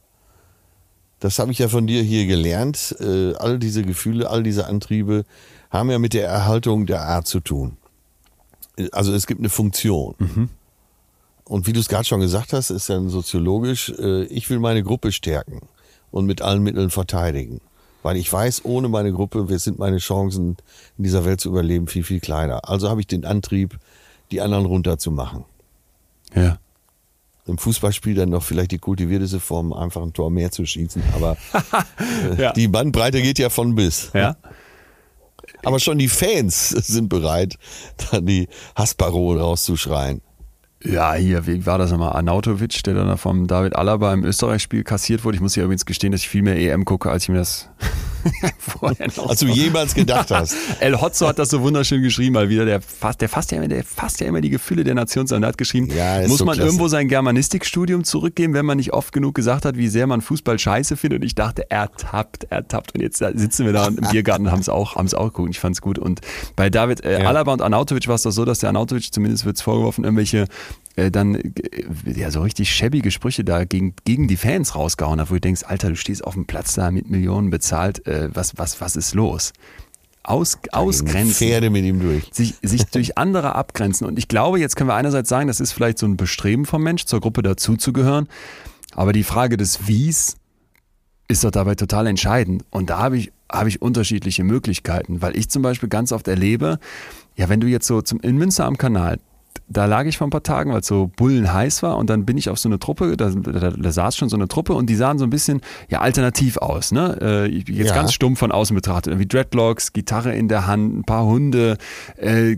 Das habe ich ja von dir hier gelernt. Äh, all diese Gefühle, all diese Antriebe haben ja mit der Erhaltung der Art zu tun. Also es gibt eine Funktion. Mhm. Und wie du es gerade schon gesagt hast, ist dann soziologisch, äh, ich will meine Gruppe stärken und mit allen Mitteln verteidigen. Weil ich weiß, ohne meine Gruppe sind meine Chancen in dieser Welt zu überleben viel, viel kleiner. Also habe ich den Antrieb, die anderen runterzumachen. Ja. Im Fußballspiel dann noch vielleicht die kultivierteste Form, einfach ein Tor mehr zu schießen. Aber ja. die Bandbreite geht ja von bis. Ja. Aber schon die Fans sind bereit, dann die Hassparole rauszuschreien. Ja, hier, wie war das nochmal? Arnautovic, der dann vom David Alaba im Österreich-Spiel kassiert wurde. Ich muss ja übrigens gestehen, dass ich viel mehr EM gucke, als ich mir das vorher noch Als du jemals gedacht hast. El Hotzo hat das so wunderschön geschrieben, mal wieder. Der fasst, der fasst ja immer, der fasst ja immer die Gefühle der Nation zusammen. Der hat geschrieben, ja, muss so man klasse. irgendwo sein Germanistikstudium zurückgeben, wenn man nicht oft genug gesagt hat, wie sehr man Fußball scheiße findet. Und ich dachte, er tappt, er tappt. Und jetzt sitzen wir da im Biergarten, haben es auch, haben es auch geguckt. Ich fand es gut. Und bei David äh, ja. Alaba und Arnautovic war es doch so, dass der Arnautovic, zumindest wird es vorgeworfen, irgendwelche äh, dann äh, ja so richtig schäbige Sprüche da gegen, gegen die Fans rausgehauen hat, wo du denkst, Alter, du stehst auf dem Platz da mit Millionen bezahlt, äh, was, was, was ist los? Aus, ausgrenzen. Pferde mit ihm durch. Sich, sich durch andere abgrenzen. Und ich glaube, jetzt können wir einerseits sagen, das ist vielleicht so ein Bestreben vom Mensch, zur Gruppe dazuzugehören. Aber die Frage des Wies ist doch dabei total entscheidend. Und da habe ich, habe ich unterschiedliche Möglichkeiten, weil ich zum Beispiel ganz oft erlebe, ja, wenn du jetzt so zum, in Münster am Kanal, da lag ich vor ein paar Tagen, weil es so bullenheiß war und dann bin ich auf so eine Truppe, da, da, da, saß schon so eine Truppe und die sahen so ein bisschen ja alternativ aus, ne? Äh, jetzt ja. ganz stumpf von außen betrachtet, irgendwie Dreadlocks, Gitarre in der Hand, ein paar Hunde, äh,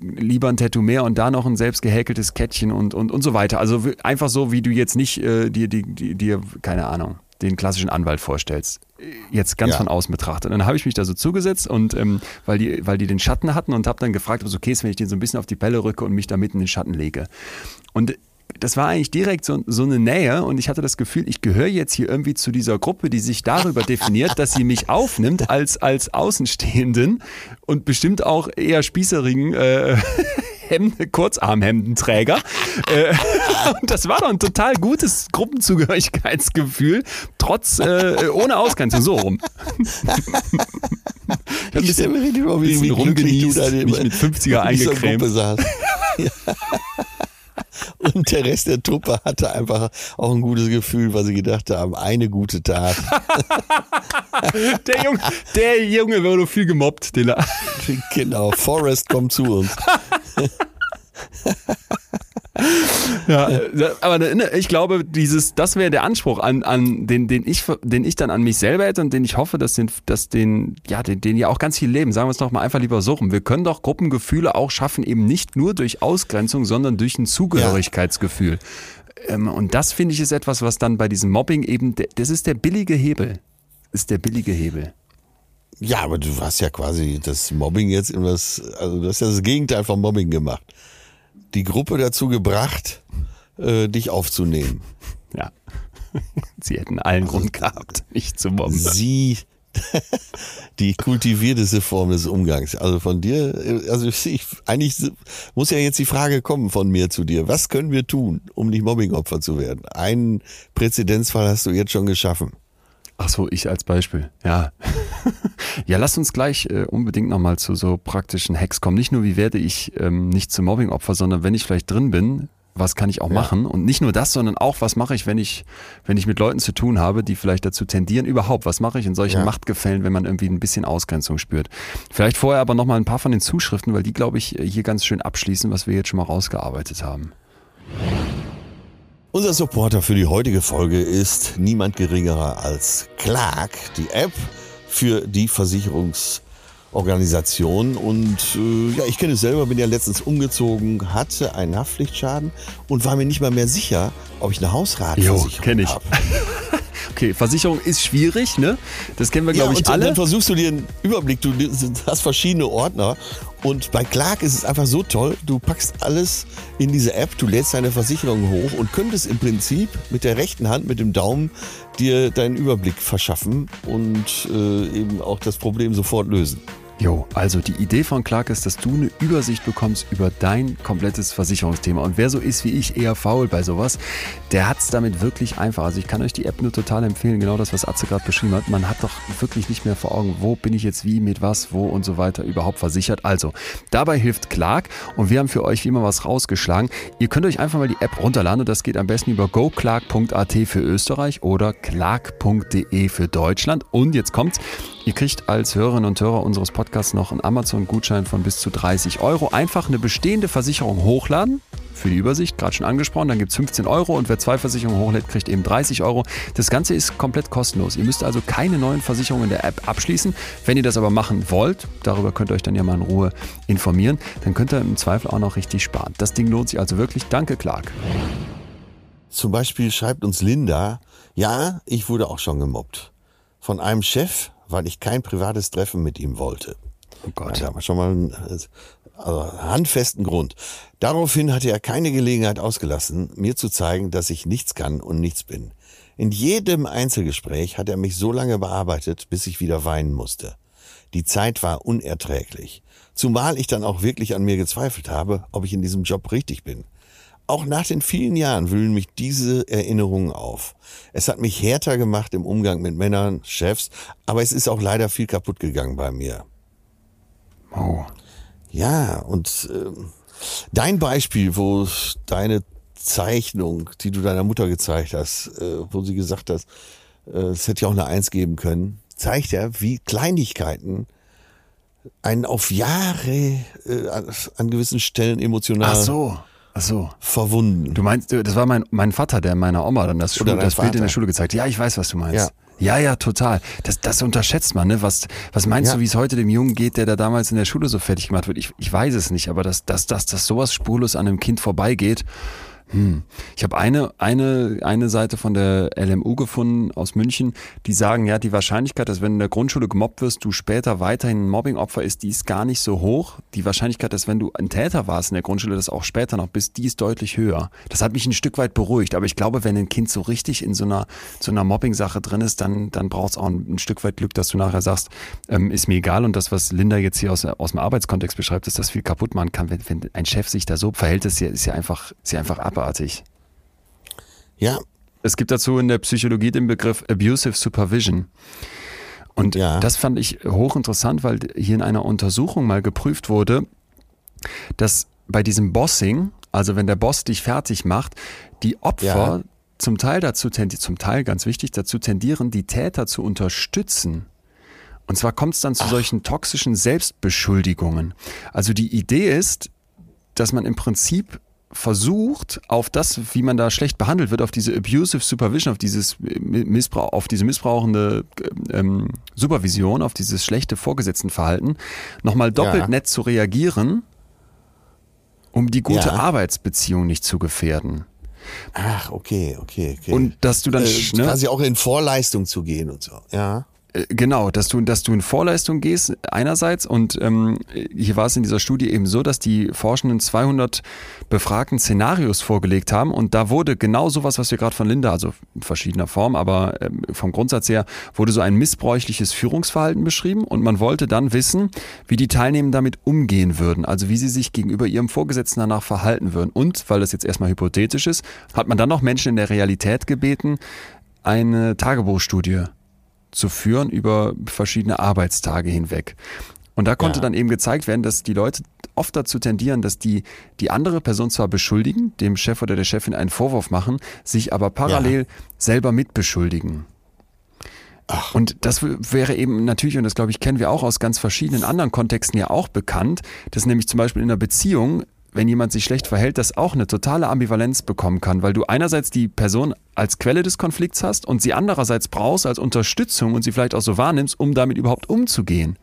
lieber ein Tattoo mehr und da noch ein selbst gehäkeltes Kettchen und, und, und so weiter. Also einfach so, wie du jetzt nicht äh, dir, dir, dir, keine Ahnung, den klassischen Anwalt vorstellst. Jetzt ganz ja. von außen betrachtet. Und dann habe ich mich da so zugesetzt und ähm, weil, die, weil die den Schatten hatten und habe dann gefragt, ob es okay ist, wenn ich den so ein bisschen auf die Pelle rücke und mich da mitten in den Schatten lege. Und das war eigentlich direkt so, so eine Nähe und ich hatte das Gefühl, ich gehöre jetzt hier irgendwie zu dieser Gruppe, die sich darüber definiert, dass sie mich aufnimmt als, als Außenstehenden und bestimmt auch eher spießerigen äh, Hemd, Kurzarmhemdenträger. äh, und das war doch ein total gutes Gruppenzugehörigkeitsgefühl, trotz, äh, ohne Ausgrenzung, so rum. ich ein bisschen, mir richtig vor, wie, wie rumgenießt, du da in- mich mit 50er in dieser eingecremt. Ja. Und der Rest der Truppe hatte einfach auch ein gutes Gefühl, weil sie gedacht haben, eine gute Tat. Der Junge, der Junge wurde viel gemobbt, er- genau, Forrest kommt zu uns. Ja, äh, aber ne, ich glaube, dieses, das wäre der Anspruch an, an den, den ich, den ich dann an mich selber hätte und den ich hoffe, dass den, dass den, ja, den, den ja auch ganz viel leben. Sagen wir es doch mal einfach lieber so rum. Wir können doch Gruppengefühle auch schaffen, eben nicht nur durch Ausgrenzung, sondern durch ein Zugehörigkeitsgefühl. Ähm, und das finde ich ist etwas, was dann bei diesem Mobbing eben, das ist der billige Hebel. Ist der billige Hebel. Ja, aber du hast ja quasi das Mobbing jetzt in was, also du hast ja das Gegenteil von Mobbing gemacht. Die Gruppe dazu gebracht, äh, dich aufzunehmen. Ja. Sie hätten allen Grund gehabt, mich zu mobben. Sie, die kultivierteste Form des Umgangs. Also von dir, also ich, eigentlich muss ja jetzt die Frage kommen von mir zu dir. Was können wir tun, um nicht Mobbingopfer zu werden? Einen Präzedenzfall hast du jetzt schon geschaffen. Ach so, ich als Beispiel. Ja. ja, lass uns gleich äh, unbedingt nochmal zu so praktischen Hacks kommen. Nicht nur, wie werde ich ähm, nicht zum Mobbingopfer, sondern wenn ich vielleicht drin bin, was kann ich auch machen? Und nicht nur das, sondern auch, was mache ich, wenn ich, wenn ich mit Leuten zu tun habe, die vielleicht dazu tendieren, überhaupt, was mache ich in solchen Ja. Machtgefällen, wenn man irgendwie ein bisschen Ausgrenzung spürt. Vielleicht vorher aber nochmal ein paar von den Zuschriften, weil die, glaube ich, hier ganz schön abschließen, was wir jetzt schon mal rausgearbeitet haben. Unser Supporter für die heutige Folge ist niemand geringerer als Clark, die App für die Versicherungsorganisation. Und äh, ja, ich kenne es selber, bin ja letztens umgezogen, hatte einen Haftpflichtschaden und war mir nicht mal mehr sicher, ob ich eine Hausratversicherung ich. habe. Okay, Versicherung ist schwierig, ne? Das kennen wir, glaube ich, und alle. dann versuchst du dir einen Überblick, du hast verschiedene Ordner und bei Clark ist es einfach so toll, du packst alles in diese App, du lädst deine Versicherung hoch und könntest im Prinzip mit der rechten Hand, mit dem Daumen dir deinen Überblick verschaffen und äh, eben auch das Problem sofort lösen. Jo, also die Idee von Clark ist, dass du eine Übersicht bekommst über dein komplettes Versicherungsthema. Und wer so ist wie ich, eher faul bei sowas, der hat es damit wirklich einfach. Also ich kann euch die App nur total empfehlen, genau das, was Atze gerade beschrieben hat. Man hat doch wirklich nicht mehr vor Augen, wo bin ich jetzt wie, mit was, wo und so weiter überhaupt versichert. Also, dabei hilft Clark und wir haben für euch wie immer was rausgeschlagen. Ihr könnt euch einfach mal die App runterladen und das geht am besten über goclark.at für Österreich oder clark.de für Deutschland. Und jetzt kommt's, Ihr kriegt als Hörerinnen und Hörer unseres Podcasts noch einen Amazon-Gutschein von bis zu 30 Euro. Einfach eine bestehende Versicherung hochladen. Für die Übersicht, gerade schon angesprochen, dann gibt es 15 Euro und wer zwei Versicherungen hochlädt, kriegt eben 30 Euro. Das Ganze ist komplett kostenlos. Ihr müsst also keine neuen Versicherungen in der App abschließen. Wenn ihr das aber machen wollt, darüber könnt ihr euch dann ja mal in Ruhe informieren, dann könnt ihr im Zweifel auch noch richtig sparen. Das Ding lohnt sich also wirklich. Danke, Clark. Zum Beispiel schreibt uns Linda, ja, ich wurde auch schon gemobbt. Von einem Chef, weil ich kein privates Treffen mit ihm wollte. Oh Gott. Da haben wir schon mal einen also handfesten Grund. Daraufhin hatte er keine Gelegenheit ausgelassen, mir zu zeigen, dass ich nichts kann und nichts bin. In jedem Einzelgespräch hat er mich so lange bearbeitet, bis ich wieder weinen musste. Die Zeit war unerträglich. Zumal ich dann auch wirklich an mir gezweifelt habe, ob ich in diesem Job richtig bin. Auch nach den vielen Jahren wühlen mich diese Erinnerungen auf. Es hat mich härter gemacht im Umgang mit Männern, Chefs, aber es ist auch leider viel kaputt gegangen bei mir. Oh. Ja, und ähm, dein Beispiel, wo deine Zeichnung, die du deiner Mutter gezeigt hast, äh, wo sie gesagt hat, äh, es hätte ja auch eine Eins geben können, zeigt ja, wie Kleinigkeiten einen auf Jahre äh, an, an gewissen Stellen emotional Ach so. Ach so. verwunden. Du meinst, das war mein, mein Vater, der meiner Oma dann das, Schule, das Bild in der. Schule gezeigt hat. Ja, ich weiß, was du meinst. Ja. Ja, ja, total. Das, das unterschätzt man, ne? Was, was meinst Ja. du, wie es heute dem Jungen geht, der da damals in der Schule so fertig gemacht wird? Ich, ich weiß es nicht, aber dass, dass, dass, dass sowas spurlos an einem Kind vorbeigeht, Hm. Ich habe eine, eine, eine Seite von der LMU gefunden aus München, die sagen, ja, die Wahrscheinlichkeit, dass wenn in der Grundschule gemobbt wirst, du später weiterhin ein Mobbingopfer ist, die ist gar nicht so hoch. Die Wahrscheinlichkeit, dass wenn du ein Täter warst in der Grundschule, das auch später noch bist, die ist deutlich höher. Das hat mich ein Stück weit beruhigt. Aber ich glaube, wenn ein Kind so richtig in so einer, so einer Mobbing-Sache drin ist, dann, dann braucht es auch ein, ein, Stück weit Glück, dass du nachher sagst, ähm, ist mir egal. Und das, was Linda jetzt hier aus, aus dem Arbeitskontext beschreibt, ist, dass viel kaputt machen kann. Wenn, wenn ein Chef sich da so verhält, ist ja, ist ja einfach, ist ja einfach abartig. Ja. Es gibt dazu in der Psychologie den Begriff Abusive Supervision. Und ja. das fand ich hochinteressant, weil hier in einer Untersuchung mal geprüft wurde, dass bei diesem Bossing, also wenn der Boss dich fertig macht, die Opfer ja. zum Teil dazu tendieren, zum Teil ganz wichtig, dazu tendieren, die Täter zu unterstützen. Und zwar kommt es dann zu Ach. solchen toxischen Selbstbeschuldigungen. Also die Idee ist, dass man im Prinzip versucht, auf das, wie man da schlecht behandelt wird, auf diese abusive Supervision, auf dieses Missbrauch, auf diese missbrauchende ähm, Supervision, auf dieses schlechte Vorgesetztenverhalten, nochmal doppelt ja. nett zu reagieren, um die gute ja. Arbeitsbeziehung nicht zu gefährden. Ach, okay, okay, okay. Und dass du dann äh, ne? quasi auch in Vorleistung zu gehen und so, ja. Äh, genau, dass du, dass du in Vorleistung gehst einerseits und ähm, hier war es in dieser Studie eben so, dass die Forschenden 200 befragten Szenarios vorgelegt haben und da wurde genau sowas, was wir gerade von Linda, also in verschiedener Form, aber ähm, vom Grundsatz her, wurde so ein missbräuchliches Führungsverhalten beschrieben und man wollte dann wissen, wie die Teilnehmer damit umgehen würden, also wie sie sich gegenüber ihrem Vorgesetzten danach verhalten würden. Und, weil das jetzt erstmal hypothetisch ist, hat man dann noch Menschen in der Realität gebeten, eine Tagebuchstudie zu führen über verschiedene Arbeitstage hinweg. Und da konnte ja. dann eben gezeigt werden, dass die Leute oft dazu tendieren, dass die die andere Person zwar beschuldigen, dem Chef oder der Chefin einen Vorwurf machen, sich aber parallel ja. selber mitbeschuldigen. Ach. Und das wäre eben natürlich, und das glaube ich kennen wir auch aus ganz verschiedenen anderen Kontexten ja auch bekannt, dass nämlich zum Beispiel in einer Beziehung wenn jemand sich schlecht verhält, das auch eine totale Ambivalenz bekommen kann, weil du einerseits die Person als Quelle des Konflikts hast und sie andererseits brauchst als Unterstützung und sie vielleicht auch so wahrnimmst, um damit überhaupt umzugehen.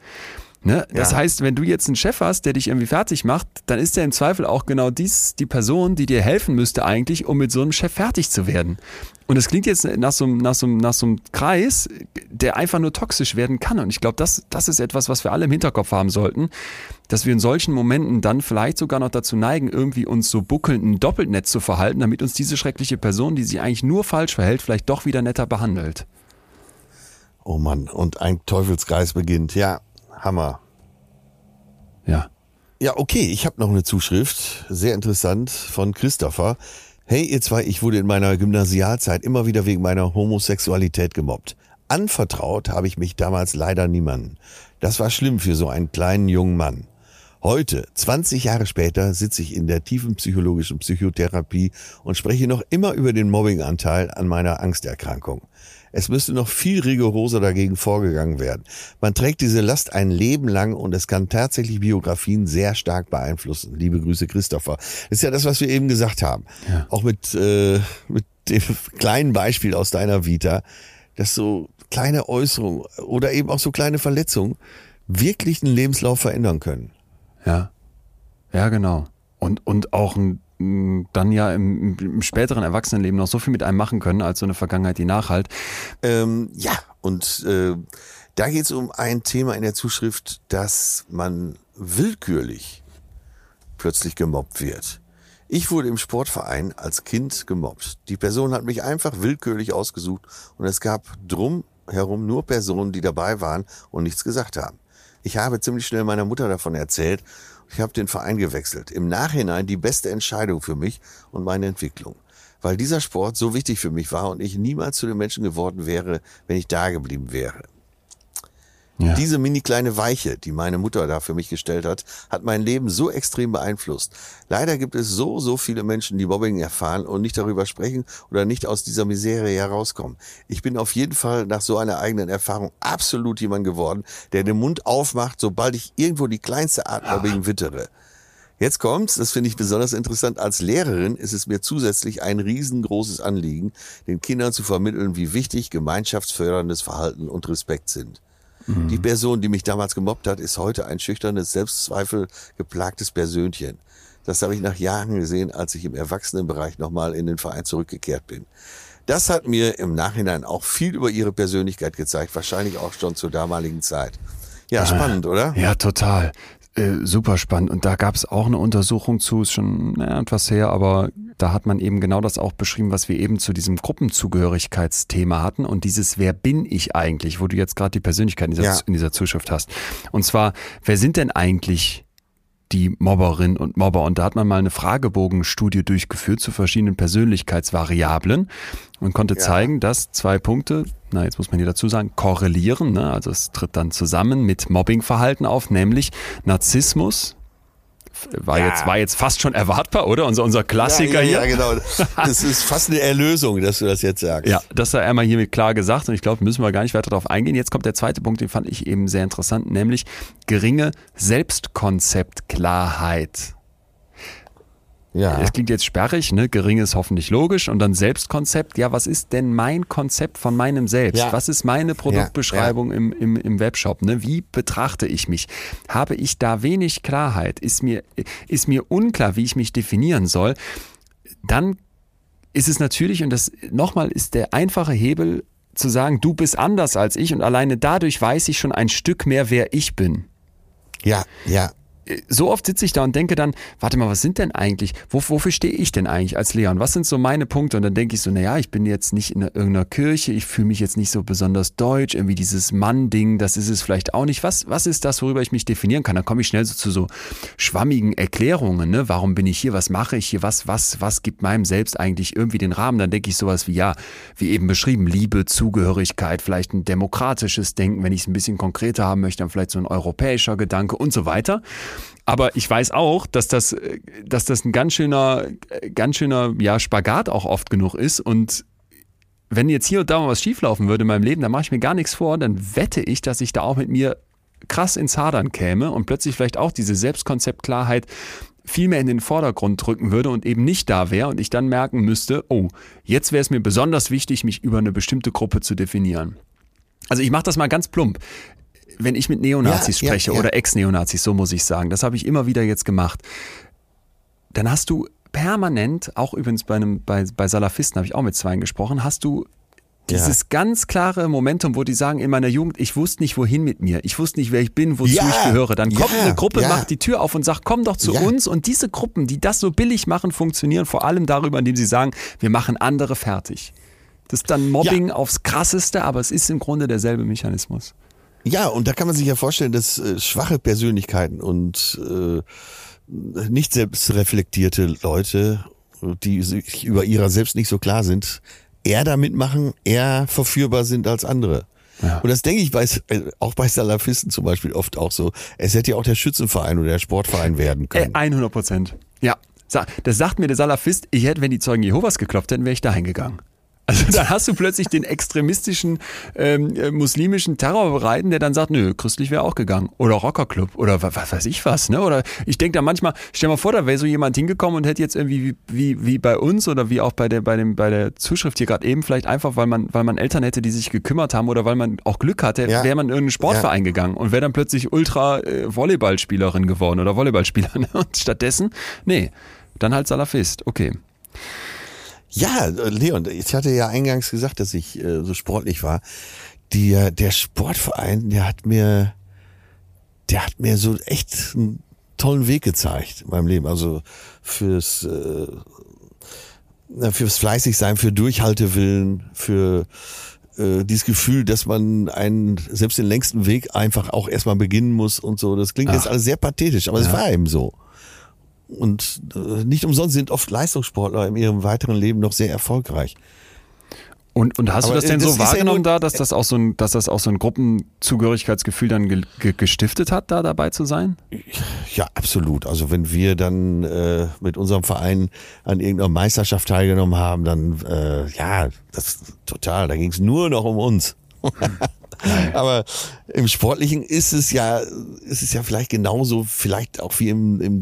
Ne? Das ja. heißt, wenn du jetzt einen Chef hast, der dich irgendwie fertig macht, dann ist der im Zweifel auch genau dies die Person, die dir helfen müsste eigentlich, um mit so einem Chef fertig zu werden. Und es klingt jetzt nach so, nach, so, nach so einem Kreis, der einfach nur toxisch werden kann. Und ich glaube, das, das ist etwas, was wir alle im Hinterkopf haben sollten, dass wir in solchen Momenten dann vielleicht sogar noch dazu neigen, irgendwie uns so buckelnd ein Doppeltnetz zu verhalten, damit uns diese schreckliche Person, die sich eigentlich nur falsch verhält, vielleicht doch wieder netter behandelt. Oh Mann, und ein Teufelskreis beginnt. Ja, Hammer. Ja. Ja, okay, ich habe noch eine Zuschrift, sehr interessant, von Christopher. Hey, ihr zwei, ich wurde in meiner Gymnasialzeit immer wieder wegen meiner Homosexualität gemobbt. Anvertraut habe ich mich damals leider niemanden. Das war schlimm für so einen kleinen jungen Mann. Heute, 20 Jahre später, sitze ich in der tiefen psychologischen Psychotherapie und spreche noch immer über den Mobbinganteil an meiner Angsterkrankung. Es müsste noch viel rigoroser dagegen vorgegangen werden. Man trägt diese Last ein Leben lang und es kann tatsächlich Biografien sehr stark beeinflussen. Liebe Grüße, Christopher. Das ist ja das, was wir eben gesagt haben. Ja. Auch mit, äh, mit dem kleinen Beispiel aus deiner Vita, dass so kleine Äußerungen oder eben auch so kleine Verletzungen wirklich einen Lebenslauf verändern können. Ja. Ja, genau. Und, und auch ein dann ja im, im, späteren Erwachsenenleben noch so viel mit einem machen können, als so eine Vergangenheit, die nachhalt. Ähm, ja, und äh, da geht es um ein Thema in der Zuschrift, dass man willkürlich plötzlich gemobbt wird. Ich wurde im Sportverein als Kind gemobbt. Die Person hat mich einfach willkürlich ausgesucht und es gab drum herum nur Personen, die dabei waren und nichts gesagt haben. Ich habe ziemlich schnell meiner Mutter davon erzählt ich habe den Verein gewechselt. Im Nachhinein die beste Entscheidung für mich und meine Entwicklung. Weil dieser Sport so wichtig für mich war und ich niemals zu dem Menschen geworden wäre, wenn ich da geblieben wäre. Ja. Diese mini kleine Weiche, die meine Mutter da für mich gestellt hat, hat mein Leben so extrem beeinflusst. Leider gibt es so, so viele Menschen, die Mobbing erfahren und nicht darüber sprechen oder nicht aus dieser Misere herauskommen. Ich bin auf jeden Fall nach so einer eigenen Erfahrung absolut jemand geworden, der den Mund aufmacht, sobald ich irgendwo die kleinste Art Mobbing wittere. Jetzt kommt's, das finde ich besonders interessant. Als Lehrerin ist es mir zusätzlich ein riesengroßes Anliegen, den Kindern zu vermitteln, wie wichtig gemeinschaftsförderndes Verhalten und Respekt sind. Mhm. Die Person, die mich damals gemobbt hat, ist heute ein schüchternes, Selbstzweifel geplagtes Persönchen. Das habe ich nach Jahren gesehen, als ich im Erwachsenenbereich nochmal in den Verein zurückgekehrt bin. Das hat mir im Nachhinein auch viel über ihre Persönlichkeit gezeigt, wahrscheinlich auch schon zur damaligen Zeit. Ja, spannend, oder? Ja, total. Äh, super spannend. Und da gab es auch eine Untersuchung zu, ist schon naja, etwas her, aber da hat man eben genau das auch beschrieben, was wir eben zu diesem Gruppenzugehörigkeitsthema hatten und dieses Wer bin ich eigentlich, wo du jetzt gerade die Persönlichkeit in dieser, Ja. in dieser Zuschrift hast. Und zwar, wer sind denn eigentlich die Mobberinnen und Mobber? Und da hat man mal eine Fragebogenstudie durchgeführt zu verschiedenen Persönlichkeitsvariablen und konnte Ja. zeigen, dass zwei Punkte, na jetzt muss man hier dazu sagen, korrelieren, ne? also es tritt dann zusammen mit Mobbingverhalten auf, nämlich Narzissmus, war, Ja. jetzt, war jetzt fast schon erwartbar, oder? Unser, unser Klassiker ja, ja, hier. Ja, genau. Das ist fast eine Erlösung, dass du das jetzt sagst. Ja, das sei einmal hiermit klar gesagt und ich glaube, müssen wir gar nicht weiter darauf eingehen. Jetzt kommt der zweite Punkt, den fand ich eben sehr interessant, nämlich geringe Selbstkonzeptklarheit. Ja. Das klingt jetzt sperrig, ne? Gering ist hoffentlich logisch und dann Selbstkonzept. Ja, was ist denn mein Konzept von meinem Selbst? Ja. Was ist meine Produktbeschreibung Im, im, im Webshop? Ne? Wie betrachte ich mich? Habe ich da wenig Klarheit? Ist mir, ist mir unklar, wie ich mich definieren soll? Dann ist es natürlich, und das nochmal ist der einfache Hebel zu sagen, du bist anders als ich und alleine dadurch weiß ich schon ein Stück mehr, wer ich bin ja, ja. So oft sitze ich da und denke dann, warte mal, was sind denn eigentlich, wo, wofür stehe ich denn eigentlich als Leon? Was sind so meine Punkte? Und dann denke ich so, naja, ich bin jetzt nicht in irgendeiner Kirche, ich fühle mich jetzt nicht so besonders deutsch, irgendwie dieses Mann-Ding, das ist es vielleicht auch nicht. Was, was ist das, worüber ich mich definieren kann? Dann komme ich schnell so zu so schwammigen Erklärungen, ne? Warum bin ich hier? Was mache ich hier? Was, was, was gibt meinem Selbst eigentlich irgendwie den Rahmen? Dann denke ich sowas wie, ja, wie eben beschrieben, Liebe, Zugehörigkeit, vielleicht ein demokratisches Denken, wenn ich es ein bisschen konkreter haben möchte, dann vielleicht so ein europäischer Gedanke und so weiter. Aber ich weiß auch, dass das, äh, dass das ein ganz schöner, ganz schöner ja, Spagat auch oft genug ist. Und wenn jetzt hier und da mal was schieflaufen würde in meinem Leben, dann mache ich mir gar nichts vor, dann wette ich, dass ich da auch mit mir krass ins Hadern käme und plötzlich vielleicht auch diese Selbstkonzeptklarheit viel mehr in den Vordergrund drücken würde und eben nicht da wäre und ich dann merken müsste, oh, jetzt wäre es mir besonders wichtig, mich über eine bestimmte Gruppe zu definieren. Also ich mache das mal ganz plump. Wenn ich mit Neonazis Ja, ja, spreche ja. oder Ex-Neonazis, so muss ich sagen, das habe ich immer wieder jetzt gemacht, dann hast du permanent, auch übrigens bei, einem, bei, bei Salafisten habe ich auch mit zweien gesprochen, hast du dieses ganz klare Momentum, wo die sagen, in meiner Jugend, ich wusste nicht, wohin mit mir. Ich wusste nicht, wer ich bin, wozu Ja, ich gehöre. Dann kommt ja, eine Gruppe, ja. macht die Tür auf und sagt, komm doch zu Ja. uns. Und diese Gruppen, die das so billig machen, funktionieren vor allem darüber, indem sie sagen, wir machen andere fertig. Das ist dann Mobbing aufs krasseste, aber es ist im Grunde derselbe Mechanismus. Ja, und da kann man sich ja vorstellen, dass äh, schwache Persönlichkeiten und äh, nicht selbstreflektierte Leute, die sich über ihrer selbst nicht so klar sind, eher damit machen, eher verführbar sind als andere. Ja. Und das denke ich bei, äh, auch bei Salafisten zum Beispiel oft auch so. Es hätte ja auch der Schützenverein oder der Sportverein werden Äh, können. 100 Prozent. Ja. Das sagt mir der Salafist, ich hätte, wenn die Zeugen Jehovas geklopft hätten, wäre ich da hingegangen. Also dann hast du plötzlich den extremistischen ähm, äh, muslimischen Terrorbereiten, der dann sagt, nö, christlich wäre auch gegangen. Oder Rockerclub oder was, was weiß ich was. Ne? Oder ich denke da manchmal, stell mal vor, da wäre so jemand hingekommen und hätte jetzt irgendwie wie, wie, wie bei uns oder wie auch bei der, bei dem, bei der Zuschrift hier gerade eben, vielleicht einfach, weil man, weil man Eltern hätte, die sich gekümmert haben oder weil man auch Glück hatte, Ja. wäre man in irgendeinen Sportverein gegangen und wäre dann plötzlich Ultra äh, Volleyballspielerin geworden oder Volleyballspieler. Ne? Und stattdessen, nee, dann halt Salafist. Okay. Ja, Leon, ich hatte ja eingangs gesagt, dass ich äh, so sportlich war. Die, der Sportverein, der hat mir, der hat mir so echt einen tollen Weg gezeigt in meinem Leben. Also fürs, äh, fürs Fleißigsein, für Durchhaltewillen, für äh, dieses Gefühl, dass man einen, selbst den längsten Weg einfach auch erstmal beginnen muss und so. Das klingt Ach. jetzt alles sehr pathetisch, aber es war eben so. Und äh, nicht umsonst sind oft Leistungssportler in ihrem weiteren Leben noch sehr erfolgreich. Und, und hast Aber, du das äh, denn das so ja wahrgenommen nur- da, dass das auch so ein, dass das auch so ein Gruppenzugehörigkeitsgefühl dann ge ge gestiftet hat, da dabei zu sein? Ja, absolut. Also wenn wir dann äh, mit unserem Verein an irgendeiner Meisterschaft teilgenommen haben, dann äh, ja, das total. Da ging es nur noch um uns. Aber im Sportlichen ist es ja, ist es ja vielleicht genauso, vielleicht auch wie im, im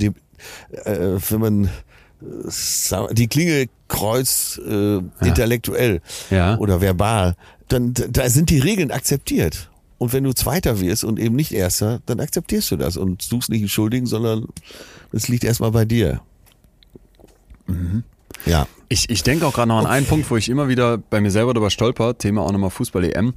äh, wenn man äh, die Klinge kreuzt äh, intellektuell Ja. oder verbal, dann da sind die Regeln akzeptiert. Und wenn du Zweiter wirst und eben nicht Erster, dann akzeptierst du das und suchst nicht einen Schuldigen, sondern es liegt erstmal bei dir. Ja. Ich, ich denke auch gerade noch an einen Punkt, wo ich immer wieder bei mir selber darüber stolper, Thema auch nochmal Fußball-EM,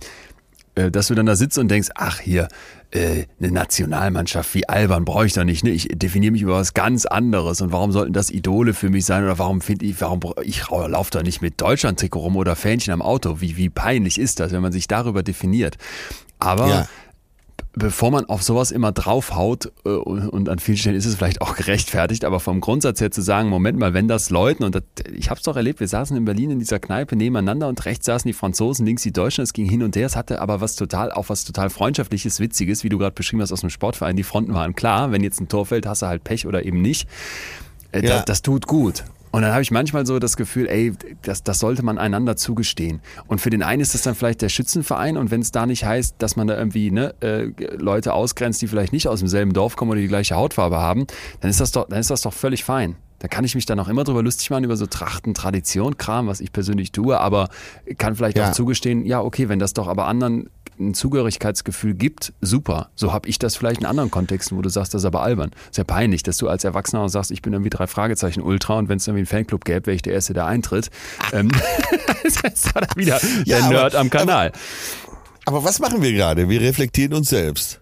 äh, dass du dann da sitzt und denkst, ach hier, äh, eine Nationalmannschaft, wie albern brauche ich doch nicht, ne? Ich definiere mich über was ganz anderes und warum sollten das Idole für mich sein oder warum finde ich, warum ich laufe da nicht mit Deutschland-Trikot rum oder Fähnchen am Auto? Wie, wie peinlich ist das, wenn man sich darüber definiert? Aber Ja. Bevor man auf sowas immer draufhaut, äh, und an vielen Stellen ist es vielleicht auch gerechtfertigt, aber vom Grundsatz her zu sagen, Moment mal, wenn das Leuten, und das, ich habe es doch erlebt, wir saßen in Berlin in dieser Kneipe nebeneinander und rechts saßen die Franzosen, links die Deutschen, es ging hin und her, es hatte aber was total, auch was total freundschaftliches, witziges, wie du gerade beschrieben hast aus dem Sportverein, die Fronten waren klar, wenn jetzt ein Tor fällt, hast du halt Pech oder eben nicht. Äh, Ja. das, das tut gut. Und dann habe ich manchmal so das Gefühl, ey, das, das sollte man einander zugestehen. Und für den einen ist das dann vielleicht der Schützenverein und wenn es da nicht heißt, dass man da irgendwie ne, äh, Leute ausgrenzt, die vielleicht nicht aus demselben Dorf kommen oder die gleiche Hautfarbe haben, dann ist das doch, dann ist das doch völlig fein. Da kann ich mich dann auch immer drüber lustig machen über so Trachten, Tradition, Kram, was ich persönlich tue, aber kann vielleicht Ja. auch zugestehen, ja, okay, wenn das doch aber anderen ein Zugehörigkeitsgefühl gibt, super. So habe ich das vielleicht in anderen Kontexten, wo du sagst, das ist aber albern. Ist ja peinlich, dass du als Erwachsener sagst, ich bin irgendwie drei Fragezeichen Ultra und wenn es irgendwie einen Fanclub gäbe, wäre ich der Erste, der eintritt. Ähm, das ist dann wieder Ja, der aber- Nerd am Kanal. Aber was machen wir gerade? Wir reflektieren uns selbst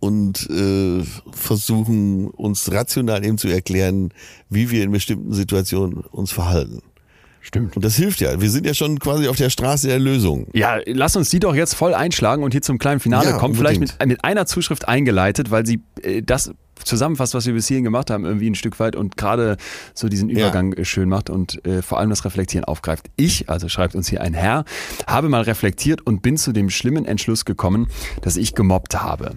und äh, versuchen uns rational eben zu erklären, wie wir in bestimmten Situationen uns verhalten. Stimmt. Und das hilft ja. Wir sind ja schon quasi auf der Straße der Lösung. Ja, lass uns die doch jetzt voll einschlagen und hier zum kleinen Finale Ja, kommen. Vielleicht mit, mit einer Zuschrift eingeleitet, weil sie äh, das zusammenfasst, was wir bis hierhin gemacht haben, irgendwie ein Stück weit und gerade so diesen Übergang äh, schön macht und äh, vor allem das Reflektieren aufgreift. Ich, also schreibt uns hier ein Herr, habe mal reflektiert und bin zu dem schlimmen Entschluss gekommen, dass ich gemobbt habe.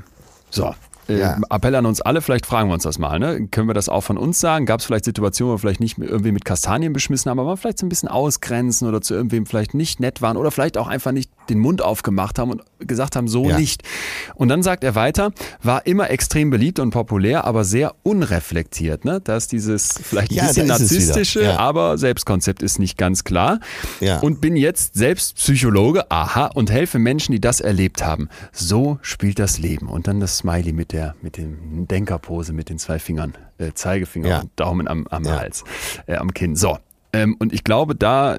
So. Äh, Ja. Appell an uns alle, vielleicht fragen wir uns das mal. Ne? Können wir das auch von uns sagen? Gab es vielleicht Situationen, wo wir vielleicht nicht irgendwie mit Kastanien beschmissen haben, aber vielleicht so ein bisschen ausgrenzen oder zu irgendwem vielleicht nicht nett waren oder vielleicht auch einfach nicht den Mund aufgemacht haben und gesagt haben, so Ja. nicht. Und dann sagt er weiter, war immer extrem beliebt und populär, aber sehr unreflektiert. Ne? Da ist dieses vielleicht ein Ja, bisschen narzisstische, Ja. aber Selbstkonzept ist nicht ganz klar. Und bin jetzt selbst Psychologe, aha, und helfe Menschen, die das erlebt haben. So spielt das Leben. Und dann das Smiley mit der, mit dem Denkerpose, mit den zwei Fingern, äh, Zeigefinger Ja. und Daumen am, am Ja. Hals, äh, am Kinn. So. Ähm, und ich glaube, da,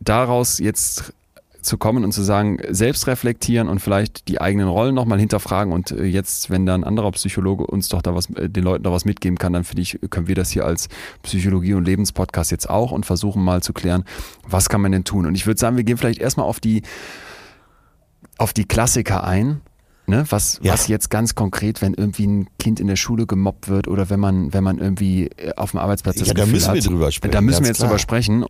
daraus jetzt zu kommen und zu sagen, selbst reflektieren und vielleicht die eigenen Rollen nochmal hinterfragen und äh, jetzt, wenn da ein anderer Psychologe uns doch da was, äh, den Leuten da was mitgeben kann, dann finde ich, können wir das hier als Psychologie- und Lebenspodcast jetzt auch und versuchen mal zu klären, was kann man denn tun? Und ich würde sagen, wir gehen vielleicht erstmal auf die, auf die Klassiker ein. Ne, was, Ja. was jetzt ganz konkret, wenn irgendwie ein Kind in der Schule gemobbt wird oder wenn man, wenn man irgendwie äh, auf dem Arbeitsplatz das Ja, da Gefühl müssen wir hat, drüber sprechen, Da müssen wir jetzt klar. drüber sprechen.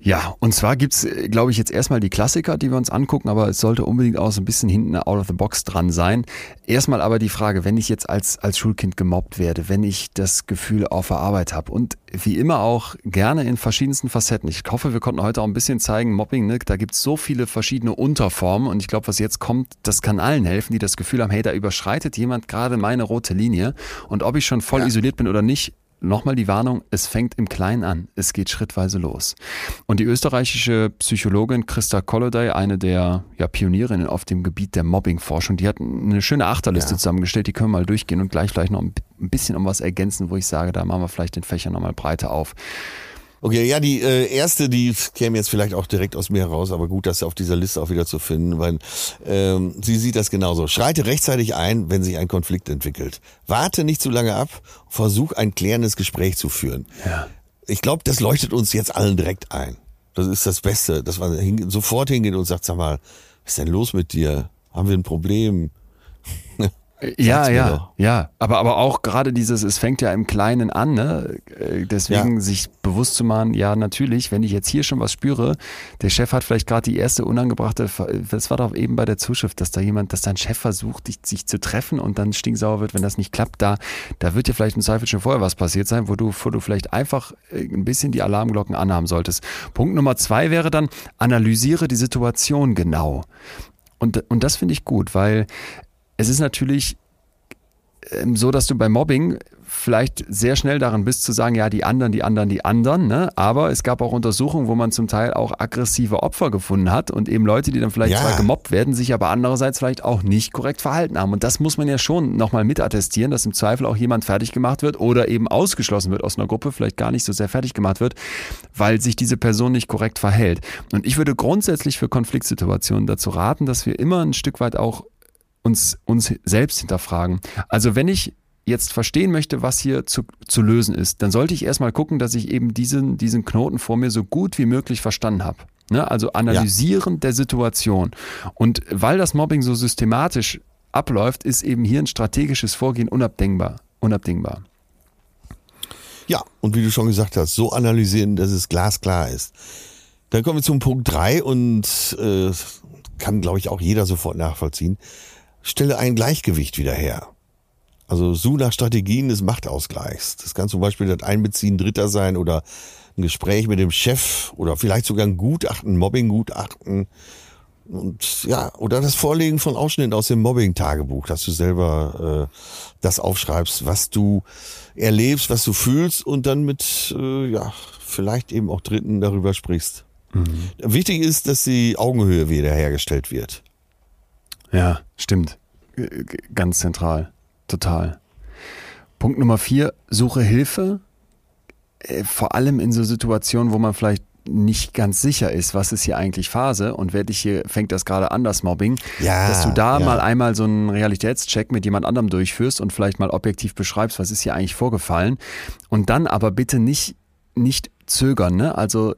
Ja, und zwar gibt's, äh, glaube ich, jetzt erstmal die Klassiker, die wir uns angucken, aber es sollte unbedingt auch so ein bisschen hinten out of the box dran sein. Erstmal aber die Frage, wenn ich jetzt als, als Schulkind gemobbt werde, wenn ich das Gefühl auf der Arbeit habe und wie immer auch gerne in verschiedensten Facetten. Ich hoffe, wir konnten heute auch ein bisschen zeigen, Mobbing, ne, da gibt's so viele verschiedene Unterformen und ich glaube, was jetzt kommt, das kann allen helfen, die das Gefühl haben, hey, da überschreitet jemand gerade meine rote Linie und ob ich schon voll isoliert bin oder nicht, Nochmal die Warnung, es fängt im Kleinen an, es geht schrittweise los. Und die österreichische Psychologin Christa Kolodey, eine der ja, Pionierinnen auf dem Gebiet der Mobbingforschung, die hat eine schöne Achterliste Ja. zusammengestellt, die können wir mal durchgehen und gleich vielleicht noch ein ein bisschen um was ergänzen, wo ich sage, da machen wir vielleicht den Fächer nochmal breiter auf. Okay, ja, die äh, erste, die käme jetzt vielleicht auch direkt aus mir heraus, aber gut, dass sie auf dieser Liste auch wieder zu finden, weil ähm, sie sieht das genauso. Schreite rechtzeitig ein, wenn sich ein Konflikt entwickelt. Warte nicht zu lange ab, versuch ein klärendes Gespräch zu führen. Ja. Ich glaube, das leuchtet uns jetzt allen direkt ein. Das ist das Beste, dass man hin, sofort hingeht und sagt, sag mal, was ist denn los mit dir? Haben wir ein Problem? Ja, ja, ja. Aber, aber auch gerade dieses, es fängt ja im Kleinen an, ne? Äh, Deswegen Ja. sich bewusst zu machen, ja, natürlich, wenn ich jetzt hier schon was spüre, der Chef hat vielleicht gerade die erste unangebrachte, das war doch eben bei der Zuschrift, dass da jemand, dass dein Chef versucht, dich, sich zu treffen und dann stinksauer wird, wenn das nicht klappt, da, da wird dir vielleicht im Zweifel schon vorher was passiert sein, wo du, wo du vielleicht einfach äh, ein bisschen die Alarmglocken anhaben solltest. Punkt Nummer zwei wäre dann, analysiere die Situation genau. Und, und das finde ich gut, weil es ist natürlich ähm, so, dass du bei Mobbing vielleicht sehr schnell daran bist zu sagen, ja, die anderen, die anderen, die anderen. Ne? Aber es gab auch Untersuchungen, wo man zum Teil auch aggressive Opfer gefunden hat und eben Leute, die dann vielleicht Ja. zwar gemobbt werden, sich aber andererseits vielleicht auch nicht korrekt verhalten haben. Und das muss man ja schon nochmal mitattestieren, dass im Zweifel auch jemand fertig gemacht wird oder eben ausgeschlossen wird aus einer Gruppe, vielleicht gar nicht so sehr fertig gemacht wird, weil sich diese Person nicht korrekt verhält. Und ich würde grundsätzlich für Konfliktsituationen dazu raten, dass wir immer ein Stück weit auch uns, uns selbst hinterfragen. Also wenn ich jetzt verstehen möchte, was hier zu, zu lösen ist, dann sollte ich erstmal gucken, dass ich eben diesen, diesen Knoten vor mir so gut wie möglich verstanden habe. Ne? Also analysieren der Situation. Und weil das Mobbing so systematisch abläuft, ist eben hier ein strategisches Vorgehen unabdingbar. unabdingbar. Ja, und wie du schon gesagt hast, so analysieren, dass es glasklar ist. Dann kommen wir zum Punkt drei und äh, kann, glaube ich, auch jeder sofort nachvollziehen. Stelle ein Gleichgewicht wieder her. Also such nach Strategien des Machtausgleichs. Das kann zum Beispiel das Einbeziehen Dritter sein oder ein Gespräch mit dem Chef oder vielleicht sogar ein Gutachten, Mobbing-Gutachten. Und ja, oder das Vorlegen von Ausschnitten aus dem Mobbing-Tagebuch, dass du selber äh, das aufschreibst, was du erlebst, was du fühlst und dann mit, äh, ja, vielleicht eben auch Dritten darüber sprichst. Wichtig ist, dass die Augenhöhe wiederhergestellt wird. Ja, stimmt. Ganz zentral. Total. Punkt Nummer vier, suche Hilfe. Äh, Vor allem in so Situationen, wo man vielleicht nicht ganz sicher ist, was ist hier eigentlich Phase und werde ich hier, fängt das gerade an, das Mobbing, Ja, dass du da ja. mal einmal so einen Realitätscheck mit jemand anderem durchführst und vielleicht mal objektiv beschreibst, was ist hier eigentlich vorgefallen. Und dann aber bitte nicht, nicht zögern, ne? Also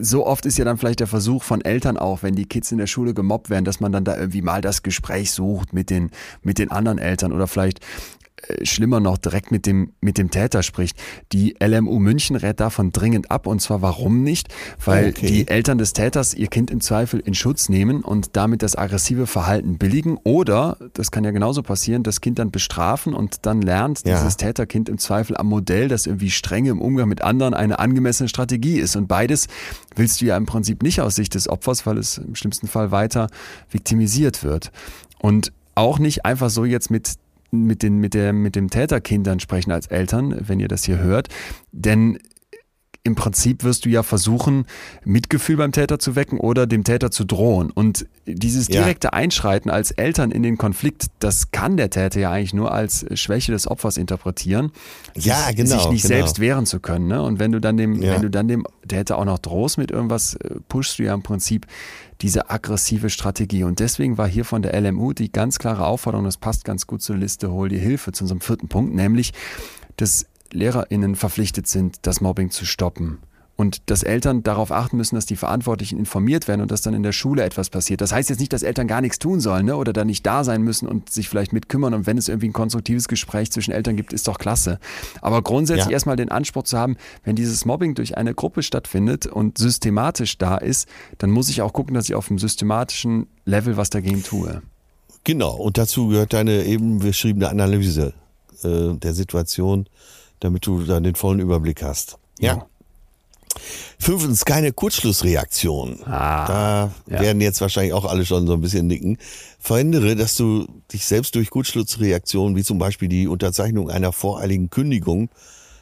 so oft ist ja dann vielleicht der Versuch von Eltern auch, wenn die Kids in der Schule gemobbt werden, dass man dann da irgendwie mal das Gespräch sucht mit den, mit den anderen Eltern oder vielleicht schlimmer noch direkt mit dem, mit dem Täter spricht. Die LMU München rät davon dringend ab und zwar warum nicht? Weil Okay. die Eltern des Täters ihr Kind im Zweifel in Schutz nehmen und damit das aggressive Verhalten billigen oder, das kann ja genauso passieren, das Kind dann bestrafen und dann lernt Ja. dieses Täterkind im Zweifel am Modell, dass irgendwie Strenge im Umgang mit anderen eine angemessene Strategie ist. Und beides willst du ja im Prinzip nicht aus Sicht des Opfers, weil es im schlimmsten Fall weiter viktimisiert wird. Und auch nicht einfach so jetzt mit mit den mit der mit dem Täterkindern sprechen als Eltern, wenn ihr das hier hört, denn im Prinzip wirst du ja versuchen, Mitgefühl beim Täter zu wecken oder dem Täter zu drohen. Und dieses Ja. direkte Einschreiten als Eltern in den Konflikt, das kann der Täter ja eigentlich nur als Schwäche des Opfers interpretieren, Ja, sich, genau, sich nicht genau. selbst wehren zu können. Ne? Und wenn du dann dem, Ja. wenn du dann dem Täter auch noch drohst mit irgendwas, äh, pushst du ja im Prinzip diese aggressive Strategie. Und deswegen war hier von der LMU die ganz klare Aufforderung, das passt ganz gut zur Liste, hol dir Hilfe zu unserem vierten Punkt, nämlich, dass LehrerInnen verpflichtet sind, das Mobbing zu stoppen. Und dass Eltern darauf achten müssen, dass die Verantwortlichen informiert werden und dass dann in der Schule etwas passiert. Das heißt jetzt nicht, dass Eltern gar nichts tun sollen ne? oder da nicht da sein müssen und sich vielleicht mitkümmern. Und wenn es irgendwie ein konstruktives Gespräch zwischen Eltern gibt, ist doch klasse. Aber grundsätzlich Ja. erstmal den Anspruch zu haben, wenn dieses Mobbing durch eine Gruppe stattfindet und systematisch da ist, dann muss ich auch gucken, dass ich auf dem systematischen Level was dagegen tue. Genau, und dazu gehört deine eben beschriebene Analyse äh, der Situation, damit du dann den vollen Überblick hast. Ja. Fünftens, keine Kurzschlussreaktion. Ah, da ja. werden jetzt wahrscheinlich auch alle schon so ein bisschen nicken. Verhindere, dass du dich selbst durch Kurzschlussreaktionen, wie zum Beispiel die Unterzeichnung einer voreiligen Kündigung,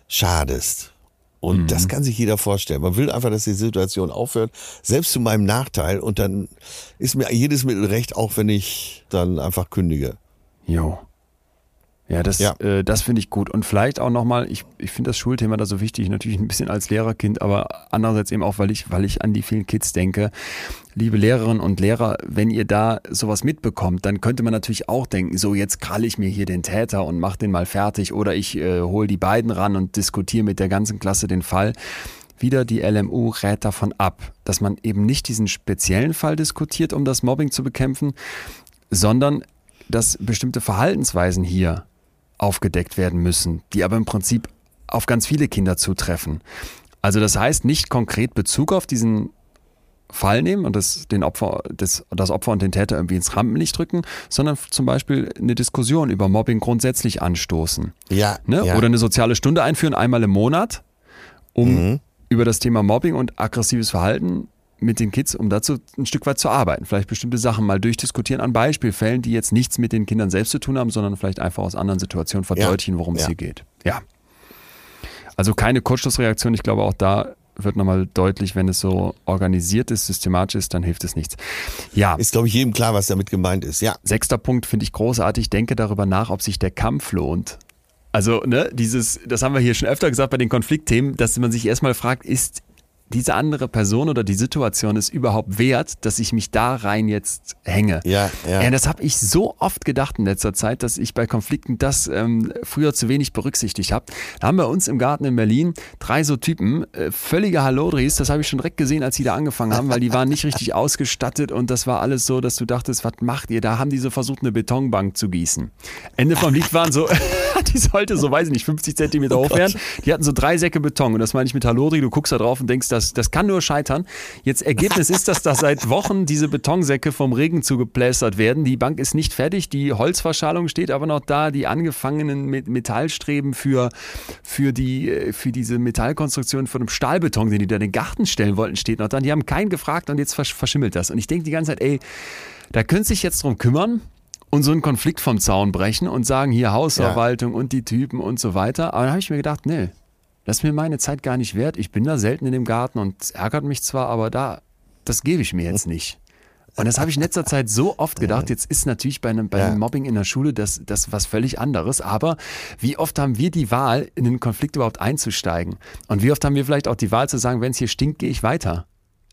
schadest. Und Mhm. das kann sich jeder vorstellen. Man will einfach, dass die Situation aufhört, selbst zu meinem Nachteil. Und dann ist mir jedes Mittel recht, auch wenn ich dann einfach kündige. Jo. Ja, das, Ja. Äh, das finde ich gut. Und vielleicht auch nochmal, ich, ich finde das Schulthema da so wichtig, natürlich ein bisschen als Lehrerkind, aber andererseits eben auch, weil ich, weil ich an die vielen Kids denke. Liebe Lehrerinnen und Lehrer, wenn ihr da sowas mitbekommt, dann könnte man natürlich auch denken, so jetzt kralle ich mir hier den Täter und mach den mal fertig oder ich äh, hole die beiden ran und diskutiere mit der ganzen Klasse den Fall. Wieder die LMU rät davon ab, dass man eben nicht diesen speziellen Fall diskutiert, um das Mobbing zu bekämpfen, sondern dass bestimmte Verhaltensweisen hier aufgedeckt werden müssen, die aber im Prinzip auf ganz viele Kinder zutreffen. Also das heißt, nicht konkret Bezug auf diesen Fall nehmen und das, den Opfer, das, das Opfer und den Täter irgendwie ins Rampenlicht drücken, sondern zum Beispiel eine Diskussion über Mobbing grundsätzlich anstoßen. Ja, Ne? ja. Oder eine soziale Stunde einführen, einmal im Monat, um Mhm. über das Thema Mobbing und aggressives Verhalten mit den Kids, um dazu ein Stück weit zu arbeiten. Vielleicht bestimmte Sachen mal durchdiskutieren an Beispielfällen, die jetzt nichts mit den Kindern selbst zu tun haben, sondern vielleicht einfach aus anderen Situationen verdeutlichen, worum es Ja. hier geht. Ja. Also keine Kurzschlussreaktion. Ich glaube, auch da wird nochmal deutlich, wenn es so organisiert ist, systematisch ist, dann hilft es nichts. Ja. Ist, glaube ich, jedem klar, was damit gemeint ist. Ja. Sechster Punkt finde ich großartig. Denke darüber nach, ob sich der Kampf lohnt. Also, ne, dieses, das haben wir hier schon öfter gesagt bei den Konfliktthemen, dass man sich erstmal fragt, ist diese andere Person oder die Situation es überhaupt wert, dass ich mich da rein jetzt hänge? Ja, ja. Ja, das habe ich so oft gedacht in letzter Zeit, dass ich bei Konflikten das ähm, früher zu wenig berücksichtigt habe. Da haben wir uns im Garten in Berlin drei so Typen, äh, völlige Hallodris, das habe ich schon direkt gesehen, als sie da angefangen haben, weil die waren nicht richtig ausgestattet und das war alles so, dass du dachtest, was macht ihr? Da haben die so versucht, eine Betonbank zu gießen. Ende vom Lied waren so, die sollte so, weiß ich nicht, 50 Zentimeter hoch werden. Die hatten so drei Säcke Beton und das meine ich mit Hallodri, du guckst da drauf und denkst, das, das kann nur scheitern. Jetzt Ergebnis ist, dass da seit Wochen diese Betonsäcke vom Regen zugeplästert werden. Die Bank ist nicht fertig, die Holzverschalung steht aber noch da, die angefangenen Met- Metallstreben für, für, die, äh, für diese Metallkonstruktion von dem Stahlbeton, den die da in den Garten stellen wollten, steht noch da. Die haben keinen gefragt und jetzt versch verschimmelt das. Und ich denke die ganze Zeit, ey, da könnt sich jetzt drum kümmern und so einen Konflikt vom Zaun brechen und sagen, hier Hausverwaltung und die Typen und so weiter. Aber dann habe ich mir gedacht, nee, das ist mir meine Zeit gar nicht wert. Ich bin da selten in dem Garten und es ärgert mich zwar, aber da, das gebe ich mir jetzt nicht. Und das habe ich in letzter Zeit so oft gedacht. Jetzt ist natürlich bei einem, bei Ja. einem Mobbing in der Schule das, das was völlig anderes. Aber wie oft haben wir die Wahl, in den Konflikt überhaupt einzusteigen? Und wie oft haben wir vielleicht auch die Wahl zu sagen, wenn es hier stinkt, gehe ich weiter?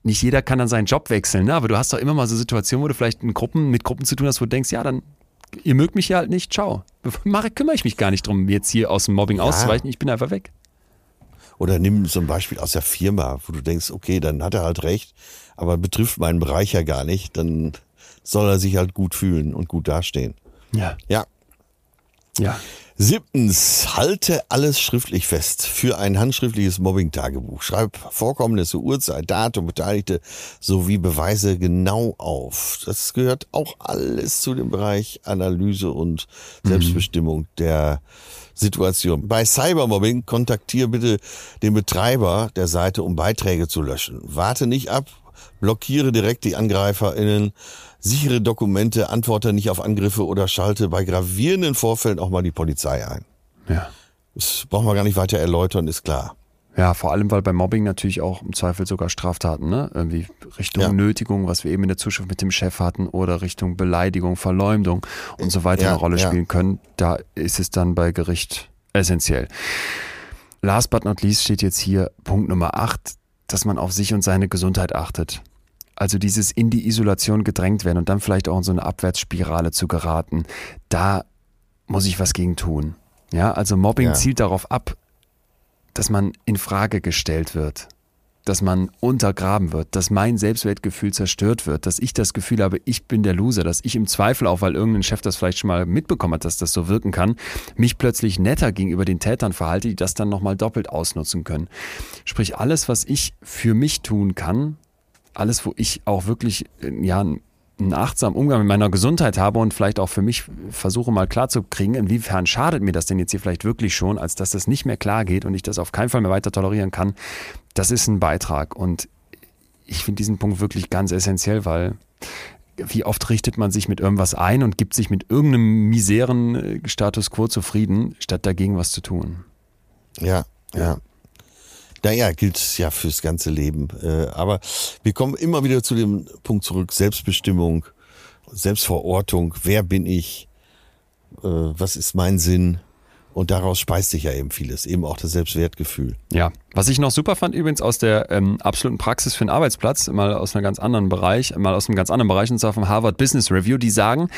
Nicht jeder kann dann seinen Job wechseln, ne? aber du hast doch immer mal so Situationen, wo du vielleicht in Gruppen, mit Gruppen zu tun hast, wo du denkst, ja, dann, ihr mögt mich ja halt nicht, ciao. Mache, kümmere ich mich gar nicht drum, jetzt hier aus dem Mobbing auszuweichen, ich bin einfach weg. Oder nimm so ein Beispiel aus der Firma, wo du denkst, okay, dann hat er halt recht, aber betrifft meinen Bereich ja gar nicht, dann soll er sich halt gut fühlen und gut dastehen. Ja. Ja. Ja. Siebtens, halte alles schriftlich fest für ein handschriftliches Mobbing-Tagebuch. Schreib Vorkommnisse, Uhrzeit, Datum, Beteiligte sowie Beweise genau auf. Das gehört auch alles zu dem Bereich Analyse und Selbstbestimmung der Situation. Bei Cybermobbing kontaktiere bitte den Betreiber der Seite, um Beiträge zu löschen. Warte nicht ab, blockiere direkt die AngreiferInnen, sichere Dokumente, antworte nicht auf Angriffe oder schalte bei gravierenden Vorfällen auch mal die Polizei ein. Ja. Das brauchen wir gar nicht weiter erläutern, ist klar. Ja, vor allem, weil beim Mobbing natürlich auch im Zweifel sogar Straftaten, ne? Irgendwie Richtung Ja. Nötigung, was wir eben in der Zuschrift mit dem Chef hatten, oder Richtung Beleidigung, Verleumdung und so weiter Ja, eine Rolle ja. spielen können. Da ist es dann bei Gericht essentiell. Last but not least steht jetzt hier Punkt Nummer 8, dass man auf sich und seine Gesundheit achtet. Also dieses in die Isolation gedrängt werden und dann vielleicht auch in so eine Abwärtsspirale zu geraten, da muss ich was gegen tun. Ja, also Mobbing Ja. zielt darauf ab, dass man in Frage gestellt wird, dass man untergraben wird, dass mein Selbstwertgefühl zerstört wird, dass ich das Gefühl habe, ich bin der Loser, dass ich im Zweifel auch, weil irgendein Chef das vielleicht schon mal mitbekommen hat, dass das so wirken kann, mich plötzlich netter gegenüber den Tätern verhalte, die das dann nochmal doppelt ausnutzen können. Sprich, alles, was ich für mich tun kann, alles, wo ich auch wirklich äh, ja, einen achtsamen Umgang mit meiner Gesundheit habe und vielleicht auch für mich versuche mal klarzukriegen, inwiefern schadet mir das denn jetzt hier vielleicht wirklich schon, als dass das nicht mehr klar geht und ich das auf keinen Fall mehr weiter tolerieren kann, das ist ein Beitrag. Und ich finde diesen Punkt wirklich ganz essentiell, weil wie oft richtet man sich mit irgendwas ein und gibt sich mit irgendeinem miseren äh, Status quo zufrieden, statt dagegen was zu tun. Ja, ja. Naja, gilt ja fürs ganze Leben. Äh, Aber wir kommen immer wieder zu dem Punkt zurück, Selbstbestimmung, Selbstverortung, wer bin ich, äh, was ist mein Sinn? Und daraus speist sich ja eben vieles, eben auch das Selbstwertgefühl. Ja, was ich noch super fand übrigens aus der ähm, absoluten Praxis für einen Arbeitsplatz, mal aus einem ganz anderen Bereich, mal aus einem ganz anderen Bereich, und zwar vom Harvard Business Review, die sagen,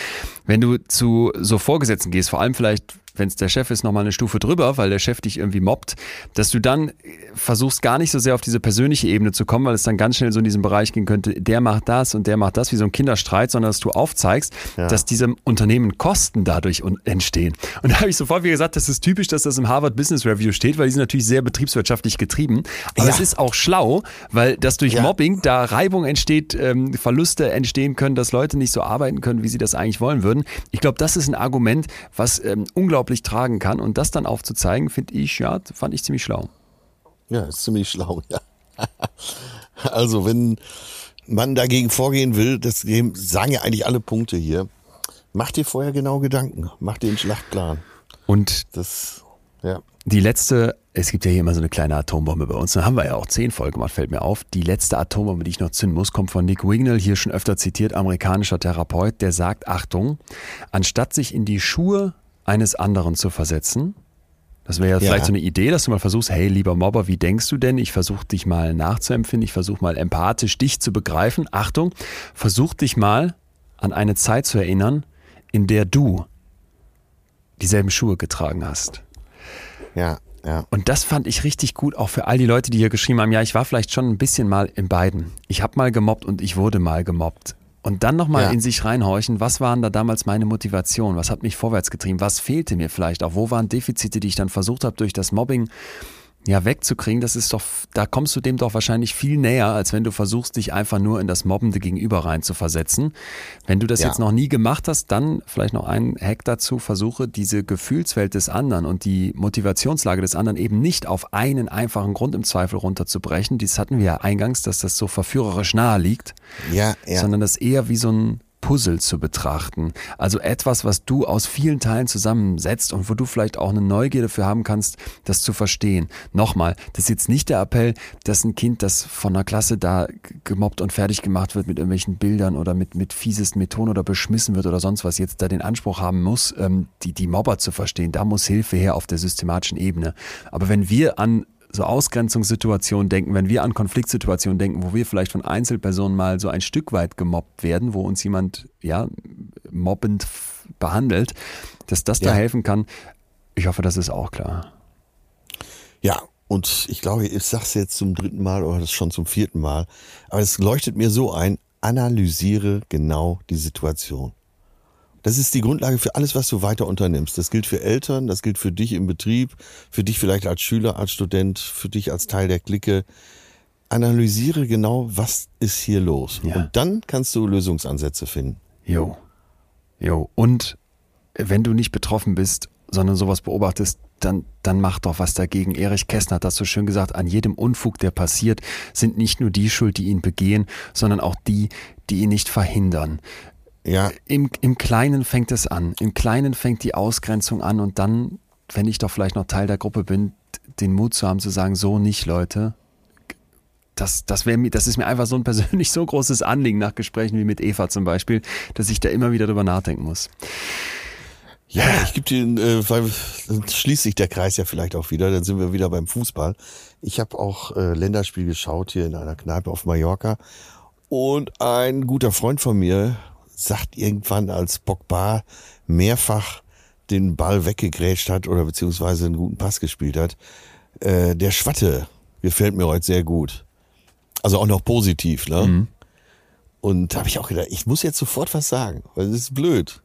wenn du zu so Vorgesetzten gehst, vor allem vielleicht, wenn es der Chef ist, nochmal eine Stufe drüber, weil der Chef dich irgendwie mobbt, dass du dann versuchst gar nicht so sehr auf diese persönliche Ebene zu kommen, weil es dann ganz schnell so in diesen Bereich gehen könnte, der macht das und der macht das, wie so ein Kinderstreit, sondern dass du aufzeigst, dass diesem Unternehmen Kosten dadurch entstehen. Und da habe ich sofort wieder gesagt, das ist typisch, dass das im Harvard Business Review steht, weil die sind natürlich sehr betriebswirtschaftlich getrieben. Aber Ja. es ist auch schlau, weil das durch Ja. Mobbing da Reibung entsteht, ähm, Verluste entstehen können, dass Leute nicht so arbeiten können, wie sie das eigentlich wollen würden. Ich glaube, das ist ein Argument, was ähm, unglaublich tragen kann. Und das dann aufzuzeigen, finde ich, ja, fand ich ziemlich schlau. Ja, ist ziemlich schlau, ja. Also wenn man dagegen vorgehen will, das sagen ja eigentlich alle Punkte hier. Mach dir vorher genau Gedanken. Mach dir einen Schlachtplan. Und Das, ja. die letzte, es gibt ja hier immer so eine kleine Atombombe bei uns. Da haben wir ja auch zehn Folgen gemacht, fällt mir auf. Die letzte Atombombe, die ich noch zünden muss, kommt von Nick Wignall, hier schon öfter zitiert, amerikanischer Therapeut, der sagt, Achtung, anstatt sich in die Schuhe eines anderen zu versetzen, das wäre ja, vielleicht so eine Idee, dass du mal versuchst, hey, lieber Mobber, wie denkst du denn? Ich versuche dich mal nachzuempfinden, ich versuche mal empathisch dich zu begreifen. Achtung, versuch dich mal an eine Zeit zu erinnern, in der du dieselben Schuhe getragen hast. Ja, ja. Und das fand ich richtig gut, auch für all die Leute, die hier geschrieben haben, ja, ich war vielleicht schon ein bisschen mal in beiden. Ich habe mal gemobbt und ich wurde mal gemobbt. Und dann nochmal Ja. in sich reinhorchen, was waren da damals meine Motivation? Was hat mich vorwärts getrieben? Was fehlte mir vielleicht auch? Wo waren Defizite, die ich dann versucht habe, durch das Mobbing ja wegzukriegen? Das ist doch, da kommst du dem doch wahrscheinlich viel näher, als wenn du versuchst, dich einfach nur in das mobbende Gegenüber rein zu versetzen. Wenn du das Ja. jetzt noch nie gemacht hast, dann vielleicht noch ein Hack dazu, versuche diese Gefühlswelt des anderen und die Motivationslage des anderen eben nicht auf einen einfachen Grund im Zweifel runterzubrechen. Dies hatten wir ja eingangs, dass das so verführerisch nahe liegt, Ja, ja. sondern das eher wie so ein Puzzle zu betrachten. Also etwas, was du aus vielen Teilen zusammensetzt und wo du vielleicht auch eine Neugier dafür haben kannst, das zu verstehen. Nochmal, das ist jetzt nicht der Appell, dass ein Kind, das von einer Klasse da gemobbt und fertig gemacht wird mit irgendwelchen Bildern oder mit, mit fiesesten Methoden oder beschmissen wird oder sonst was, jetzt da den Anspruch haben muss, ähm, die, die Mobber zu verstehen. Da muss Hilfe her auf der systematischen Ebene. Aber wenn wir an so Ausgrenzungssituationen denken, wenn wir an Konfliktsituationen denken, wo wir vielleicht von Einzelpersonen mal so ein Stück weit gemobbt werden, wo uns jemand ja mobbend behandelt, dass das da Ja. helfen kann. Ich hoffe, das ist auch klar. Ja, und ich glaube, ich sag's jetzt zum dritten Mal oder das schon zum vierten Mal, aber es leuchtet mir so ein, analysiere genau die Situation. Das ist die Grundlage für alles, was du weiter unternimmst. Das gilt für Eltern, das gilt für dich im Betrieb, für dich vielleicht als Schüler, als Student, für dich als Teil der Clique. Analysiere genau, was ist hier los. Ja. Und dann kannst du Lösungsansätze finden. Jo. Jo. Und wenn du nicht betroffen bist, sondern sowas beobachtest, dann, dann mach doch was dagegen. Erich Kästner hat das so schön gesagt, an jedem Unfug, der passiert, sind nicht nur die schuld, die ihn begehen, sondern auch die, die ihn nicht verhindern. Ja, Im, Im Kleinen fängt es an. Im Kleinen fängt die Ausgrenzung an und dann, wenn ich doch vielleicht noch Teil der Gruppe bin, den Mut zu haben zu sagen, so nicht, Leute. Das, das, wär mir, das ist mir einfach so ein persönlich so großes Anliegen nach Gesprächen wie mit Eva zum Beispiel, dass ich da immer wieder drüber nachdenken muss. Ja, ich gebe dir, äh, weil dann schließt sich der Kreis ja vielleicht auch wieder, dann sind wir wieder beim Fußball. Ich habe auch äh, Länderspiel geschaut hier in einer Kneipe auf Mallorca und ein guter Freund von mir sagt irgendwann, als Pogba mehrfach den Ball weggegrätscht hat oder beziehungsweise einen guten Pass gespielt hat, äh, der Schwatte gefällt mir heute sehr gut. Also auch noch positiv, ne? Und da habe ich auch gedacht, ich muss jetzt sofort was sagen, weil das ist blöd.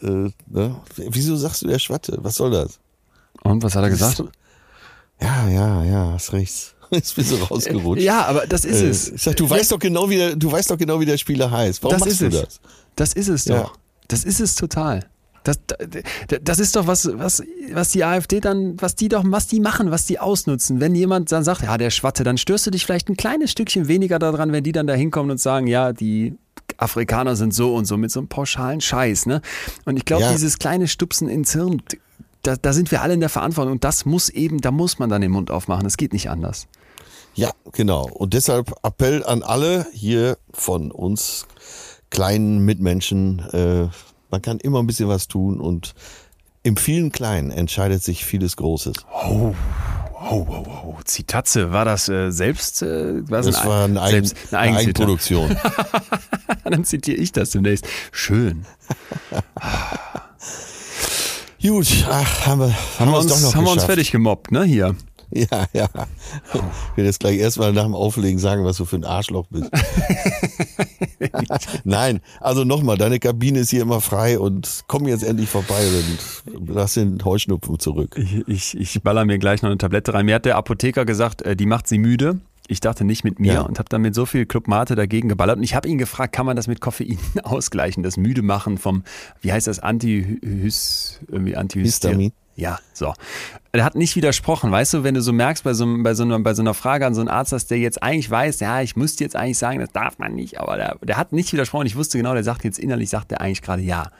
Äh, ne? Wieso sagst du der Schwatte? Was soll das? Und was hat er gesagt? Ja, ja, ja, hast recht. Jetzt bist du rausgerutscht. Ja, aber das ist Äh, es. Ich sag, du weißt doch genau, wie der, du weißt doch genau, wie der Spieler heißt. Warum das machst ist du es. das? Das ist es Ja. doch. Das ist es total. Das, das, das ist doch was, was, was die AfD dann, was die doch, was die machen, was die ausnutzen. Wenn jemand dann sagt, ja, der Schwatte, dann störst du dich vielleicht ein kleines Stückchen weniger daran, wenn die dann da hinkommen und sagen, ja, die Afrikaner sind so und so mit so einem pauschalen Scheiß, ne? Und ich glaube, Ja. dieses kleine Stupsen ins Hirn, da, da sind wir alle in der Verantwortung und das muss eben, da muss man dann den Mund aufmachen. Das geht nicht anders. Ja, genau. Und deshalb Appell an alle hier von uns kleinen Mitmenschen. Äh, man kann immer ein bisschen was tun und im vielen Kleinen entscheidet sich vieles Großes. Oh, oh, oh, oh. Zitatze, war das äh, selbst? Äh, war Das war ein Eigen, selbst, eine Eigenzitat. Eigenproduktion. Dann zitiere ich das demnächst. Schön. Gut, ach, haben wir, Haben wir es uns, doch noch haben wir uns geschafft. fertig gemobbt, ne? Hier. Ja, ja. Ich will jetzt gleich erstmal nach dem Auflegen sagen, was du für ein Arschloch bist. Nein, also nochmal, deine Kabine ist hier immer frei und komm jetzt endlich vorbei und lass den Heuschnupfen zurück. Ich, ich, ich baller mir gleich noch eine Tablette rein. Mir hat der Apotheker gesagt, äh, die macht sie müde. Ich dachte nicht mit mir Ja. und habe dann mit so viel Club Mate dagegen geballert. Und ich habe ihn gefragt, kann man das mit Koffein ausgleichen? Das müde machen vom, wie heißt das, Antihys, irgendwie Antihyster. Ja, so. Er hat nicht widersprochen, weißt du, wenn du so merkst bei so, bei so, einer, bei so einer Frage an so einen Arzt, dass der jetzt eigentlich weiß, ja, ich müsste jetzt eigentlich sagen, das darf man nicht, aber der, der hat nicht widersprochen. Ich wusste genau, der sagt jetzt innerlich, sagt er eigentlich gerade ja.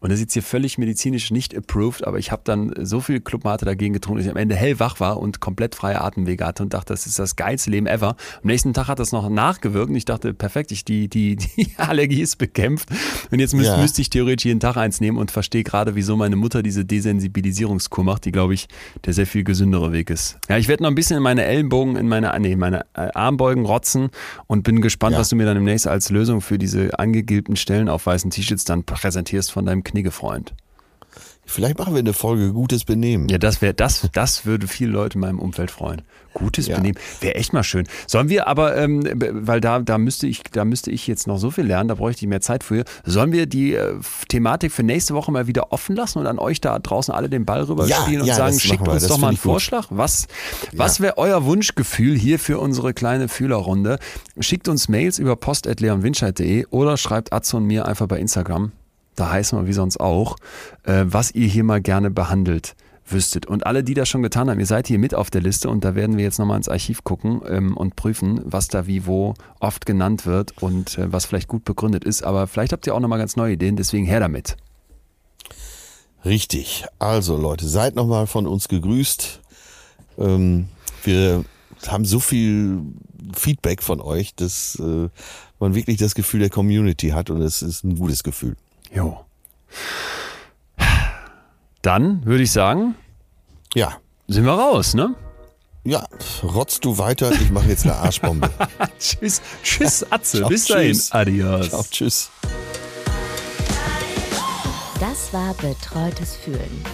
Und das ist jetzt hier völlig medizinisch nicht approved, aber ich habe dann so viel Clubmate dagegen getrunken, dass ich am Ende hellwach war und komplett freie Atemwege hatte und dachte, das ist das geilste Leben ever. Am nächsten Tag hat das noch nachgewirkt und ich dachte, perfekt, ich, die, die, die Allergie ist bekämpft. Und jetzt müsst, ja. müsste ich theoretisch jeden Tag eins nehmen und verstehe gerade, wieso meine Mutter diese Desensibilisierungskur macht, die, glaube ich, der sehr viel gesündere Weg ist. Ja, ich werde noch ein bisschen in meine Ellenbogen, in meine, nee, meine äh, Armbeugen rotzen und bin gespannt, ja. was du mir dann demnächst als Lösung für diese angegilbten Stellen auf weißen T-Shirts dann präsentierst von deinem Kniegefreund. Vielleicht machen wir eine Folge Gutes Benehmen. Ja, das wäre das, das würde viele Leute in meinem Umfeld freuen. Gutes ja. Benehmen wäre echt mal schön. Sollen wir aber, ähm, weil da da müsste ich da müsste ich jetzt noch so viel lernen, da bräuchte ich mehr Zeit für. Sollen wir die äh, Thematik für nächste Woche mal wieder offen lassen und an euch da draußen alle den Ball rüberspielen ja, und ja, sagen, schickt uns doch mal einen Vorschlag. Was was wäre euer Wunschgefühl hier für unsere kleine Fühlerrunde? Schickt uns Mails über post@leonwinscheid.de oder schreibt Atze und mir einfach bei Instagram da heißen wir wie sonst auch, äh, was ihr hier mal gerne behandelt wüsstet. Und alle, die das schon getan haben, ihr seid hier mit auf der Liste und da werden wir jetzt nochmal ins Archiv gucken ähm, und prüfen, was da wie wo oft genannt wird und äh, was vielleicht gut begründet ist. Aber vielleicht habt ihr auch nochmal ganz neue Ideen, deswegen her damit. Richtig. Also Leute, seid nochmal von uns gegrüßt. Ähm, wir haben so viel Feedback von euch, dass äh, man wirklich das Gefühl der Community hat und es ist ein gutes Gefühl. Jo. Dann würde ich sagen, ja. Sind wir raus, ne? Ja, rotzt du weiter, ich mache jetzt eine Arschbombe. tschüss, tschüss, Atze, Ciao, bis dahin. Tschüss. Adios. Ciao, tschüss. Das war Betreutes Fühlen.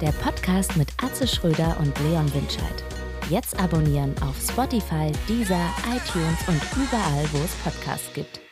Der Podcast mit Atze Schröder und Leon Winscheid. Jetzt abonnieren auf Spotify, Deezer, iTunes und überall, wo es Podcasts gibt.